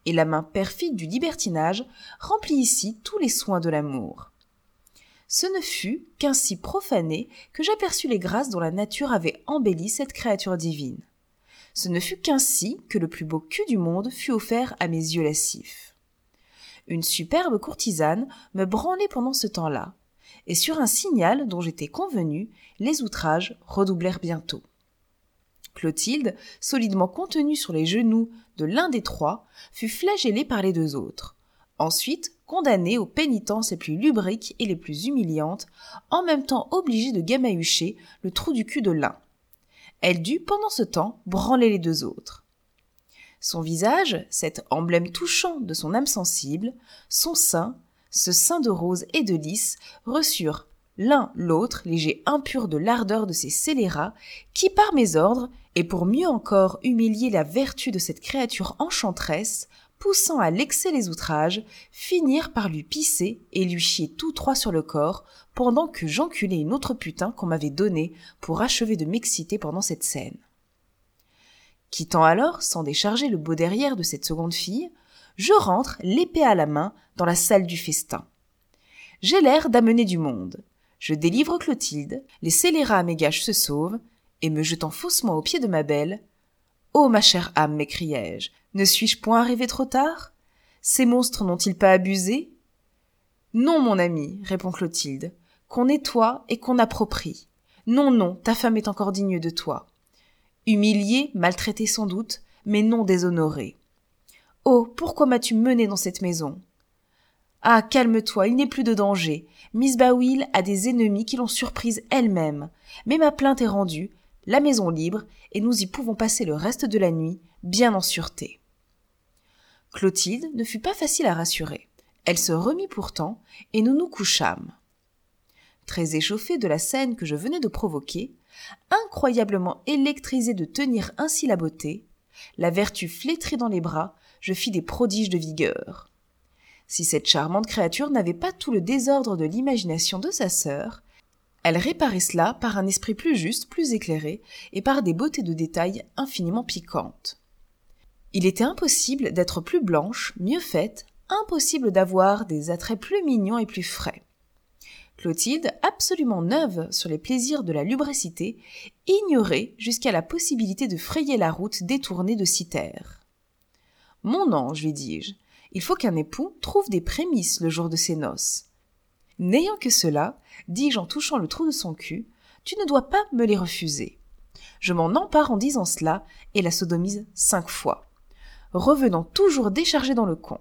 et la main perfide du libertinage remplit ici tous les soins de l'amour. Ce ne fut qu'ainsi profané que j'aperçus les grâces dont la nature avait embelli cette créature divine. Ce ne fut qu'ainsi que le plus beau cul du monde fut offert à mes yeux lascifs. Une superbe courtisane me branlait pendant ce temps-là, et sur un signal dont j'étais convenu, les outrages redoublèrent bientôt. Clotilde, solidement contenue sur les genoux de l'un des trois, fut flagellée par les deux autres. Ensuite, condamnée aux pénitences les plus lubriques et les plus humiliantes, en même temps obligée de gamahucher le trou du cul de l'un. Elle dut, pendant ce temps, branler les deux autres. Son visage, cet emblème touchant de son âme sensible, son sein, ce sein de rose et de lys, reçurent l'un l'autre léger impur de l'ardeur de ces scélérats qui, par mes ordres, et pour mieux encore humilier la vertu de cette créature enchanteresse, poussant à l'excès les outrages, finirent par lui pisser et lui chier tous trois sur le corps, pendant que j'enculais une autre putain qu'on m'avait donnée pour achever de m'exciter pendant cette scène. Quittant alors, sans décharger le beau derrière de cette seconde fille, je rentre, l'épée à la main, dans la salle du festin. J'ai l'air d'amener du monde. Je délivre Clotilde, les scélérats à mes gages se sauvent, et me jetant faussement aux pieds de ma belle. Oh, ma chère âme, m'écriai-je, ne suis-je point arrivé trop tard? Ces monstres n'ont-ils pas abusé? Non, mon ami, répond Clotilde, qu'on nettoie et qu'on approprie. Non, non, ta femme est encore digne de toi. Humiliée, maltraitée sans doute, mais non déshonorée. Oh, pourquoi m'as-tu menée dans cette maison? Ah, calme-toi, il n'est plus de danger. Miss Bawil a des ennemis qui l'ont surprise elle-même. Mais ma plainte est rendue, la maison libre, et nous y pouvons passer le reste de la nuit, bien en sûreté. Clotilde ne fut pas facile à rassurer. Elle se remit pourtant, et nous nous couchâmes. Très échauffée de la scène que je venais de provoquer, incroyablement électrisée de tenir ainsi la beauté, la vertu flétrie dans les bras, je fis des prodiges de vigueur. Si cette charmante créature n'avait pas tout le désordre de l'imagination de sa sœur, elle réparait cela par un esprit plus juste, plus éclairé, et par des beautés de détails infiniment piquantes. Il était impossible d'être plus blanche, mieux faite, impossible d'avoir des attraits plus mignons et plus frais. Clotilde, absolument neuve sur les plaisirs de la lubricité, ignorait jusqu'à la possibilité de frayer la route détournée de Cythère. Mon ange, lui dis-je, il faut qu'un époux trouve des prémices le jour de ses noces. N'ayant que cela, dis-je en touchant le trou de son cul, tu ne dois pas me les refuser. Je m'en empare en disant cela et la sodomise cinq fois, revenant toujours déchargée dans le con.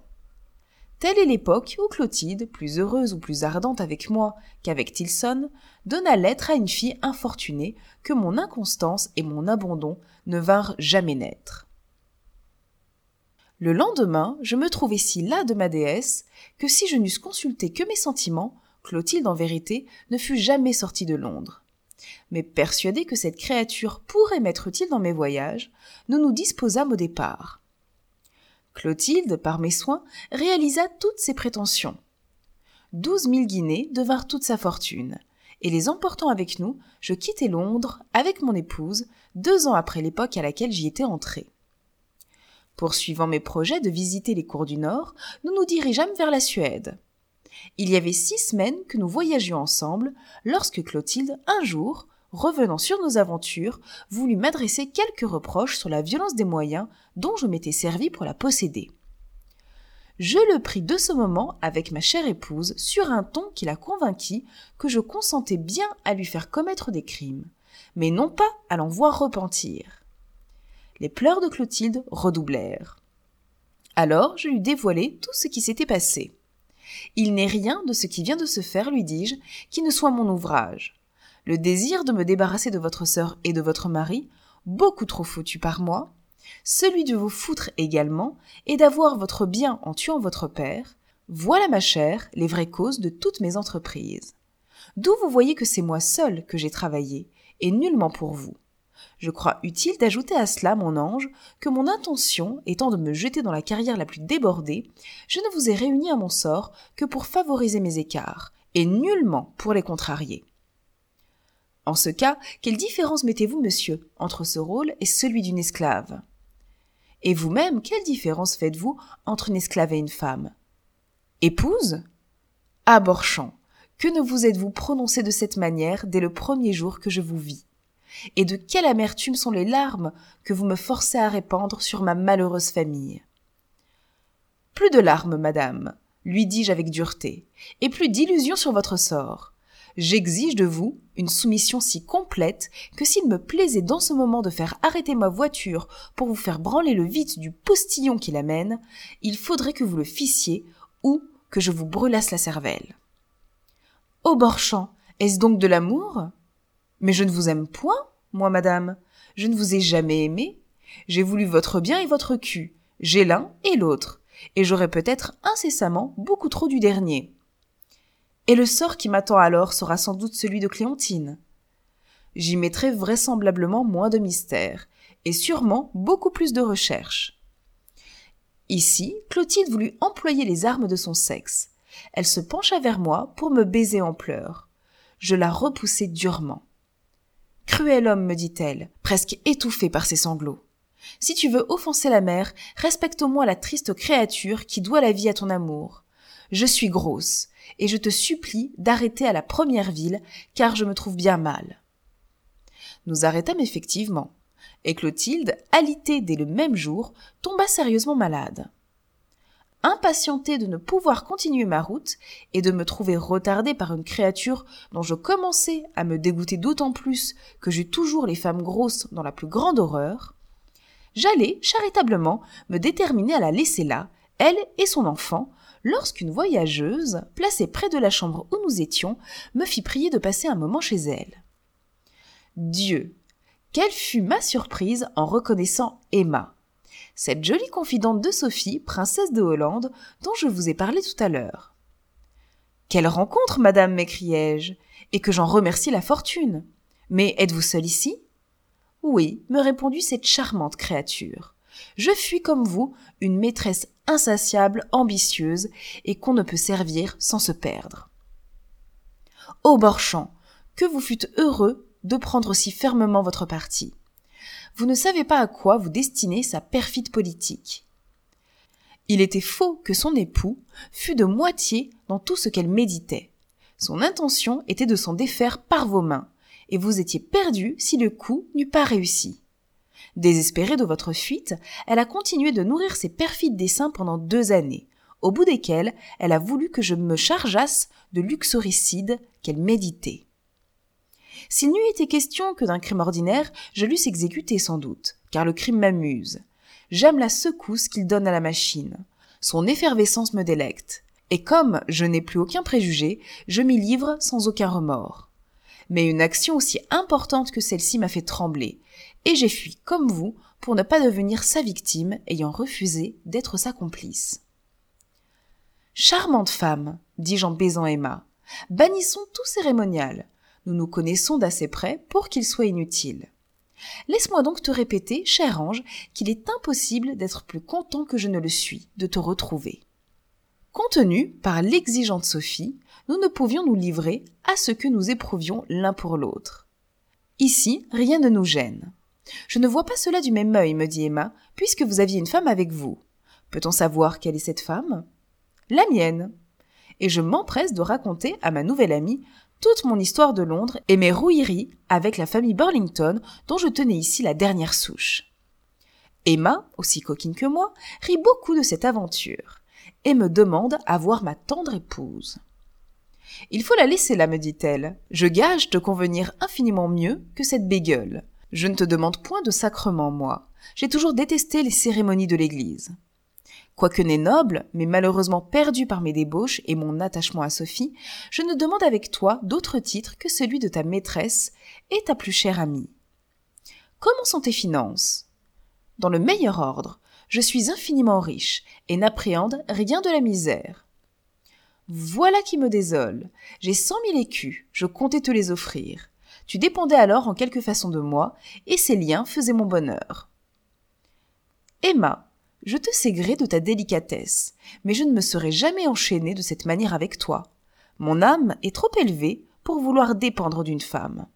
Telle est l'époque où Clotilde, plus heureuse ou plus ardente avec moi qu'avec Tilson, donna lettre à une fille infortunée que mon inconstance et mon abandon ne vinrent jamais naître. Le lendemain, je me trouvais si las de ma déesse que si je n'eusse consulté que mes sentiments, Clotilde en vérité ne fût jamais sortie de Londres. Mais persuadée que cette créature pourrait m'être utile dans mes voyages, nous nous disposâmes au départ. Clotilde, par mes soins, réalisa toutes ses prétentions. Douze mille guinées devinrent toute sa fortune, et les emportant avec nous, je quittai Londres avec mon épouse deux ans après l'époque à laquelle j'y étais entrée. Poursuivant mes projets de visiter les cours du Nord, nous nous dirigeâmes vers la Suède. Il y avait six semaines que nous voyagions ensemble, lorsque Clotilde, un jour, revenant sur nos aventures, voulut m'adresser quelques reproches sur la violence des moyens dont je m'étais servi pour la posséder. Je le pris de ce moment avec ma chère épouse sur un ton qui la convainquit que je consentais bien à lui faire commettre des crimes, mais non pas à l'en voir repentir les pleurs de Clotilde redoublèrent. Alors je lui dévoilai tout ce qui s'était passé. Il n'est rien de ce qui vient de se faire, lui dis-je, qui ne soit mon ouvrage. Le désir de me débarrasser de votre sœur et de votre mari, beaucoup trop foutu par moi, celui de vous foutre également, et d'avoir votre bien en tuant votre père, voilà, ma chère, les vraies causes de toutes mes entreprises. D'où vous voyez que c'est moi seul que j'ai travaillé, et nullement pour vous. Je crois utile d'ajouter à cela, mon ange, que mon intention étant de me jeter dans la carrière la plus débordée, je ne vous ai réuni à mon sort que pour favoriser mes écarts, et nullement pour les contrarier. En ce cas, quelle différence mettez-vous, monsieur, entre ce rôle et celui d'une esclave? Et vous-même, quelle différence faites-vous entre une esclave et une femme? Épouse? Borchamp, que ne vous êtes-vous prononcé de cette manière dès le premier jour que je vous vis? Et de quelle amertume sont les larmes que vous me forcez à répandre sur ma malheureuse famille. Plus de larmes, madame, lui dis-je avec dureté, et plus d'illusions sur votre sort. J'exige de vous une soumission si complète que s'il me plaisait dans ce moment de faire arrêter ma voiture pour vous faire branler le vide du postillon qui l'amène, il faudrait que vous le fissiez ou que je vous brûlasse la cervelle. Ô Borchamp, est-ce donc de l'amour? Mais je ne vous aime point, moi, madame. Je ne vous ai jamais aimé. J'ai voulu votre bien et votre cul. J'ai l'un et l'autre. Et j'aurai peut-être incessamment beaucoup trop du dernier. Et le sort qui m'attend alors sera sans doute celui de Clémentine. J'y mettrai vraisemblablement moins de mystère, et sûrement beaucoup plus de recherche. Ici, Clotilde voulut employer les armes de son sexe. Elle se pencha vers moi pour me baiser en pleurs. Je la repoussai durement. Cruel homme, me dit-elle, presque étouffée par ses sanglots. Si tu veux offenser la mère, respecte au moins la triste créature qui doit la vie à ton amour. Je suis grosse, et je te supplie d'arrêter à la première ville, car je me trouve bien mal. Nous arrêtâmes effectivement, et Clotilde, alitée dès le même jour, tomba sérieusement malade impatienté de ne pouvoir continuer ma route et de me trouver retardée par une créature dont je commençais à me dégoûter d'autant plus que j'eus toujours les femmes grosses dans la plus grande horreur, j'allais charitablement me déterminer à la laisser là, elle et son enfant, lorsqu'une voyageuse, placée près de la chambre où nous étions, me fit prier de passer un moment chez elle. Dieu, quelle fut ma surprise en reconnaissant Emma, cette jolie confidente de Sophie, princesse de Hollande, dont je vous ai parlé tout à l'heure. Quelle rencontre, madame, m'écriai-je, et que j'en remercie la fortune. Mais êtes-vous seule ici? Oui, me répondit cette charmante créature. Je suis comme vous, une maîtresse insatiable, ambitieuse, et qu'on ne peut servir sans se perdre. Ô Borchamp, que vous fûtes heureux de prendre si fermement votre parti. Vous ne savez pas à quoi vous destinez sa perfide politique. Il était faux que son époux fût de moitié dans tout ce qu'elle méditait. Son intention était de s'en défaire par vos mains, et vous étiez perdu si le coup n'eût pas réussi. Désespérée de votre fuite, elle a continué de nourrir ses perfides desseins pendant deux années, au bout desquelles elle a voulu que je me chargeasse de luxoricide qu'elle méditait. S'il n'eût été question que d'un crime ordinaire, je l'eusse exécuté sans doute, car le crime m'amuse. J'aime la secousse qu'il donne à la machine. Son effervescence me délecte. Et comme je n'ai plus aucun préjugé, je m'y livre sans aucun remords. Mais une action aussi importante que celle-ci m'a fait trembler, et j'ai fui comme vous pour ne pas devenir sa victime ayant refusé d'être sa complice. Charmante femme, dis-je en baisant Emma, bannissons tout cérémonial. Nous nous connaissons d'assez près pour qu'il soit inutile. Laisse-moi donc te répéter, cher ange, qu'il est impossible d'être plus content que je ne le suis de te retrouver. Contenu par l'exigeante Sophie, nous ne pouvions nous livrer à ce que nous éprouvions l'un pour l'autre. Ici, rien ne nous gêne. Je ne vois pas cela du même œil, me dit Emma, puisque vous aviez une femme avec vous. Peut-on savoir quelle est cette femme? La mienne. Et je m'empresse de raconter à ma nouvelle amie toute mon histoire de Londres et mes rouilleries avec la famille Burlington dont je tenais ici la dernière souche. Emma, aussi coquine que moi, rit beaucoup de cette aventure et me demande à voir ma tendre épouse. Il faut la laisser là, me dit-elle. Je gage de convenir infiniment mieux que cette bégueule. Je ne te demande point de sacrement, moi. J'ai toujours détesté les cérémonies de l'Église. Quoique né noble, mais malheureusement perdu par mes débauches et mon attachement à Sophie, je ne demande avec toi d'autre titre que celui de ta maîtresse et ta plus chère amie. Comment sont tes finances? Dans le meilleur ordre, je suis infiniment riche et n'appréhende rien de la misère. Voilà qui me désole. J'ai cent mille écus, je comptais te les offrir. Tu dépendais alors en quelque façon de moi, et ces liens faisaient mon bonheur. Emma, je te sais gré de ta délicatesse, mais je ne me serais jamais enchaînée de cette manière avec toi. Mon âme est trop élevée pour vouloir dépendre d'une femme.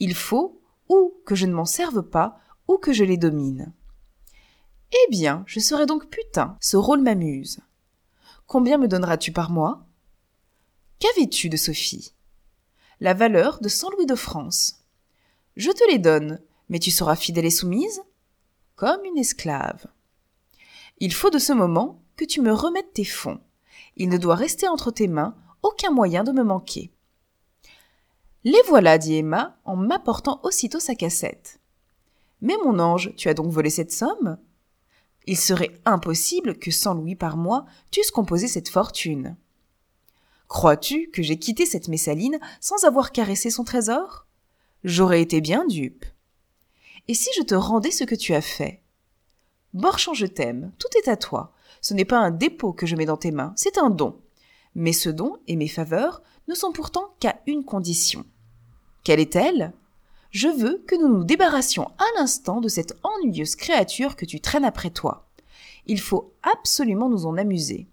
Il faut ou que je ne m'en serve pas, ou que je les domine. Eh bien, je serai donc putain, ce rôle m'amuse. Combien me donneras-tu par mois? Qu'avais-tu de Sophie? La valeur de 100 louis de France. Je te les donne, mais tu seras fidèle et soumise? Comme une esclave. Il faut de ce moment que tu me remettes tes fonds. Il ne doit rester entre tes mains aucun moyen de me manquer. Les voilà, dit Emma, en m'apportant aussitôt sa cassette. Mais mon ange, tu as donc volé cette somme? Il serait impossible que cent louis par mois t'eussent composé cette fortune. Crois-tu que j'ai quitté cette Messaline sans avoir caressé son trésor? J'aurais été bien dupe. Et si je te rendais ce que tu as fait? Borchamp, je t'aime, tout est à toi. Ce n'est pas un dépôt que je mets dans tes mains, c'est un don. Mais ce don et mes faveurs ne sont pourtant qu'à une condition. Quelle est-elle? Je veux que nous nous débarrassions à l'instant de cette ennuyeuse créature que tu traînes après toi. Il faut absolument nous en amuser.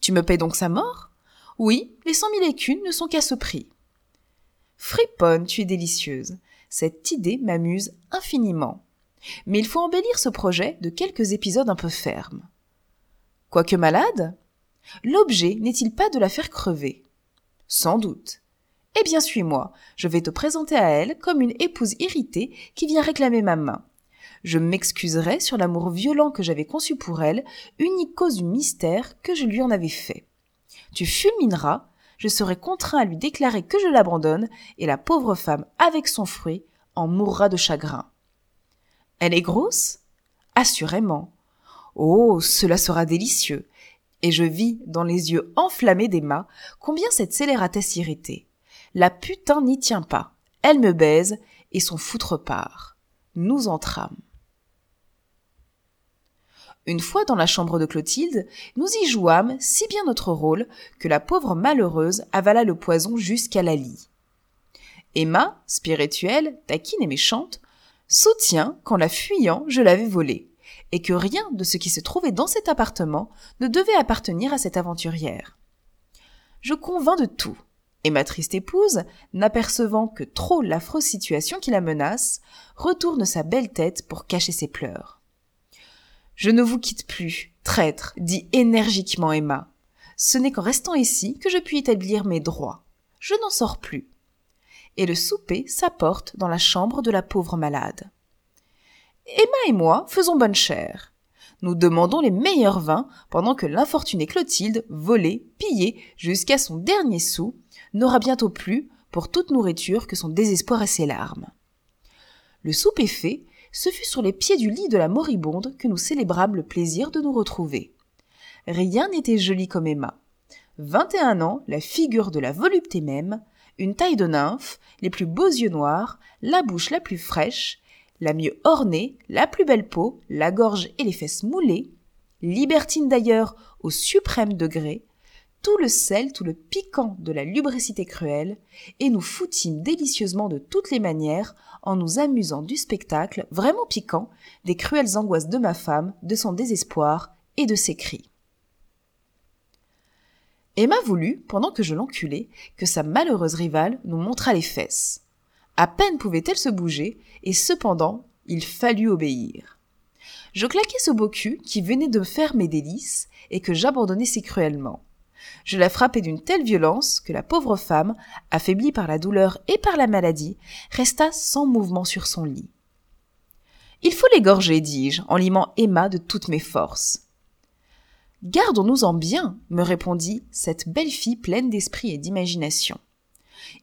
Tu me paies donc sa mort? Oui, les cent mille écus ne sont qu'à ce prix. Friponne, tu es délicieuse. Cette idée m'amuse infiniment. Mais il faut embellir ce projet de quelques épisodes un peu fermes. Quoique malade, l'objet n'est-il pas de la faire crever? Sans doute. Eh bien, suis-moi, je vais te présenter à elle comme une épouse irritée qui vient réclamer ma main. Je m'excuserai sur l'amour violent que j'avais conçu pour elle, unique cause du mystère que je lui en avais fait tu fulmineras, je serai contraint à lui déclarer que je l'abandonne, et la pauvre femme, avec son fruit, en mourra de chagrin. Elle est grosse Assurément. Oh, cela sera délicieux. Et je vis dans les yeux enflammés d'Emma combien cette scélératesse irritée. La putain n'y tient pas. Elle me baise et son foutre part. Nous entrâmes. Une fois dans la chambre de Clotilde, nous y jouâmes si bien notre rôle que la pauvre malheureuse avala le poison jusqu'à la lie. Emma, spirituelle, taquine et méchante, soutient qu'en la fuyant, je l'avais volée, et que rien de ce qui se trouvait dans cet appartement ne devait appartenir à cette aventurière. Je convins de tout, et ma triste épouse, n'apercevant que trop l'affreuse situation qui la menace, retourne sa belle tête pour cacher ses pleurs. Je ne vous quitte plus, traître, dit énergiquement Emma. Ce n'est qu'en restant ici que je puis établir mes droits. Je n'en sors plus. Et le souper s'apporte dans la chambre de la pauvre malade. Emma et moi faisons bonne chère. Nous demandons les meilleurs vins pendant que l'infortunée Clotilde, volée, pillée jusqu'à son dernier sou, n'aura bientôt plus, pour toute nourriture, que son désespoir et ses larmes. Le souper fait, ce fut sur les pieds du lit de la moribonde que nous célébrâmes le plaisir de nous retrouver. Rien n'était joli comme Emma. Vingt et un ans, la figure de la volupté même, une taille de nymphe, les plus beaux yeux noirs, la bouche la plus fraîche, la mieux ornée, la plus belle peau, la gorge et les fesses moulées, libertine d'ailleurs au suprême degré, tout le sel, tout le piquant de la lubricité cruelle, et nous foutîmes délicieusement de toutes les manières en nous amusant du spectacle vraiment piquant des cruelles angoisses de ma femme, de son désespoir et de ses cris. Emma voulut, pendant que je l'enculais, que sa malheureuse rivale nous montrât les fesses. À peine pouvait-elle se bouger, et cependant, il fallut obéir. Je claquai ce beau cul qui venait de faire mes délices et que j'abandonnais si cruellement. Je la frappai d'une telle violence que la pauvre femme, affaiblie par la douleur et par la maladie, resta sans mouvement sur son lit. Il faut l'égorger, dis-je, en limant Emma de toutes mes forces. Gardons-nous-en bien, me répondit cette belle fille pleine d'esprit et d'imagination.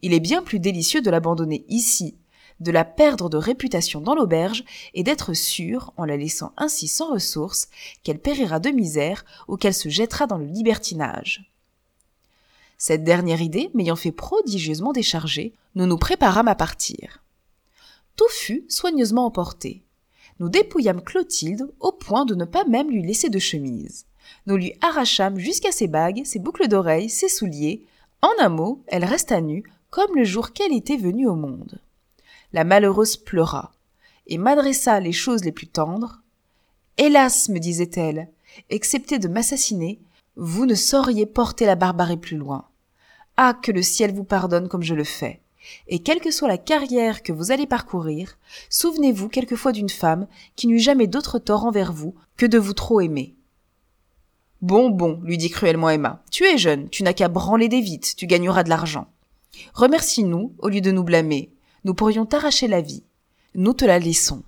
Il est bien plus délicieux de l'abandonner ici, de la perdre de réputation dans l'auberge et d'être sûr, en la laissant ainsi sans ressources, qu'elle périra de misère ou qu'elle se jettera dans le libertinage. Cette dernière idée m'ayant fait prodigieusement décharger, nous nous préparâmes à partir. Tout fut soigneusement emporté. Nous dépouillâmes Clotilde au point de ne pas même lui laisser de chemise. Nous lui arrachâmes jusqu'à ses bagues, ses boucles d'oreilles, ses souliers. En un mot, elle resta nue, comme le jour qu'elle était venue au monde. La malheureuse pleura, et m'adressa les choses les plus tendres. Hélas, me disait-elle, excepté de m'assassiner, vous ne sauriez porter la barbarie plus loin. Ah, que le ciel vous pardonne comme je le fais. Et quelle que soit la carrière que vous allez parcourir, souvenez-vous quelquefois d'une femme qui n'eut jamais d'autre tort envers vous que de vous trop aimer. Bon, bon, lui dit cruellement Emma, tu es jeune, tu n'as qu'à branler des vites, tu gagneras de l'argent. Remercie-nous au lieu de nous blâmer. Nous pourrions t'arracher la vie. Nous te la laissons.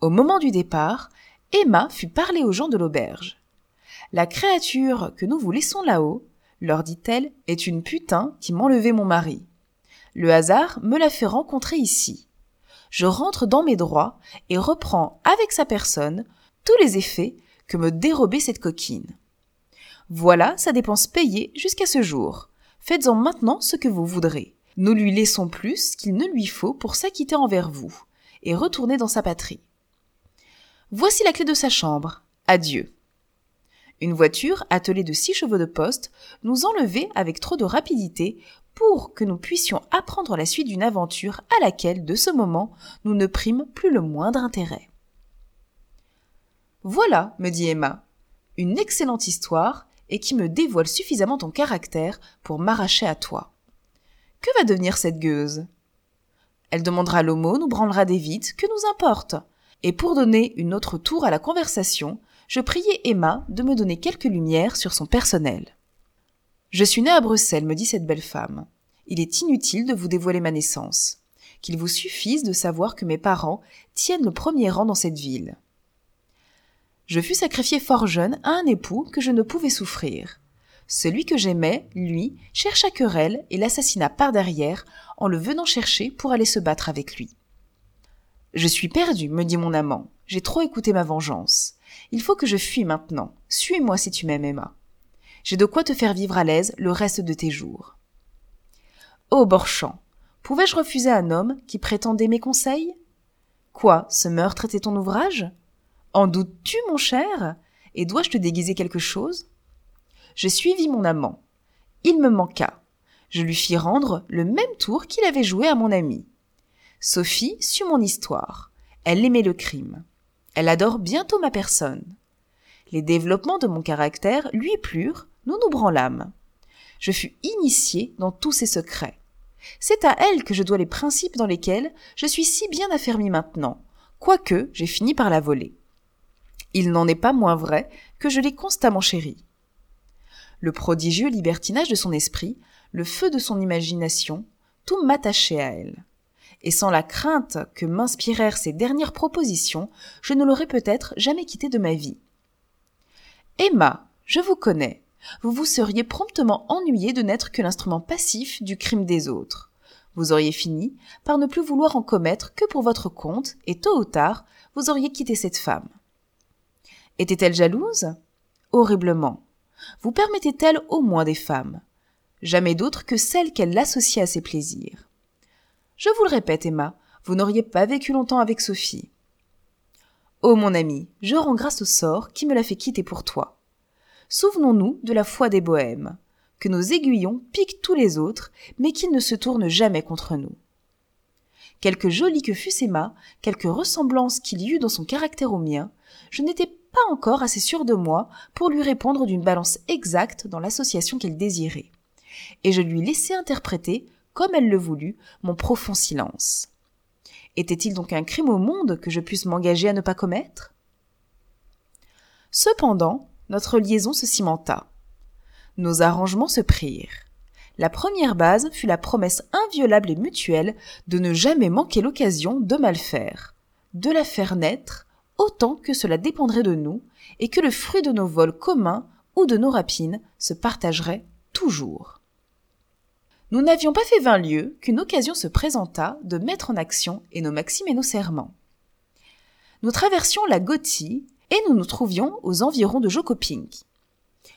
Au moment du départ, Emma fut parler aux gens de l'auberge. La créature que nous vous laissons là-haut, leur dit-elle, est une putain qui m'enlevait mon mari. Le hasard me l'a fait rencontrer ici. Je rentre dans mes droits et reprends avec sa personne tous les effets me dérobait cette coquine. Voilà sa dépense payée jusqu'à ce jour. Faites-en maintenant ce que vous voudrez. Nous lui laissons plus qu'il ne lui faut pour s'acquitter envers vous, et retourner dans sa patrie. Voici la clé de sa chambre. Adieu. Une voiture, attelée de six chevaux de poste, nous enlevait avec trop de rapidité pour que nous puissions apprendre la suite d'une aventure à laquelle, de ce moment, nous ne prîmes plus le moindre intérêt. Voilà, me dit Emma, une excellente histoire et qui me dévoile suffisamment ton caractère pour m'arracher à toi. Que va devenir cette gueuse? Elle demandera l'aumône ou branlera des vides, que nous importe? Et pour donner une autre tour à la conversation, je priai Emma de me donner quelques lumières sur son personnel. Je suis née à Bruxelles, me dit cette belle femme. Il est inutile de vous dévoiler ma naissance. Qu'il vous suffise de savoir que mes parents tiennent le premier rang dans cette ville. Je fus sacrifié fort jeune à un époux que je ne pouvais souffrir. Celui que j'aimais, lui, chercha querelle et l'assassina par derrière en le venant chercher pour aller se battre avec lui. Je suis perdu, me dit mon amant. J'ai trop écouté ma vengeance. Il faut que je fuis maintenant. Suis-moi si tu m'aimes, Emma. J'ai de quoi te faire vivre à l'aise le reste de tes jours. Oh, Borchamp, pouvais-je refuser un homme qui prétendait mes conseils? Quoi, ce meurtre était ton ouvrage? En doutes-tu, mon cher? Et dois-je te déguiser quelque chose? Je suivis mon amant. Il me manqua. Je lui fis rendre le même tour qu'il avait joué à mon ami. Sophie sut mon histoire. Elle aimait le crime. Elle adore bientôt ma personne. Les développements de mon caractère lui plurent, nous nous branlâmes. Je fus initié dans tous ses secrets. C'est à elle que je dois les principes dans lesquels je suis si bien affermi maintenant, quoique j'ai fini par la voler. Il n'en est pas moins vrai que je l'ai constamment chérie. Le prodigieux libertinage de son esprit, le feu de son imagination, tout m'attachait à elle. Et sans la crainte que m'inspirèrent ses dernières propositions, je ne l'aurais peut-être jamais quittée de ma vie. Emma, je vous connais, vous vous seriez promptement ennuyé de n'être que l'instrument passif du crime des autres. Vous auriez fini par ne plus vouloir en commettre que pour votre compte, et tôt ou tard, vous auriez quitté cette femme. Était-elle jalouse? Horriblement. Vous permettait-elle au moins des femmes? Jamais d'autres que celles qu'elle associait à ses plaisirs. Je vous le répète, Emma, vous n'auriez pas vécu longtemps avec Sophie. Oh mon ami, je rends grâce au sort qui me l'a fait quitter pour toi souvenons-nous de la foi des bohèmes, que nos aiguillons piquent tous les autres, mais qu'ils ne se tournent jamais contre nous. Quelque jolie que fût Emma, quelque ressemblance qu'il y eût dans son caractère au mien, je n'étais pas encore assez sûr de moi pour lui répondre d'une balance exacte dans l'association qu'elle désirait. Et je lui laissai interpréter, comme elle le voulut, mon profond silence. Était-il donc un crime au monde que je puisse m'engager à ne pas commettre? Cependant, notre liaison se cimenta. Nos arrangements se prirent. La première base fut la promesse inviolable et mutuelle de ne jamais manquer l'occasion de mal faire, de la faire naître autant que cela dépendrait de nous, et que le fruit de nos vols communs ou de nos rapines se partagerait toujours. Nous n'avions pas fait vingt lieues qu'une occasion se présenta de mettre en action nos maximes et nos serments. Nous traversions la Gothie et nous nous trouvions aux environs de Jokoping.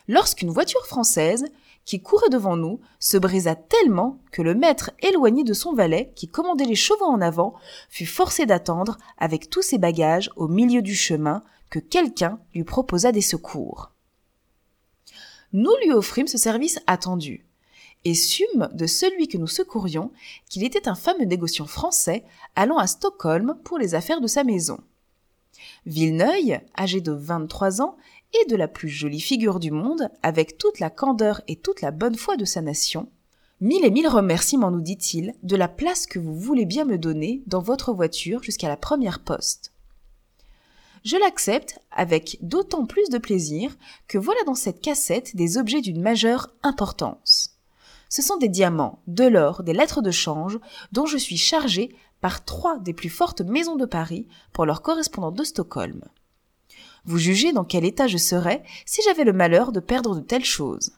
Lorsqu'une voiture française, qui courait devant nous, se brisa tellement que le maître éloigné de son valet, qui commandait les chevaux en avant, fut forcé d'attendre, avec tous ses bagages, au milieu du chemin, que quelqu'un lui proposa des secours. Nous lui offrîmes ce service attendu, et sûmes de celui que nous secourions qu'il était un fameux négociant français allant à Stockholm pour les affaires de sa maison. Villeneuve, âgé de 23 ans, et de la plus jolie figure du monde, avec toute la candeur et toute la bonne foi de sa nation. Mille et mille remerciements, nous dit-il, de la place que vous voulez bien me donner dans votre voiture jusqu'à la première poste. Je l'accepte avec d'autant plus de plaisir que voilà dans cette cassette des objets d'une majeure importance. Ce sont des diamants, de l'or, des lettres de change, dont je suis chargé par trois des plus fortes maisons de Paris pour leurs correspondants de Stockholm. Vous jugez dans quel état je serais si j'avais le malheur de perdre de telles choses.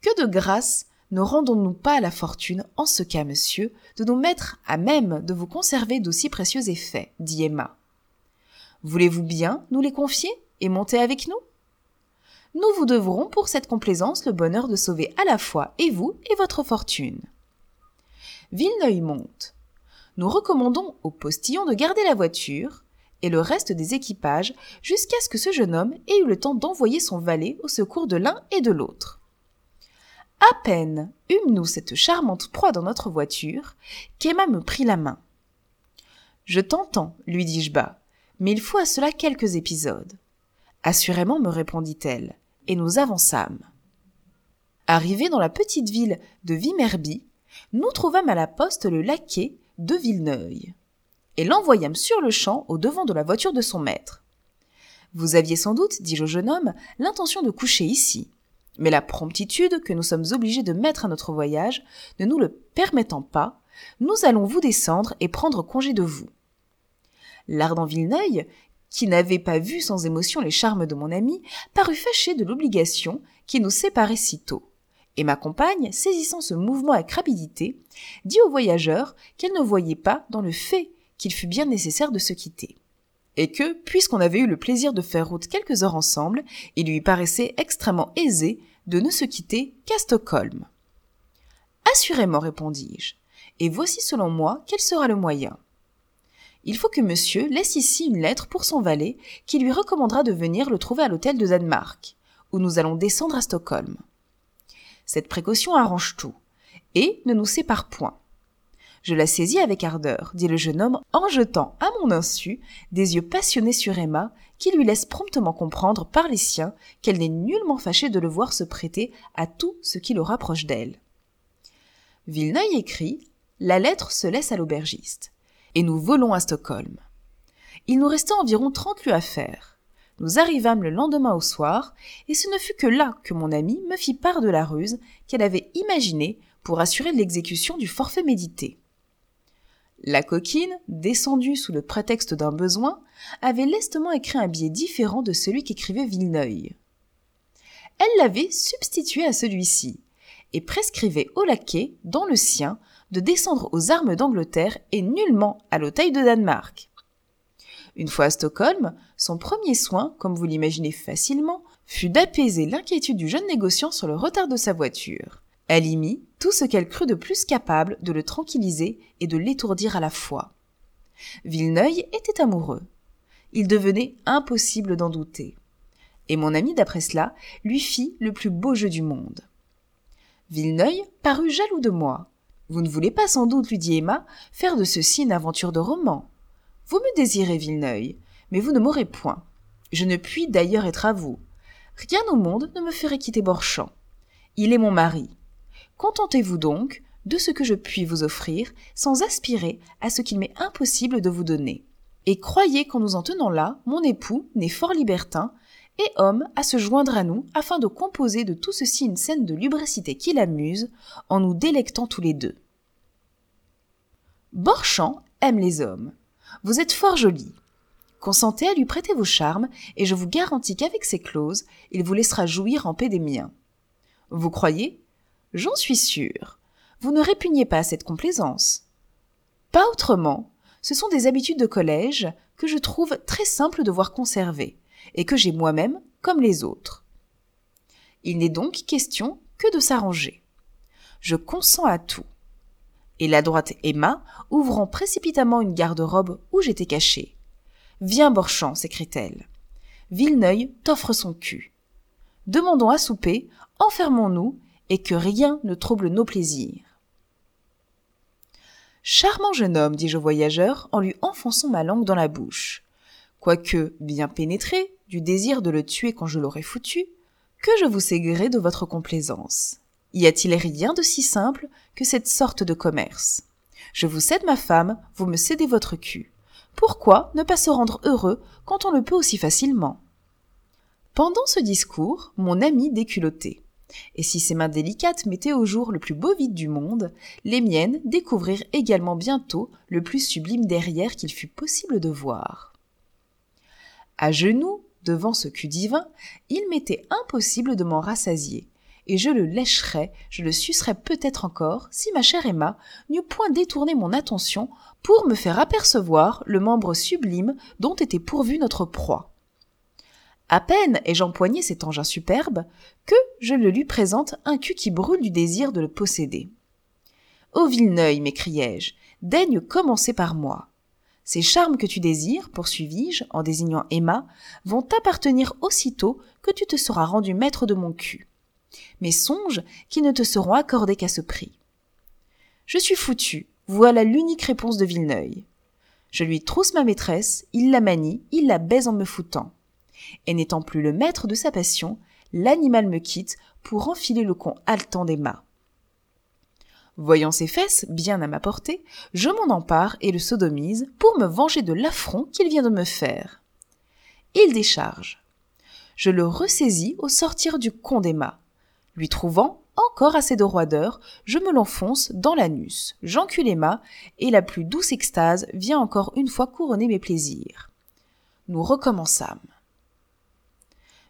Que de grâce ne rendons-nous pas la fortune, en ce cas, monsieur, de nous mettre à même de vous conserver d'aussi précieux effets, dit Emma. Voulez-vous bien nous les confier et monter avec nous? Nous vous devrons pour cette complaisance le bonheur de sauver à la fois et vous et votre fortune. Villeneuve monte. Nous recommandons au postillon de garder la voiture et le reste des équipages jusqu'à ce que ce jeune homme ait eu le temps d'envoyer son valet au secours de l'un et de l'autre. À peine eûmes-nous cette charmante proie dans notre voiture qu'Emma me prit la main. Je t'entends, lui dis-je bas, mais il faut à cela quelques épisodes. Assurément, me répondit-elle, et nous avançâmes. Arrivés dans la petite ville de Vimerby, nous trouvâmes à la poste le laquais de Villeneuve, et l'envoyâmes sur le champ au devant de la voiture de son maître. Vous aviez sans doute, dis-je au jeune homme, l'intention de coucher ici, mais la promptitude que nous sommes obligés de mettre à notre voyage ne nous le permettant pas, nous allons vous descendre et prendre congé de vous. L'ardent Villeneuve, qui n'avait pas vu sans émotion les charmes de mon ami, parut fâché de l'obligation qui nous séparait si tôt et ma compagne, saisissant ce mouvement avec rapidité, dit au voyageur qu'elle ne voyait pas dans le fait qu'il fût bien nécessaire de se quitter. et que, puisqu'on avait eu le plaisir de faire route quelques heures ensemble, il lui paraissait extrêmement aisé de ne se quitter qu'à Stockholm. Assurément, répondis-je, et voici selon moi quel sera le moyen. Il faut que monsieur laisse ici une lettre pour son valet qui lui recommandera de venir le trouver à l'hôtel de Danemark, où nous allons descendre à Stockholm. Cette précaution arrange tout, et ne nous sépare point. Je la saisis avec ardeur, dit le jeune homme en jetant à mon insu des yeux passionnés sur Emma, qui lui laissent promptement comprendre par les siens qu'elle n'est nullement fâchée de le voir se prêter à tout ce qui le rapproche d'elle. Villeneuve écrit La lettre se laisse à l'aubergiste, et nous volons à Stockholm. Il nous restait environ trente lieues à faire. Nous arrivâmes le lendemain au soir, et ce ne fut que là que mon ami me fit part de la ruse qu'elle avait imaginée pour assurer l'exécution du forfait médité. La coquine, descendue sous le prétexte d'un besoin, avait lestement écrit un billet différent de celui qu'écrivait Villeneuve. Elle l'avait substitué à celui-ci, et prescrivait au laquais, dans le sien, de descendre aux armes d'Angleterre et nullement à l'hôtel de Danemark. Une fois à Stockholm, son premier soin, comme vous l'imaginez facilement, fut d'apaiser l'inquiétude du jeune négociant sur le retard de sa voiture. Elle y mit tout ce qu'elle crut de plus capable de le tranquilliser et de l'étourdir à la fois. Villeneuve était amoureux. Il devenait impossible d'en douter. Et mon ami, d'après cela, lui fit le plus beau jeu du monde. Villeneuve parut jaloux de moi. Vous ne voulez pas sans doute, lui dit Emma, faire de ceci une aventure de roman. Vous me désirez, Villeneuve, mais vous ne m'aurez point. Je ne puis d'ailleurs être à vous. Rien au monde ne me ferait quitter Borchamp. Il est mon mari. Contentez-vous donc de ce que je puis vous offrir, sans aspirer à ce qu'il m'est impossible de vous donner. Et croyez qu'en nous en tenant là, mon époux, né fort libertin, et homme à se joindre à nous afin de composer de tout ceci une scène de lubricité qui l'amuse, en nous délectant tous les deux. Borchamp aime les hommes. Vous êtes fort jolie. Consentez à lui prêter vos charmes, et je vous garantis qu'avec ces clauses, il vous laissera jouir en paix des miens. Vous croyez J'en suis sûr. Vous ne répugnez pas à cette complaisance. Pas autrement. Ce sont des habitudes de collège que je trouve très simples de voir conserver, et que j'ai moi-même comme les autres. Il n'est donc question que de s'arranger. Je consens à tout. Et la droite Emma, ouvrant précipitamment une garde-robe où j'étais caché. Viens, Borchamp, s'écrie-t-elle. Villeneuve t'offre son cul. Demandons à souper, enfermons-nous et que rien ne trouble nos plaisirs. Charmant jeune homme, dis-je au voyageur en lui enfonçant ma langue dans la bouche. Quoique bien pénétré du désir de le tuer quand je l'aurais foutu, que je vous sais de votre complaisance. Y a-t-il rien de si simple que cette sorte de commerce? Je vous cède ma femme, vous me cédez votre cul. Pourquoi ne pas se rendre heureux quand on le peut aussi facilement? Pendant ce discours, mon ami déculotté. Et si ses mains délicates mettaient au jour le plus beau vide du monde, les miennes découvrirent également bientôt le plus sublime derrière qu'il fût possible de voir. À genoux, devant ce cul divin, il m'était impossible de m'en rassasier, et je le lécherais, je le sucerais peut-être encore, si ma chère Emma n'eût point détourné mon attention pour me faire apercevoir le membre sublime dont était pourvue notre proie. À peine ai-je empoigné cet engin superbe que je le lui présente un cul qui brûle du désir de le posséder. Ô Villeneuve, m'écriai-je, daigne commencer par moi. Ces charmes que tu désires, poursuivis-je, en désignant Emma, vont t'appartenir aussitôt que tu te seras rendu maître de mon cul. Mais songe qu'ils ne te seront accordés qu'à ce prix. Je suis foutu, voilà l'unique réponse de Villeneuve. Je lui trousse ma maîtresse, il la manie, il la baise en me foutant et n'étant plus le maître de sa passion, l'animal me quitte pour enfiler le con haletant d'Emma. Voyant ses fesses bien à ma portée, je m'en empare et le sodomise pour me venger de l'affront qu'il vient de me faire. Il décharge. Je le ressaisis au sortir du con d'Emma. Lui trouvant encore assez de roideur, je me l'enfonce dans l'anus, j'encule Emma, et la plus douce extase vient encore une fois couronner mes plaisirs. Nous recommençâmes.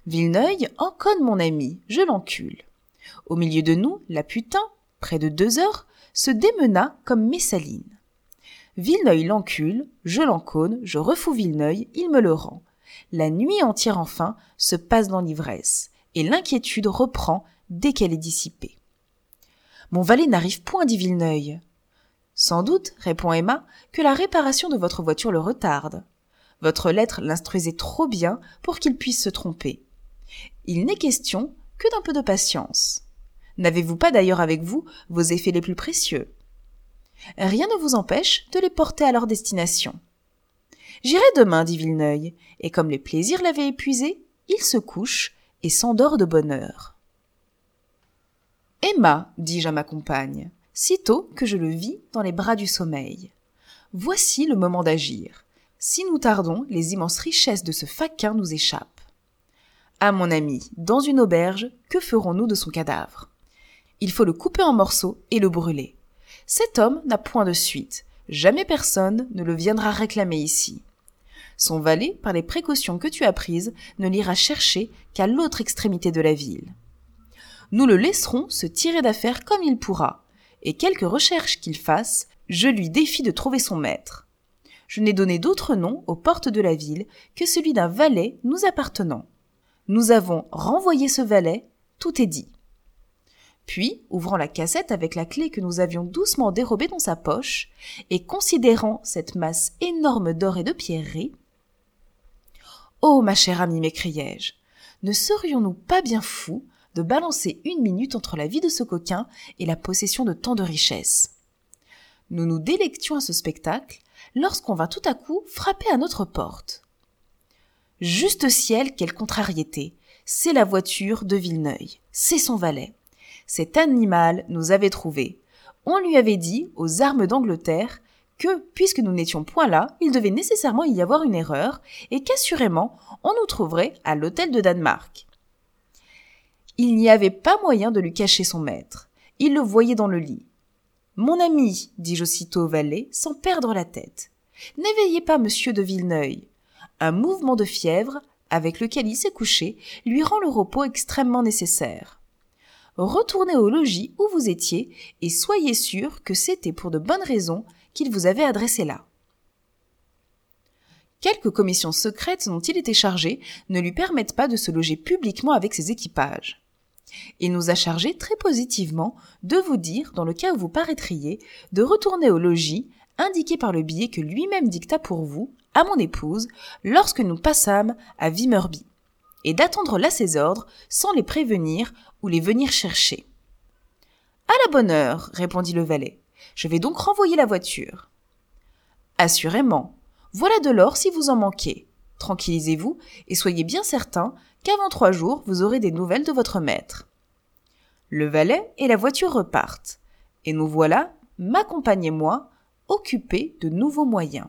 Villeneuve enconne mon ami, je l'encule. Au milieu de nous, la putain, près de deux heures, se démena comme Messaline. Villeneuve l'encule, je l'enconne, je refous Villeneuve, il me le rend. La nuit entière enfin se passe dans l'ivresse, et l'inquiétude reprend dès qu'elle est dissipée. Mon valet n'arrive point, dit Villeneuve. Sans doute, répond Emma, que la réparation de votre voiture le retarde. Votre lettre l'instruisait trop bien pour qu'il puisse se tromper. Il n'est question que d'un peu de patience. N'avez-vous pas d'ailleurs avec vous vos effets les plus précieux? Rien ne vous empêche de les porter à leur destination. J'irai demain, dit Villeneuve, et comme les plaisirs l'avaient épuisé, il se couche et s'endort de bonne heure. Emma, dis-je à ma compagne, sitôt que je le vis dans les bras du sommeil. Voici le moment d'agir. Si nous tardons, les immenses richesses de ce faquin nous échappent. Ah mon ami, dans une auberge, que ferons-nous de son cadavre? Il faut le couper en morceaux et le brûler. Cet homme n'a point de suite. Jamais personne ne le viendra réclamer ici. Son valet, par les précautions que tu as prises, ne l'ira chercher qu'à l'autre extrémité de la ville. Nous le laisserons se tirer d'affaire comme il pourra, et quelque recherche qu'il fasse, je lui défie de trouver son maître. Je n'ai donné d'autre nom aux portes de la ville que celui d'un valet nous appartenant. Nous avons renvoyé ce valet, tout est dit. Puis, ouvrant la cassette avec la clé que nous avions doucement dérobée dans sa poche, et considérant cette masse énorme d'or et de pierreries, Oh, ma chère amie, m'écriai-je, ne serions-nous pas bien fous de balancer une minute entre la vie de ce coquin et la possession de tant de richesses? Nous nous délections à ce spectacle lorsqu'on vint tout à coup frapper à notre porte. Juste ciel, quelle contrariété C'est la voiture de Villeneuve, c'est son valet cet animal nous avait trouvés. On lui avait dit, aux armes d'Angleterre, que, puisque nous n'étions point là, il devait nécessairement y avoir une erreur, et qu'assurément on nous trouverait à l'hôtel de Danemark. Il n'y avait pas moyen de lui cacher son maître. Il le voyait dans le lit. Mon ami, dis-je aussitôt au valet, sans perdre la tête, n'éveillez pas monsieur de Villeneuve. Un mouvement de fièvre, avec lequel il s'est couché, lui rend le repos extrêmement nécessaire retournez au logis où vous étiez et soyez sûr que c'était pour de bonnes raisons qu'il vous avait adressé là. Quelques commissions secrètes dont il était chargé ne lui permettent pas de se loger publiquement avec ses équipages. Il nous a chargé très positivement de vous dire, dans le cas où vous paraîtriez, de retourner au logis indiqué par le billet que lui-même dicta pour vous, à mon épouse, lorsque nous passâmes à Vimerby et d'attendre là ses ordres sans les prévenir ou les venir chercher. À la bonne heure, répondit le valet. Je vais donc renvoyer la voiture. Assurément. Voilà de l'or si vous en manquez. Tranquillisez-vous et soyez bien certain qu'avant trois jours vous aurez des nouvelles de votre maître. Le valet et la voiture repartent, et nous voilà, ma compagne et moi, occupés de nouveaux moyens.